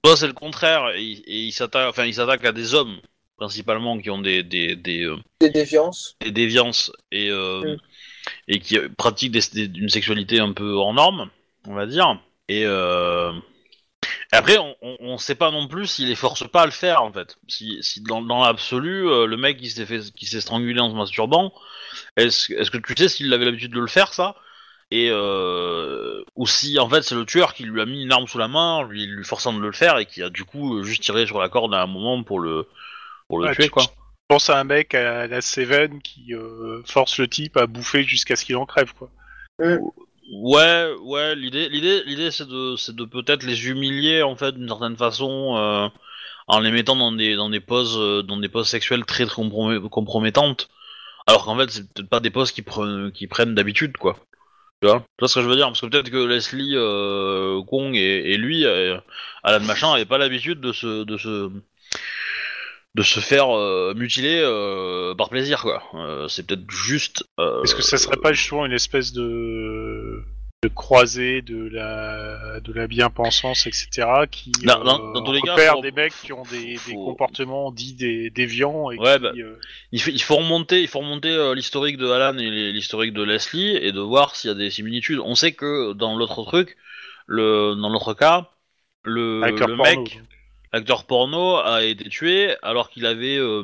Soit c'est le contraire, et, il- et il s'attaque, enfin à des hommes principalement qui ont des des, des euh, Des déviances. des déviances et, euh, Mm. et qui pratiquent des, des- une sexualité un peu hors norme, on va dire. Et euh, après, on, on sait pas non plus s'il les force pas à le faire en fait. Si, si dans, dans l'absolu, euh, le mec qui s'est fait, qui s'est strangulé en se masturbant, est-ce est-ce que tu sais s'il avait l'habitude de le faire ça? Et euh, ou si en fait c'est le tueur qui lui a mis une arme sous la main, lui, lui forçant de le faire et qui a du coup juste tiré sur la corde à un moment pour le pour le Ouais, tuer tu- quoi. Je pense à un mec à la Seven qui euh, force le type à bouffer jusqu'à ce qu'il en crève, quoi. Ouais, ouais, l'idée, l'idée, l'idée, c'est de, c'est de peut-être les humilier en fait d'une certaine façon, euh, en les mettant dans des, dans des poses, euh, dans des poses sexuelles très, très compromet- compromettantes, alors qu'en fait c'est peut-être pas des poses qui prennent, qui prennent d'habitude quoi. Tu vois, tu vois ce que je veux dire? Parce que peut-être que Leslie euh, Kong et, et lui, euh, Alan Machin, avaient pas l'habitude de se, de se, de se faire euh, mutiler euh, par plaisir quoi. Euh, c'est peut-être juste. euh, Est-ce que ça serait pas justement une espèce de de croisée de la de la bien-pensance, etc., qui dans- euh, dans tous les cas, repère faut- des mecs qui ont des, des comportements dits des déviants et Ouais, qui, bah, euh, Il faut, il faut remonter, il faut remonter euh, l'historique de Alan et l'historique de Leslie et de voir s'il y a des similitudes. On sait que dans l'autre truc, le, dans l'autre cas, le, le mec. L'acteur porno, a été tué alors qu'il avait, euh,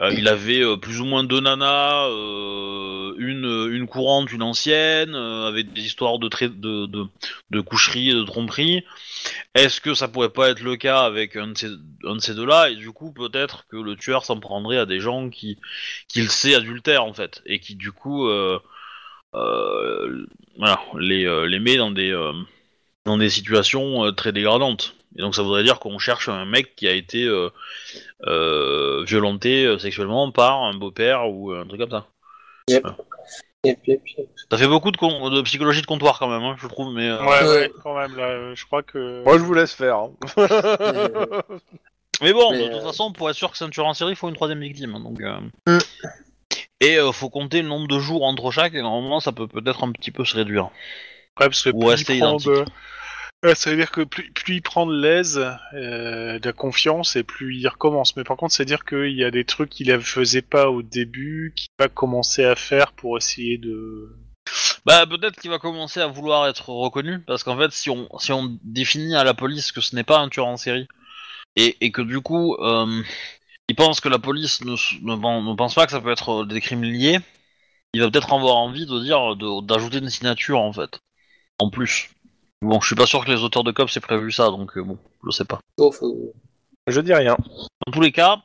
euh, il avait euh, plus ou moins deux nanas, une, une courante, une ancienne, avec des histoires de, de, de, et de tromperie. Est-ce que ça pourrait pas être le cas avec un de ces, de deux-là? Et du coup, peut-être que le tueur s'en prendrait à des gens qui, qu'il sait adultère en fait, et qui du coup, voilà, les, les met dans des, dans des situations très dégradantes. Et donc ça voudrait dire qu'on cherche un mec qui a été euh, euh, violenté euh, sexuellement par un beau-père ou un truc comme ça. Yep, yep, yep. Ça fait beaucoup de, con- de psychologie de comptoir quand même, hein, je trouve, mais... euh, Ouais, Ouais. ouais, quand même, là, je crois que... Moi, je vous laisse faire. hein. Mais bon, Mais, de toute façon, pour être sûr que c'est un tueur en série, il faut une troisième victime. hein, Donc, euh. Mm. Et euh, faut compter le nombre de jours entre chaque, et normalement, ça peut peut-être un petit peu se réduire. Ouais, parce que Ou rester identique. de... Ça veut dire que plus, il prend de l'aise, euh, de la confiance, et plus il recommence. Mais par contre, c'est dire qu'il y a des trucs qu'il ne faisait pas au début, qu'il va commencer à faire pour essayer de... Bah, peut-être qu'il va commencer à vouloir être reconnu, parce qu'en fait, si on, si on définit à la police que ce n'est pas un tueur en série, et, et que du coup, euh, il pense que la police ne, ne, ne pense pas que ça peut être des crimes liés, il va peut-être avoir envie de dire d'ajouter une signature en fait, en plus. Bon, je suis pas sûr que les auteurs de COP aient prévu ça, donc euh, bon, je sais pas. Sauf, euh, Je dis rien. Dans tous les cas,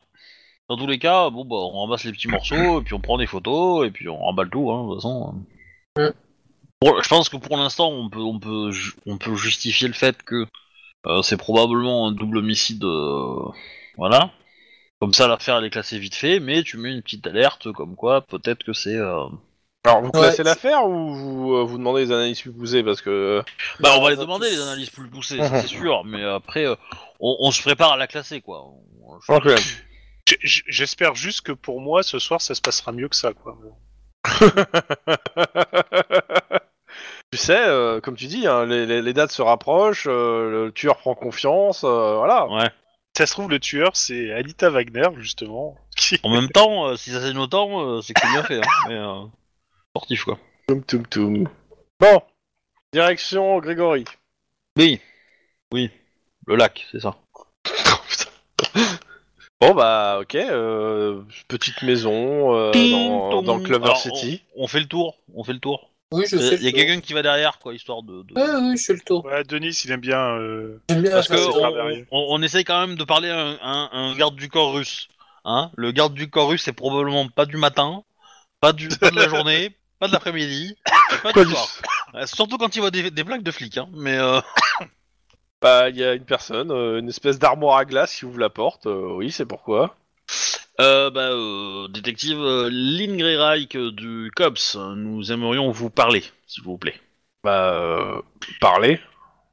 dans tous les cas, bon bah on ramasse les petits morceaux et puis on prend des photos et puis on remballe tout, hein, de toute façon. Mm. Pour- je pense que pour l'instant on peut on peut ju- on peut justifier le fait que euh, c'est probablement un double homicide, euh, voilà. Comme ça l'affaire elle est classée vite fait, mais tu mets une petite alerte comme quoi peut-être que c'est. euh, Alors, vous classez l'affaire ou vous, euh, vous demandez des analyses plus poussées Parce que. Bah on va les demander les analyses plus poussées, ça, c'est sûr, mais après euh, on, on se prépare à la classer quoi. On- je- Ok. J- j- J'espère juste que pour moi, ce soir, ça se passera mieux que ça, quoi. tu sais, euh, comme tu dis, hein, les, les- les dates se rapprochent, euh, le tueur prend confiance, euh, voilà. Ouais. Ça se trouve, le tueur, c'est Anita Wagner, justement. qui- En même temps, euh, si ça saigne autant, euh, c'est que c'est bien fait. Hein, mais, euh, sportif quoi. Toum toum toum. Bon, direction Grégory. Oui, oui, le lac, c'est ça. Bon bah ok, euh, petite maison euh, dans, dans Clover Alors, City. On, on fait le tour, on fait le tour. Oui, je Il fais y a quelqu'un qui va derrière, quoi, histoire de. de- Ouais, oui, je fais le tour. Ouais, Denis, il aime bien. euh, J'aime bien Parce que on, on- on essaye quand même de parler à un, à un- un garde du corps russe. Hein le garde du corps russe, c'est probablement pas du matin, pas, du, pas de la journée, pas de l'après-midi, pas du- soir. Euh, Surtout quand il voit des, des plaques de flics. Hein, mais euh, Bah il y a une personne, euh, une espèce d'armoire à glace qui ouvre la porte. euh, oui, c'est pourquoi. euh, bah, euh, détective euh, Lynn Greyreich euh, du COPS, nous aimerions vous parler, s'il vous plaît. Bah euh, parler.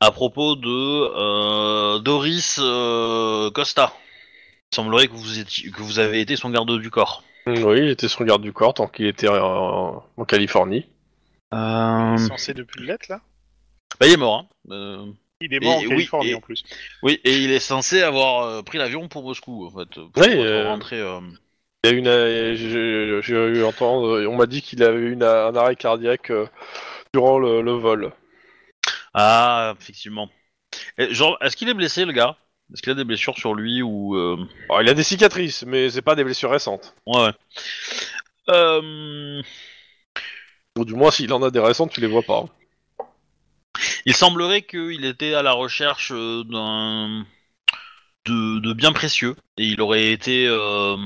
à propos de euh, Doris euh, Costa. Il semblerait que vous, étiez, que vous avez été son garde du corps. Oui, il était sur le garde du corps tant qu'il était en, en Californie. Euh... il est censé depuis le lettre, là Bah, il est mort. Hein. Euh, Il est mort Et- en oui, Californie, et- en plus. Oui, et il est censé avoir euh, pris l'avion pour Moscou, en fait. Pour Oui, euh, rentrer. euh, Il y a une, j'ai j'ai eu entendre, on m'a dit qu'il avait eu une- un arrêt cardiaque euh, durant le, le vol. Ah, effectivement. Et, genre, est-ce qu'il est blessé, le gars? Est-ce qu'il a des blessures sur lui ou. euh, Alors, il a des cicatrices, mais c'est pas des blessures récentes. Ouais, ouais. Euh... Ou du moins, s'il en a des récentes, tu les vois pas. Il semblerait qu'il était à la recherche euh, d'un de, de biens précieux et il aurait été euh,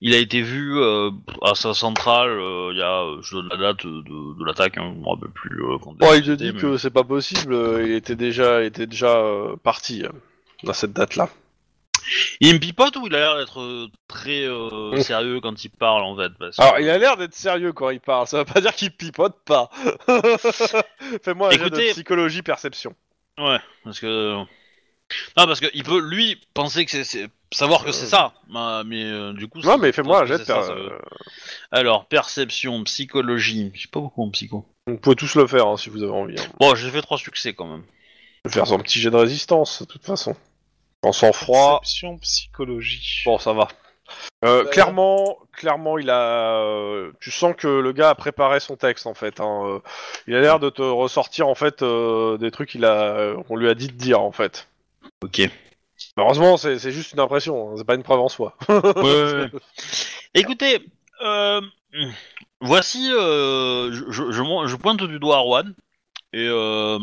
il a été vu euh, à sa centrale euh, il y a je donne la date de, de l'attaque hein, je me rappelle plus euh, quand il te c'était, dit mais- que c'est pas possible, euh, il était déjà, il était déjà euh, parti euh, à cette date-là. il me pipote ou il a l'air d'être euh, très euh, sérieux quand il parle en fait parce que- Alors, il a l'air d'être sérieux quand il parle, ça veut pas dire qu'il pipote pas. Fais-moi un de Écoutez- psychologie perception. Ouais, parce que. Non, parce que il peut, lui, penser que c'est- c'est. savoir que c'est ça. Bah, mais euh, du coup. Non, mais fais-moi un jet de ça, per- ça veut- Alors, perception, psychologie. Je sais pas beaucoup en psycho. Vous pouvez tous le faire hein, si vous avez envie. hein. Bon, j'ai fait trois succès quand même. Je vais faire son petit jet de résistance, de toute façon. En sang-froid, Perception, psychologie. bon, ça va. Euh, Ouais. Clairement, clairement, il a. euh, tu sens que le gars a préparé son texte en fait. hein, euh, Il a l'air de te ressortir en fait euh, des trucs qu'il a, euh, qu'on lui a dit de dire en fait. Ok. Heureusement, c'est c'est juste une impression, hein, c'est pas une preuve en soi. Ouais, ouais, ouais. Écoutez, euh, voici. euh, je, je, je mon- je pointe du doigt à Juan. Et. Euh,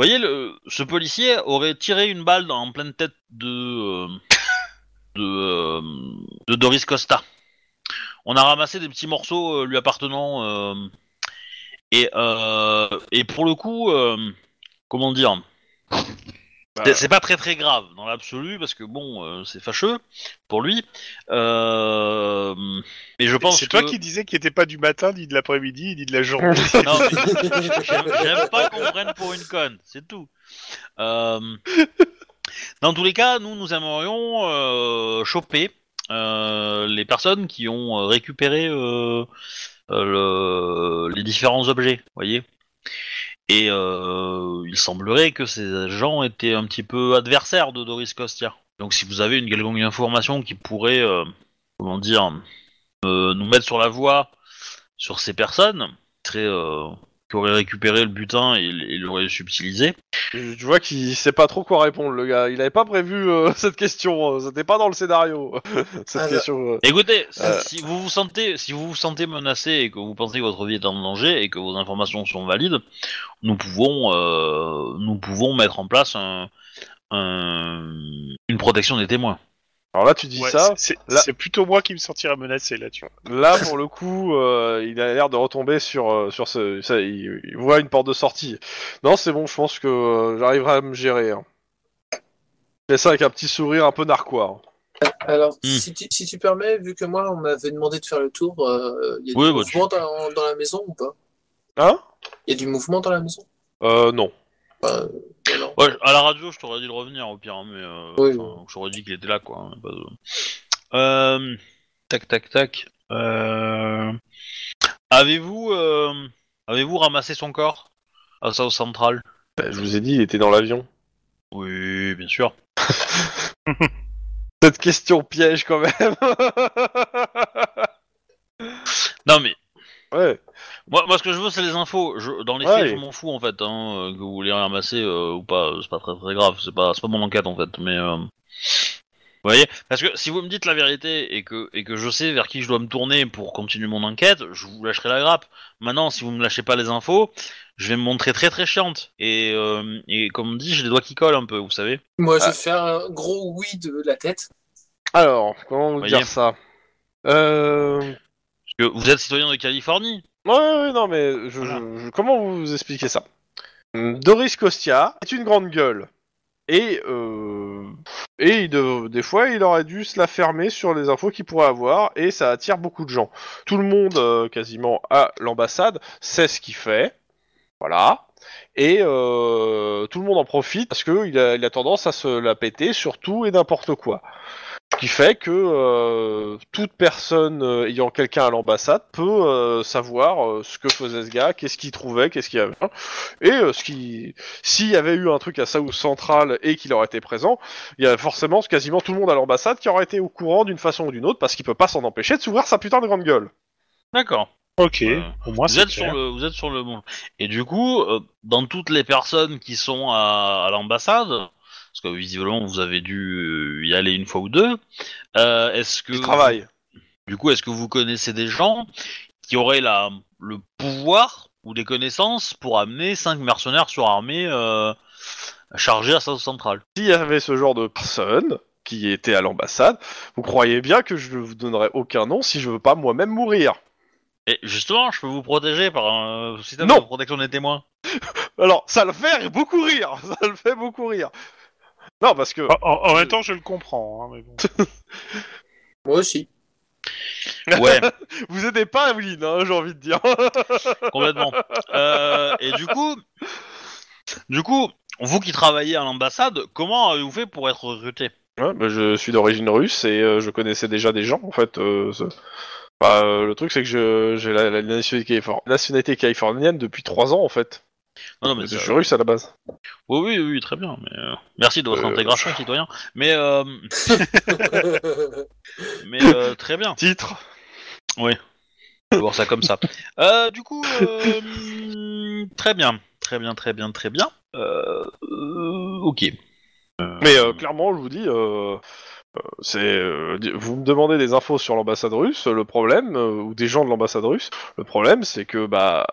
voyez, le, ce policier aurait tiré une balle dans, en pleine tête de. euh, euh, de Doris Costa. On a ramassé des petits morceaux euh, lui appartenant. et, et pour le coup, comment dire c'est- C'est pas très très grave dans l'absolu parce que bon, euh, c'est fâcheux pour lui. Euh, mais je pense C'est que toi qui disais qu'il était pas du matin, ni de l'après-midi, ni de la journée. non, mais j'aime j'aime pas qu'on prenne pour une conne, c'est tout. Euh, Dans tous les cas, nous, nous aimerions euh, choper euh, les personnes qui ont euh, récupéré le- les différents objets, voyez. Et euh, il semblerait que ces gens étaient un petit peu adversaires de Doris Costia. Donc, si vous avez une quelconque information qui pourrait, euh, comment dire, euh, nous mettre sur la voie sur ces personnes, euh, qui auraient récupéré le butin et, et l'auraient subtilisé. Tu tu vois qu'il sait pas trop quoi répondre, le gars. Il avait pas prévu euh, cette question, euh, c'était pas dans le scénario. cette Alors- question. euh. Écoutez, si- Euh. si vous vous sentez, si vous vous sentez menacé et que vous pensez que votre vie est en danger et que vos informations sont valides, nous pouvons, euh, nous pouvons mettre en place un, un- une protection des témoins. Alors là, tu dis Ouais, ça. c'est là- plutôt moi qui me sentirais menacé là, tu vois. Là, pour le coup, euh, il a l'air de retomber sur euh, sur ce. ça, il, il voit une porte de sortie. Non, c'est bon. Je pense que euh, j'arriverai à me gérer. Hein. Et ça avec un petit sourire un peu narquois. hein. Alors, Hmm. si, tu, si tu permets, vu que moi, on m'avait demandé de faire le tour, euh, il y a Oui, du bah, mouvement dans, dans la maison ou pas? Hein? Il y a du mouvement dans la maison? Euh, non. Enfin, non. Ouais, à la radio, je t'aurais dit de revenir au pire, hein, mais euh, Oui, t'aurais dit qu'il était là, quoi. hein, pas de- Euh, tac, tac, tac. Euh, Avez-vous, euh, avez-vous ramassé son corps à South Central? Bah, je vous ai dit, il était dans l'avion. Oui, bien sûr. Cette question piège quand même. Non mais ouais. Moi, moi ce que je veux c'est les infos. Je, dans les Ouais. faits, je m'en fous en fait. Hein, euh, que vous les ramasser euh, ou pas, c'est pas très très grave. C'est pas, c'est pas mon enquête en fait. Mais euh, vous voyez, parce que si vous me dites la vérité et que et que je sais vers qui je dois me tourner pour continuer mon enquête, je vous lâcherai la grappe. Maintenant, si vous me lâchez pas les infos, je vais me montrer très très chiante. Et euh, et comme on dit, j'ai les doigts qui collent un peu, vous savez. Moi, je Ah. vais faire un gros oui de la tête. Alors, comment vous Voyez. dire ça? Euh. Parce que vous êtes citoyen de Californie. Ouais, ouais, non, mais je, Voilà. je- je- comment vous expliquer ça? Hum, Doris Costia est une grande gueule. Et, euh, et il de- des fois, il aurait dû se la fermer sur les infos qu'il pourrait avoir, et ça attire beaucoup de gens. Tout le monde, euh, quasiment, à l'ambassade, sait ce qu'il fait. Voilà. Et euh, tout le monde en profite parce qu'il a, il a tendance à se la péter sur tout et n'importe quoi. Ce qui fait que euh, toute personne euh, ayant quelqu'un à l'ambassade peut euh, savoir euh, ce que faisait ce gars, qu'est-ce qu'il trouvait, qu'est-ce qu'il y avait. Et euh, ce qui, s'il y avait eu un truc à South Central et qu'il aurait été présent, il y a forcément quasiment tout le monde à l'ambassade qui aurait été au courant d'une façon ou d'une autre parce qu'il peut pas s'en empêcher de s'ouvrir sa putain de grande gueule. D'accord. Ok, Euh, au moins Vous c'est êtes sur le, vous êtes sur le bon. Et du coup, euh, dans toutes les personnes qui sont à, à l'ambassade, parce que visiblement vous avez dû euh, y aller une fois ou deux, euh, est-ce que Du travail. du coup, est-ce que vous connaissez des gens qui aurait la, le pouvoir ou des connaissances pour amener cinq mercenaires surarmés euh, chargés à South Central? S'il y avait ce genre de personne qui était à l'ambassade, vous croyez bien que je ne vous donnerai aucun nom si je veux pas moi-même mourir. Et justement, je peux vous protéger par un système Non. de protection des témoins. Alors, ça le fait beaucoup rire, ça le fait beaucoup rire. Non, parce que En, même temps, je le comprends. hein, mais bon. Moi aussi. Ouais, vous aidez pas Evelyn, hein, j'ai envie de dire. complètement. Euh, et du coup, du coup, vous qui travaillez à l'ambassade, comment avez-vous fait pour être recruté? Ouais, bah, je suis d'origine russe et euh, je connaissais déjà des gens en fait. euh, bah, euh, le truc c'est que je- j'ai la, la nationalité, califor- nationalité californienne depuis trois ans en fait. Non, non, mais je c'est- suis russe à la base. Oui, oui, oui, très bien. Mais euh, merci de votre Euh, intégration, citoyen. Mais, euh, mais euh, très bien. Titre. On va voir ça comme ça. Euh, du coup, euh, très bien, très bien, très bien, très bien. Euh, euh, ok. Mais euh, clairement, je vous dis, euh, euh, c'est euh, di- vous me demandez des infos sur l'ambassade russe. Le problème, euh, ou des gens de l'ambassade russe, le problème, c'est que bah,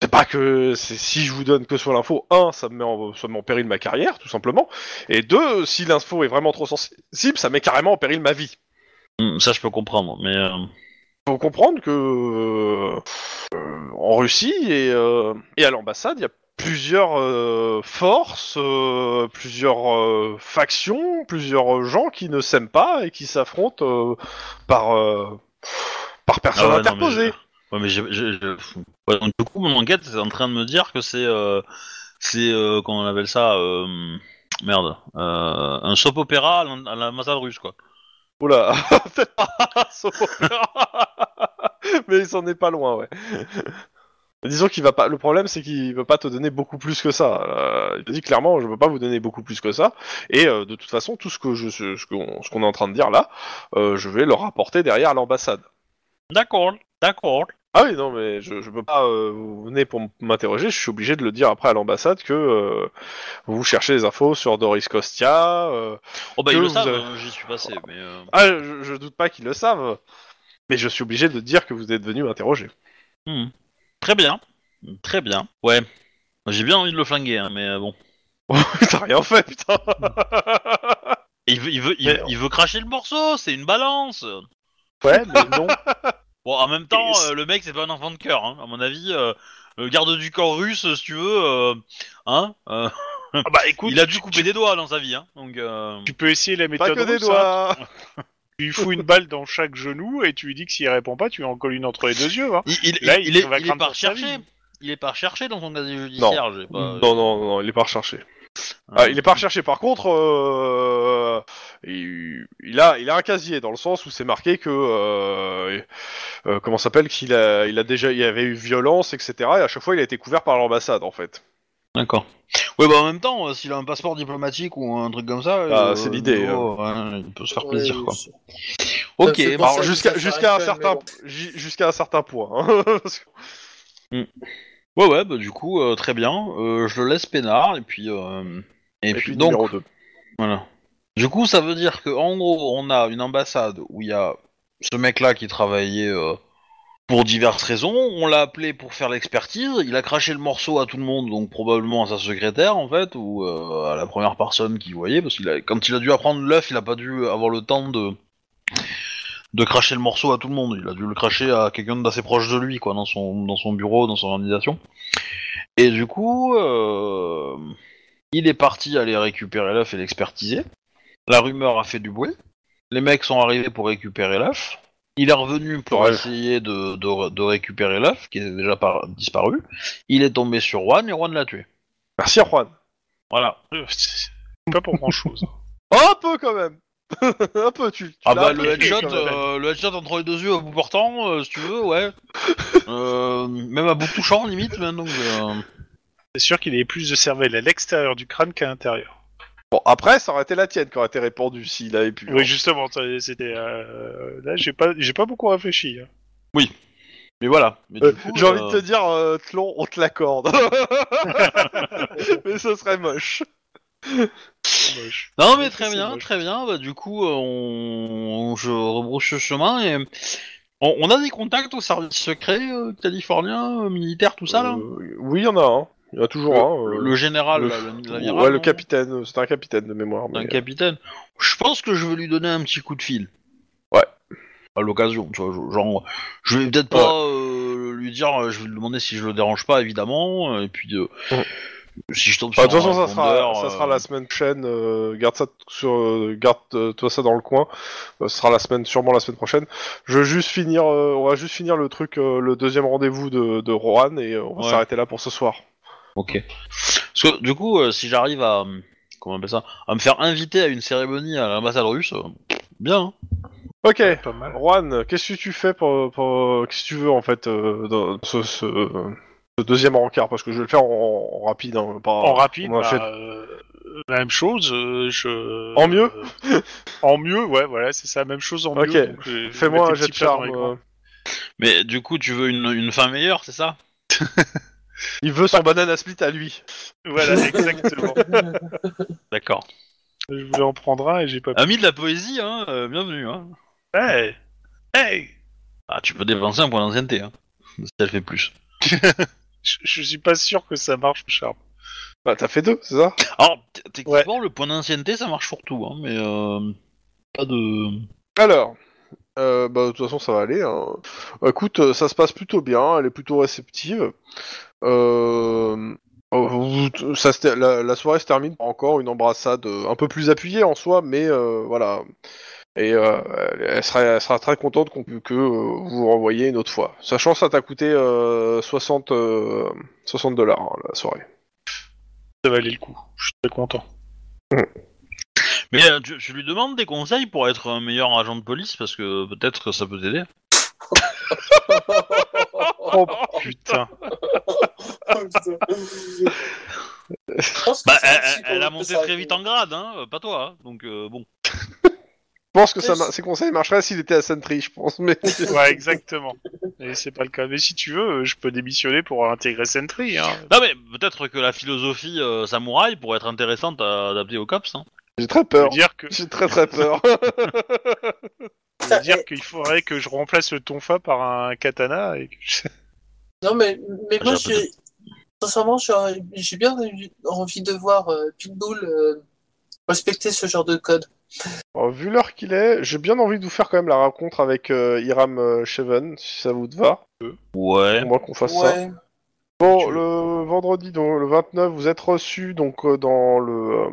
c'est pas que si je vous donne que sur l'info, un, ça me met en, ça me met en péril ma carrière, tout simplement, et deux, si l'info est vraiment trop sensible, ça met carrément en péril ma vie. Hmm, Ça, je peux comprendre, mais euh, faut comprendre que euh, en Russie et, euh, et à l'ambassade, il y a plusieurs euh, forces, euh, plusieurs euh, factions, plusieurs gens qui ne s'aiment pas et qui s'affrontent par par personne ah ouais, interposée. Ouais, mais j'ai, j'ai- j'ai- ouais, donc, du coup, mon enquête est en train de me dire que c'est, euh, c'est, euh, comment on appelle ça, euh, merde, euh, un soap opéra à l'am- à l'ambassade russe, quoi. Oula, sauf opéra. mais il s'en est pas loin, ouais. Disons qu'il va pas. Le problème, c'est qu'il veut pas te donner beaucoup plus que ça. Euh, il te dit clairement, je veux pas vous donner beaucoup plus que ça. Et euh, de toute façon, tout ce que je, ce qu'on, ce qu'on est en train de dire là, euh, je vais le rapporter derrière à l'ambassade. D'accord, d'accord. Ah oui, non, mais je, je peux pas. euh, vous venez pour m'interroger, je suis obligé de le dire après à l'ambassade que euh, vous cherchez des infos sur Doris Kostia. euh, Oh bah ils le savent, avez- hein, j'y suis passé, mais. euh, Ah, je, je doute pas qu'ils le savent. Mais je suis obligé de dire que vous êtes venu m'interroger. hmm. Très bien, très bien. Ouais, j'ai bien envie de le flinguer, hein, mais bon. T'as rien fait, putain. Il veut, il veut, il, Mais- il veut cracher le morceau, c'est une balance. Ouais, mais non. Bon, en même temps, euh, le mec c'est pas un enfant de cœur, hein. à mon avis. euh, le garde du corps russe, si tu veux, euh, hein, euh, Ah bah écoute, il a dû tu- couper des doigts dans sa vie, hein. Donc, euh, Tu peux essayer la Pas méthode que des russe, hein. doigts. Tu lui fous une balle dans chaque genou et tu lui dis que s'il répond pas, tu lui en colles une entre les deux yeux. Hein. il, il, Là, il il est, pas recherché. Il est pas recherché dans son casier judiciaire. pas- Non, non, non, il est pas recherché. Ah, il est pas recherché. Par contre, euh, il, il a, il a un casier dans le sens où c'est marqué que, euh, euh, comment ça s'appelle, qu'il a, il a déjà, il y avait eu violence, etc. Et à chaque fois, il a été couvert par l'ambassade, en fait. D'accord. Ouais, bah en même temps, euh, s'il a un passeport diplomatique ou un truc comme ça, Ah, euh, c'est l'idée, ouais, il peut se faire Ouais, plaisir, quoi. Ok, Alors jusqu'à, jusqu'à un certain, jusqu'à un certain point. hein. Parce que- ouais, ouais, bah du coup, euh, très bien. Euh, je le laisse peinard, et puis, euh, et, Et puis, puis donc, numéro 2. voilà. Du coup, ça veut dire que en gros, on a une ambassade où il y a ce mec-là qui travaillait euh, pour diverses raisons. On l'a appelé pour faire l'expertise. Il a craché le morceau à tout le monde, donc probablement à sa secrétaire en fait, ou euh, à la première personne qu'il voyait, parce qu'il a, quand il a dû apprendre l'œuf, il a pas dû avoir le temps de de cracher le morceau à tout le monde. Il a dû le cracher à quelqu'un d'assez proche de lui, quoi, dans son dans son bureau, dans son organisation. Et du coup, euh, il est parti aller récupérer l'œuf et l'expertiser. La rumeur a fait du bruit. Les mecs sont arrivés pour récupérer l'œuf. Il est revenu pour Ouais. essayer de, de, de récupérer l'œuf, qui est déjà par- disparu. Il est tombé sur Juan et Juan l'a tué. Merci Juan. Voilà. Pas pour grand chose. Un peu quand même. un peu, tu. tu Ah bah le headshot, euh, le headshot entre les deux yeux à bout portant, euh, si tu veux, ouais. Euh, même à bout touchant limite, mais donc. euh, C'est sûr qu'il avait plus de cervelle à l'extérieur du crâne qu'à l'intérieur. Bon, après, ça aurait été la tienne qui aurait été répandue s'il avait pu. Oui, justement, ça- c'était. euh, Là, j'ai pas, j'ai pas beaucoup réfléchi. hein. Mais voilà. Mais du Euh, coup, J'ai envie euh, de te dire, euh, Tlon, on te l'accorde. Mais ce serait moche. C'est moche. Non mais très c'est bien, moche. très bien. Bah, du coup, euh, on... je rebrouche le chemin et On, on a des contacts au service secret euh, californien, euh, militaire, tout ça là? Euh, Oui, il y en a un. Il y en a toujours un. le, euh, le général, le- là, le- l'amiral, ouais, le non capitaine. C'est un capitaine de mémoire. un mais- capitaine. Je pense que je vais lui donner un petit coup de fil. Ouais. À l'occasion, tu vois, je- genre, je vais peut-être pas euh, lui dire, euh, je vais lui demander si je le dérange pas, évidemment, et puis euh, si je tombe Ah, sur de toute façon, ça sera, répondeur, ça euh, sera la semaine prochaine. euh, garde ça sur, euh, garde euh, toi ça dans le coin. Euh, ce sera la semaine, sûrement la semaine prochaine. Je veux juste finir, euh, on va juste finir le truc, euh, le deuxième rendez-vous de, de Rohan et euh, on va Ouais. s'arrêter là pour ce soir. Ok. Parce que du coup, euh, si j'arrive à, euh, comment on appelle ça, à me faire inviter à une cérémonie à l'ambassade russe, euh, bien. hein. Ok. Pas mal. Juan, qu'est-ce que tu fais pour, pour qu'est-ce que tu veux en fait euh, dans ce, ce, ce deuxième rencard? Parce que je vais le faire en, en rapide, hein, pas En rapide, on a bah, fait- euh, la même chose. euh, je... En mieux? euh, En mieux, ouais, voilà, c'est ça, même chose en Ok. mieux. donc, euh, je Fais-moi un jet de petits plats dans charme. les coins. euh. Mais du coup, tu veux une, une fin meilleure, c'est ça? Il veut son banana split à lui. Voilà, exactement. D'accord. je voulais en prendre un et j'ai pas pu. Ami de la poésie, hein, euh, bienvenue. Hein. Hey Hey Ah, tu peux dépenser un point d'ancienneté, hein. Si elle fait plus. je, je suis pas sûr que ça marche, Charme. Bah t'as fait deux, c'est ça? Alors, techniquement, le point d'ancienneté, ça marche pour tout, hein, mais euh, pas de... Alors, euh, bah, de toute façon, ça va aller. hein. Écoute, euh, ça se passe plutôt bien, elle est plutôt réceptive. Euh, oh, ça se la, la soirée se termine par encore une embrassade euh, un peu plus appuyée en soi, mais euh, voilà. Et elle, sera, elle sera très contente qu'on que vous vous renvoyiez une autre fois. Sachant que ça t'a coûté euh, 60, euh, 60 dollars hein, la soirée. Ça valait le coup. Je suis très content. Mais euh, tu, tu lui demandes des conseils pour être un meilleur agent de police, parce que peut-être que ça peut t'aider. Oh putain. Je Bah, elle, elle- a monté très vite en grade, hein, pas toi, hein, donc euh, bon. Je pense que ça, ma- ces conseils marcheraient s'il était à Sentry, je pense. Mais Ouais, exactement. Et c'est pas le cas. Mais si tu veux, je peux démissionner pour intégrer Sentry. Hein. Non mais peut-être que la philosophie euh, samouraï pourrait être intéressante à adapter aux cops. Hein. J'ai très peur. dire que J'ai très très peur. dire qu'il faudrait que je remplace le tonfa par un katana et que je- Non, mais, mais moi, J'ai j'ai. Sincèrement, j'ai bien envie de voir euh, Pitbull euh, respecter ce genre de code. Alors, vu l'heure qu'il est, j'ai bien envie de vous faire quand même la rencontre avec euh, Hiram euh, Sheven, si ça vous va. Ouais. Moi qu'on fasse ça. Bon, le vendredi, donc, le 29, vous êtes reçu donc euh, dans le euh,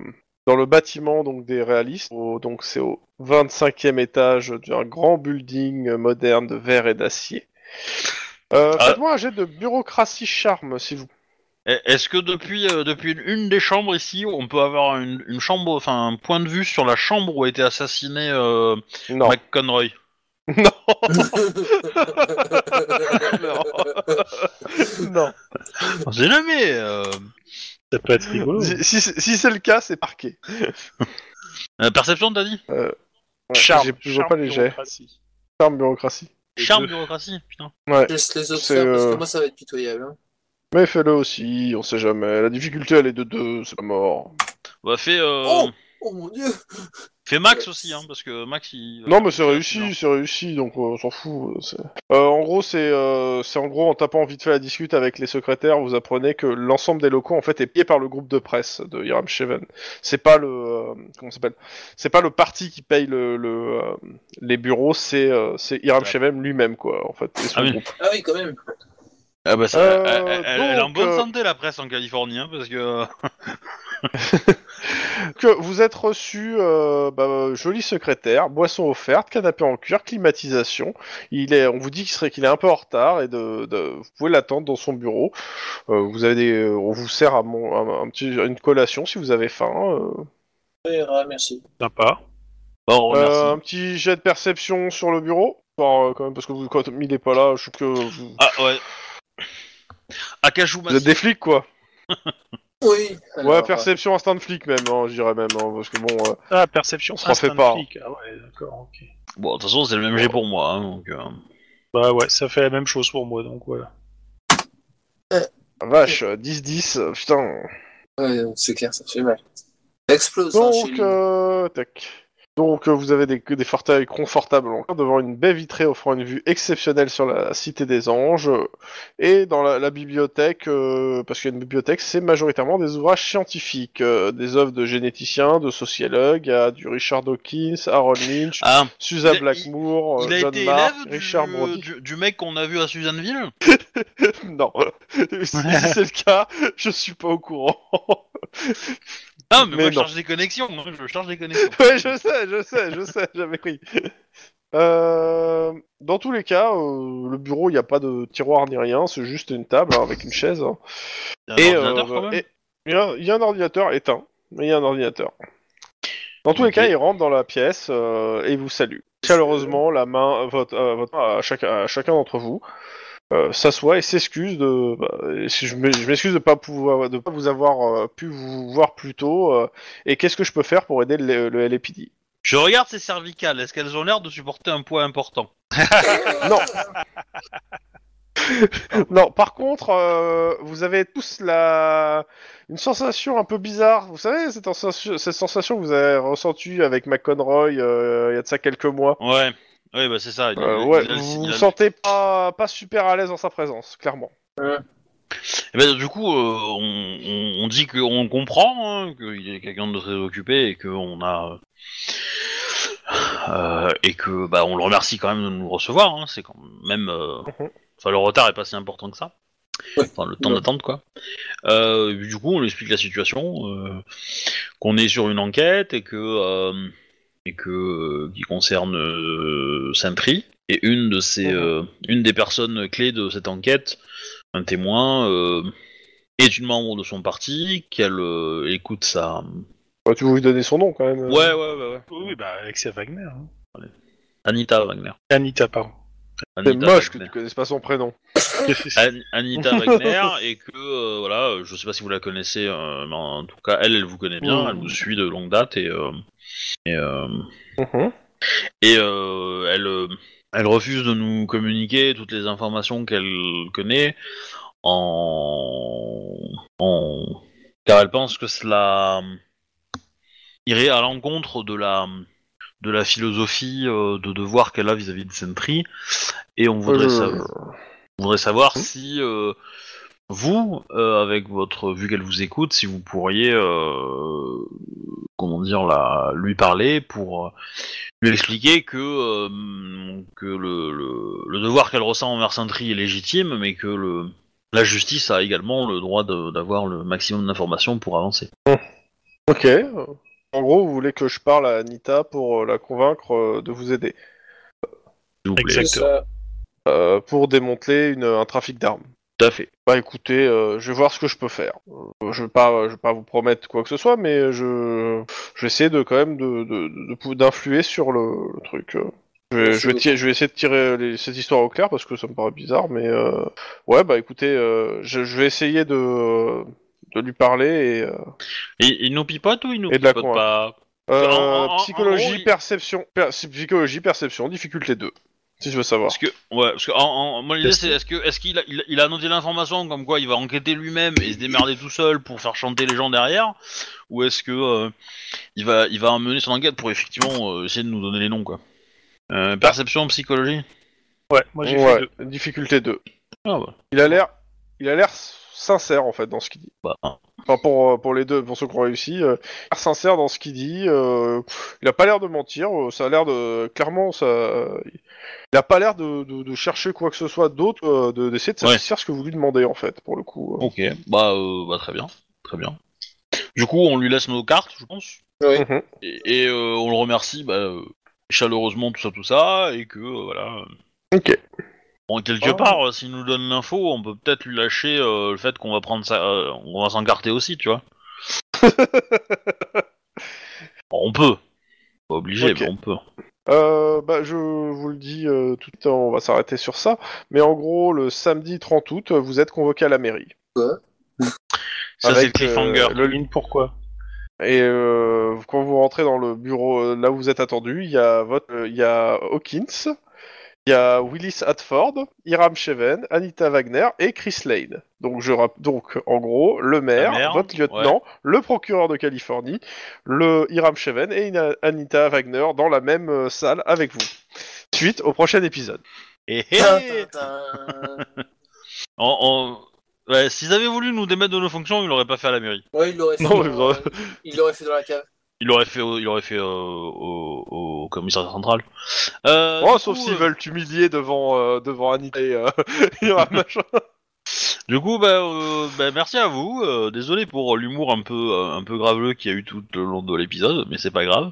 dans le bâtiment donc des réalistes. Au- donc c'est au 25e étage d'un grand building moderne de verre et d'acier. Euh, Ah. Faites-moi un jet de bureaucratie charme, s'il vous plaît. Et- Est-ce que depuis euh, depuis une, des chambres ici, on peut avoir une, une chambre, enfin un point de vue sur la chambre où a été assassiné euh, Non. McConroy? Non. non. On sait jamais. euh, ça peut être rigolo. Si, si, si c'est le cas, c'est parqué. euh, perception, t'as dit Ouais, Charme, j'ai- je vois charme pas les jets. bureaucratie. Charme bureaucratie. Charme deux. bureaucratie, putain. Ouais. Laisse les autres C'est, faire parce euh, que moi, ça va être pitoyable. hein. Mais fais-le aussi, on sait jamais. La difficulté, elle est de 2, c'est pas mort. Bah fais euh, Oh Oh mon dieu fais Max aussi, hein, parce que Max il. Non, mais c'est réussi, c'est réussi, donc euh, on s'en fout. euh, c'est- Euh, en gros, c'est euh, c'est en gros en tapant vite fait la discute avec les secrétaires, vous apprenez que l'ensemble des locaux en fait est payé par le groupe de presse de Hiram Sheven. C'est pas le euh, comment ça s'appelle? C'est pas le parti qui paye le, le, euh, les bureaux, c'est euh, c'est Hiram Ouais. Sheven lui-même quoi, en fait. et son Ah oui. groupe. Ah oui, quand même. Ah bah ça, Euh, elle, elle- elle est en donc, bonne euh, santé la presse en Californie, hein, parce que. que vous êtes reçu, euh, bah, joli secrétaire, boisson offerte, canapé en cuir, climatisation. Il est, on vous dit qu'il serait qu'il est un peu en retard et de, de- vous pouvez l'attendre dans son bureau. Euh, vous avez, des, on vous sert à mon, un, un petit, une collation si vous avez faim. euh. Oui, merci. Sympa. Bon, Euh, merci. un petit jet de perception sur le bureau. Enfin, euh, quand même parce que vous, quand il est pas là, je trouve que vous, Ah ouais. Akashu vous êtes des flics quoi. Oui. ouais, perception instinct de flic même, hein, je dirais même, hein, parce que bon. euh, Ah, perception, Ça fait instinct pas. flic. Ah ouais, d'accord, ok. Bon, de toute façon, c'est le même jet pour moi, hein, donc. euh, Bah ouais, ça fait la même chose pour moi, donc voilà. vache, euh, 10-10, euh, putain. Ouais, c'est clair, ça fait mal. Ça explose. hein, chez Donc, lui. euh, tac. Donc euh, vous avez des, des fauteuils confortables encore devant une baie vitrée offrant une vue exceptionnelle sur la cité des anges. Et dans la, la bibliothèque, euh, parce qu'il y a une bibliothèque, c'est majoritairement des ouvrages scientifiques, euh, des œuvres de généticiens, de sociologues, du Richard Dawkins, Harold Lynch, Ah, Susan Blackmore, il John Mark, élève du, Richard Brody. du, du mec qu'on a vu à Suzanneville? Non, si c'est le cas, je suis pas au courant. Ah, mais, Mais moi je non. charge des connexions, moi, je charge des connexions. ouais, je sais, je sais, je sais, j'avais pris. Euh, dans tous les cas, euh, le bureau, il n'y a pas de tiroir ni rien, c'est juste une table hein, avec une chaise. hein. Il y a un Et euh, quand même et- il y, a- il y a un ordinateur éteint, mais il y a un ordinateur. Dans tous les cas, il rentre dans la pièce euh, et vous salue. Chaleureusement, la main, votre, votre main à chacun d'entre vous euh, s'assoit et s'excuse de. bah, je m'excuse de pas pouvoir, de pas vous avoir euh, pu vous voir plus tôt. euh, et qu'est-ce que je peux faire pour aider le, le LAPD Je regarde ses cervicales, est-ce qu'elles ont l'air de supporter un poids important? Non. non, par contre, euh, vous avez tous la une sensation un peu bizarre. Vous savez cette sensation, cette sensation que vous avez ressentie avec McConroy euh, il y a de ça quelques mois? Ouais, ouais, bah c'est ça. il- Euh, il- ouais, il a le- vous vous sentez pas pas super à l'aise dans sa présence, clairement. Eh ben, du coup, euh, on, on, on dit qu'on comprend, hein, qu'il est quelqu'un de très occupé et qu'on a. euh, et que bah on le remercie quand même de nous recevoir, hein, c'est quand même. euh, Mhm. Enfin, le retard est pas si important que ça. Ouais. Enfin, le temps Ouais. d'attente, quoi. Euh, du coup, on lui explique la situation, euh, qu'on est sur une enquête et que. euh, et que. euh, qui concerne euh, Sentry. Et une de ces. Euh, une des personnes clés de cette enquête un témoin euh, est une membre de son parti, qu'elle euh, écoute sa... Bah, tu veux lui donner son nom quand même. Ouais, ouais, ouais, ouais. Oui, bah Alexia Wagner. hein. Anita Wagner. Anita, pardon. C'est Anita moche que Wagner. tu connaisses pas son prénom. An- Anita Wagner, et que, euh, voilà, je sais pas si vous la connaissez, euh, mais en tout cas, elle, elle vous connaît bien, elle vous suit de longue date, et... euh, et euh, Mhm. et euh, elle, euh, elle refuse de nous communiquer toutes les informations qu'elle connaît en, en... car elle pense que cela irait à l'encontre de la de la philosophie euh, de devoir qu'elle a vis-à-vis de Sentry et on voudrait, Euh, sa- on voudrait savoir Hmm. si euh, vous, avec votre vu qu'elle vous écoute, si vous pourriez comment dire la lui parler pour euh, lui expliquer que euh, que le, le, le devoir qu'elle ressent envers Sentry est légitime, mais que le la justice a également le droit de- d'avoir le maximum d'informations pour avancer. Ok. En gros, vous voulez que je parle à Anita pour euh, la convaincre de vous aider, S'il vous plaît. Exactement. euh, pour démanteler une- un trafic d'armes. Tout à fait. Bah écoutez, euh, je vais voir ce que je peux faire. Euh, je vais pas, je vais pas vous promettre quoi que ce soit, mais je, je vais essayer de quand même de, de- d'influer sur le, le truc. euh. Je vais, Merci je, vais tirer- je vais essayer de tirer les- cette histoire au clair parce que ça me paraît bizarre, mais euh, ouais bah écoutez, euh, je, je vais essayer de, de lui parler et euh, Et il nous pipote ou il nous Et de la pipote convaincre. pas? Euh, En- en- en psychologie, gros, il- perception, per- psychologie, perception, difficulté 2. Si je veux savoir. Parce que, ouais, parce que en, en- moi l'idée c'est est-ce que est-ce qu'il a, il, il a noté l'information comme quoi il va enquêter lui-même et se démerder tout seul pour faire chanter les gens derrière, ou est-ce que euh, il va il va mener son enquête pour effectivement euh, essayer de nous donner les noms quoi? Euh, perception, psychologie? Ouais, moi j'ai ouais, fait deux. difficulté 2. Ah bah, Il a l'air, il a l'air sincère en fait dans ce qu'il dit. bah, hein. Enfin, pour, euh, pour les deux, pour ceux qui ont réussi, euh, sincère dans ce qu'il dit. euh, il a pas l'air de mentir. euh, ça a l'air de clairement, ça, il a pas l'air de, de, de chercher quoi que ce soit d'autre, euh, de- d'essayer de Ouais. satisfaire ce que vous lui demandez en fait, pour le coup. euh. Ok, bah, euh, bah très bien, très bien. Du coup, on lui laisse nos cartes, je pense, Oui. Mhm. et, et, euh, on le remercie bah, chaleureusement tout ça tout ça, et que euh, voilà. Ok. Bon, quelque Oh. part, euh, s'il nous donne l'info, on peut peut-être lui lâcher euh, le fait qu'on va prendre ça, euh, on va s'encarter aussi, tu vois. Bon, on peut, pas obligé, Ok. mais on peut. Euh, bah, je vous le dis euh, tout le temps, on va s'arrêter sur ça. Mais en gros, le samedi 30 août, vous êtes convoqué à la mairie. Ça c'est le Avec, cliffhanger. euh, le- Lynn, pourquoi Et euh, quand vous rentrez dans le bureau, euh, là où vous êtes attendu, il y a votre, euh, il y a Hawkins, Il y a Willis Hadford, Hiram Cheven, Anita Wagner et Chris Lane. Donc, je rap- donc en gros, le maire, votre lieutenant, le procureur de Californie, le Hiram Cheven et une Anita Wagner dans la même euh, salle avec vous. Suite au prochain épisode. Et, Tin, tin, tin. on- on- ouais, s'ils avaient voulu nous démettre de nos fonctions, ils l'auraient pas fait à la mairie. Ouais, il l'aurait fait, Non, dans- ils auraient- il l'aurait fait dans la cave. Il l'aurait fait, au, il l'aurait fait euh, au, au commissariat central. Euh, Oh, du sauf coup, s'ils euh, veulent t'humilier devant, euh, devant Anita et euh, Hiram, machin. Du coup, bah, euh, bah, merci à vous. euh, désolé pour l'humour un peu, euh, un peu graveleux qu'il y a eu tout le long de l'épisode, mais c'est pas grave.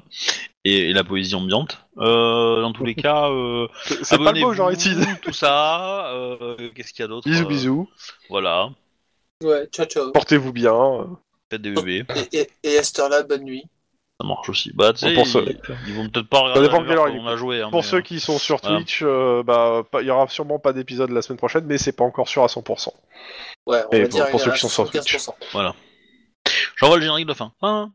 Et, et la poésie ambiante. Euh, dans tous les cas, euh, C'est c'est pas le mot abonnez-vous, utilisé. Tout ça. euh, Qu'est-ce qu'il y a d'autre Bisous, Euh, bisous. Voilà. Ouais, ciao, ciao. Portez-vous bien. Faites des bébés. Et, et, et à cette heure-là, bonne nuit. Ça marche aussi. Bah, tu sais, Pour ceux- ils, ils vont peut-être pas regarder dépend la quelle heure il on a joué. hein, Pour mais, ceux euh, qui sont sur voilà. Twitch, euh, bah, pas- il y aura sûrement pas d'épisode la semaine prochaine, mais c'est pas encore sûr à 100%. Ouais, on Et va pour- dire pour il ceux qui sont sur Twitch. 75%. Voilà. J'envoie le générique de fin. Hein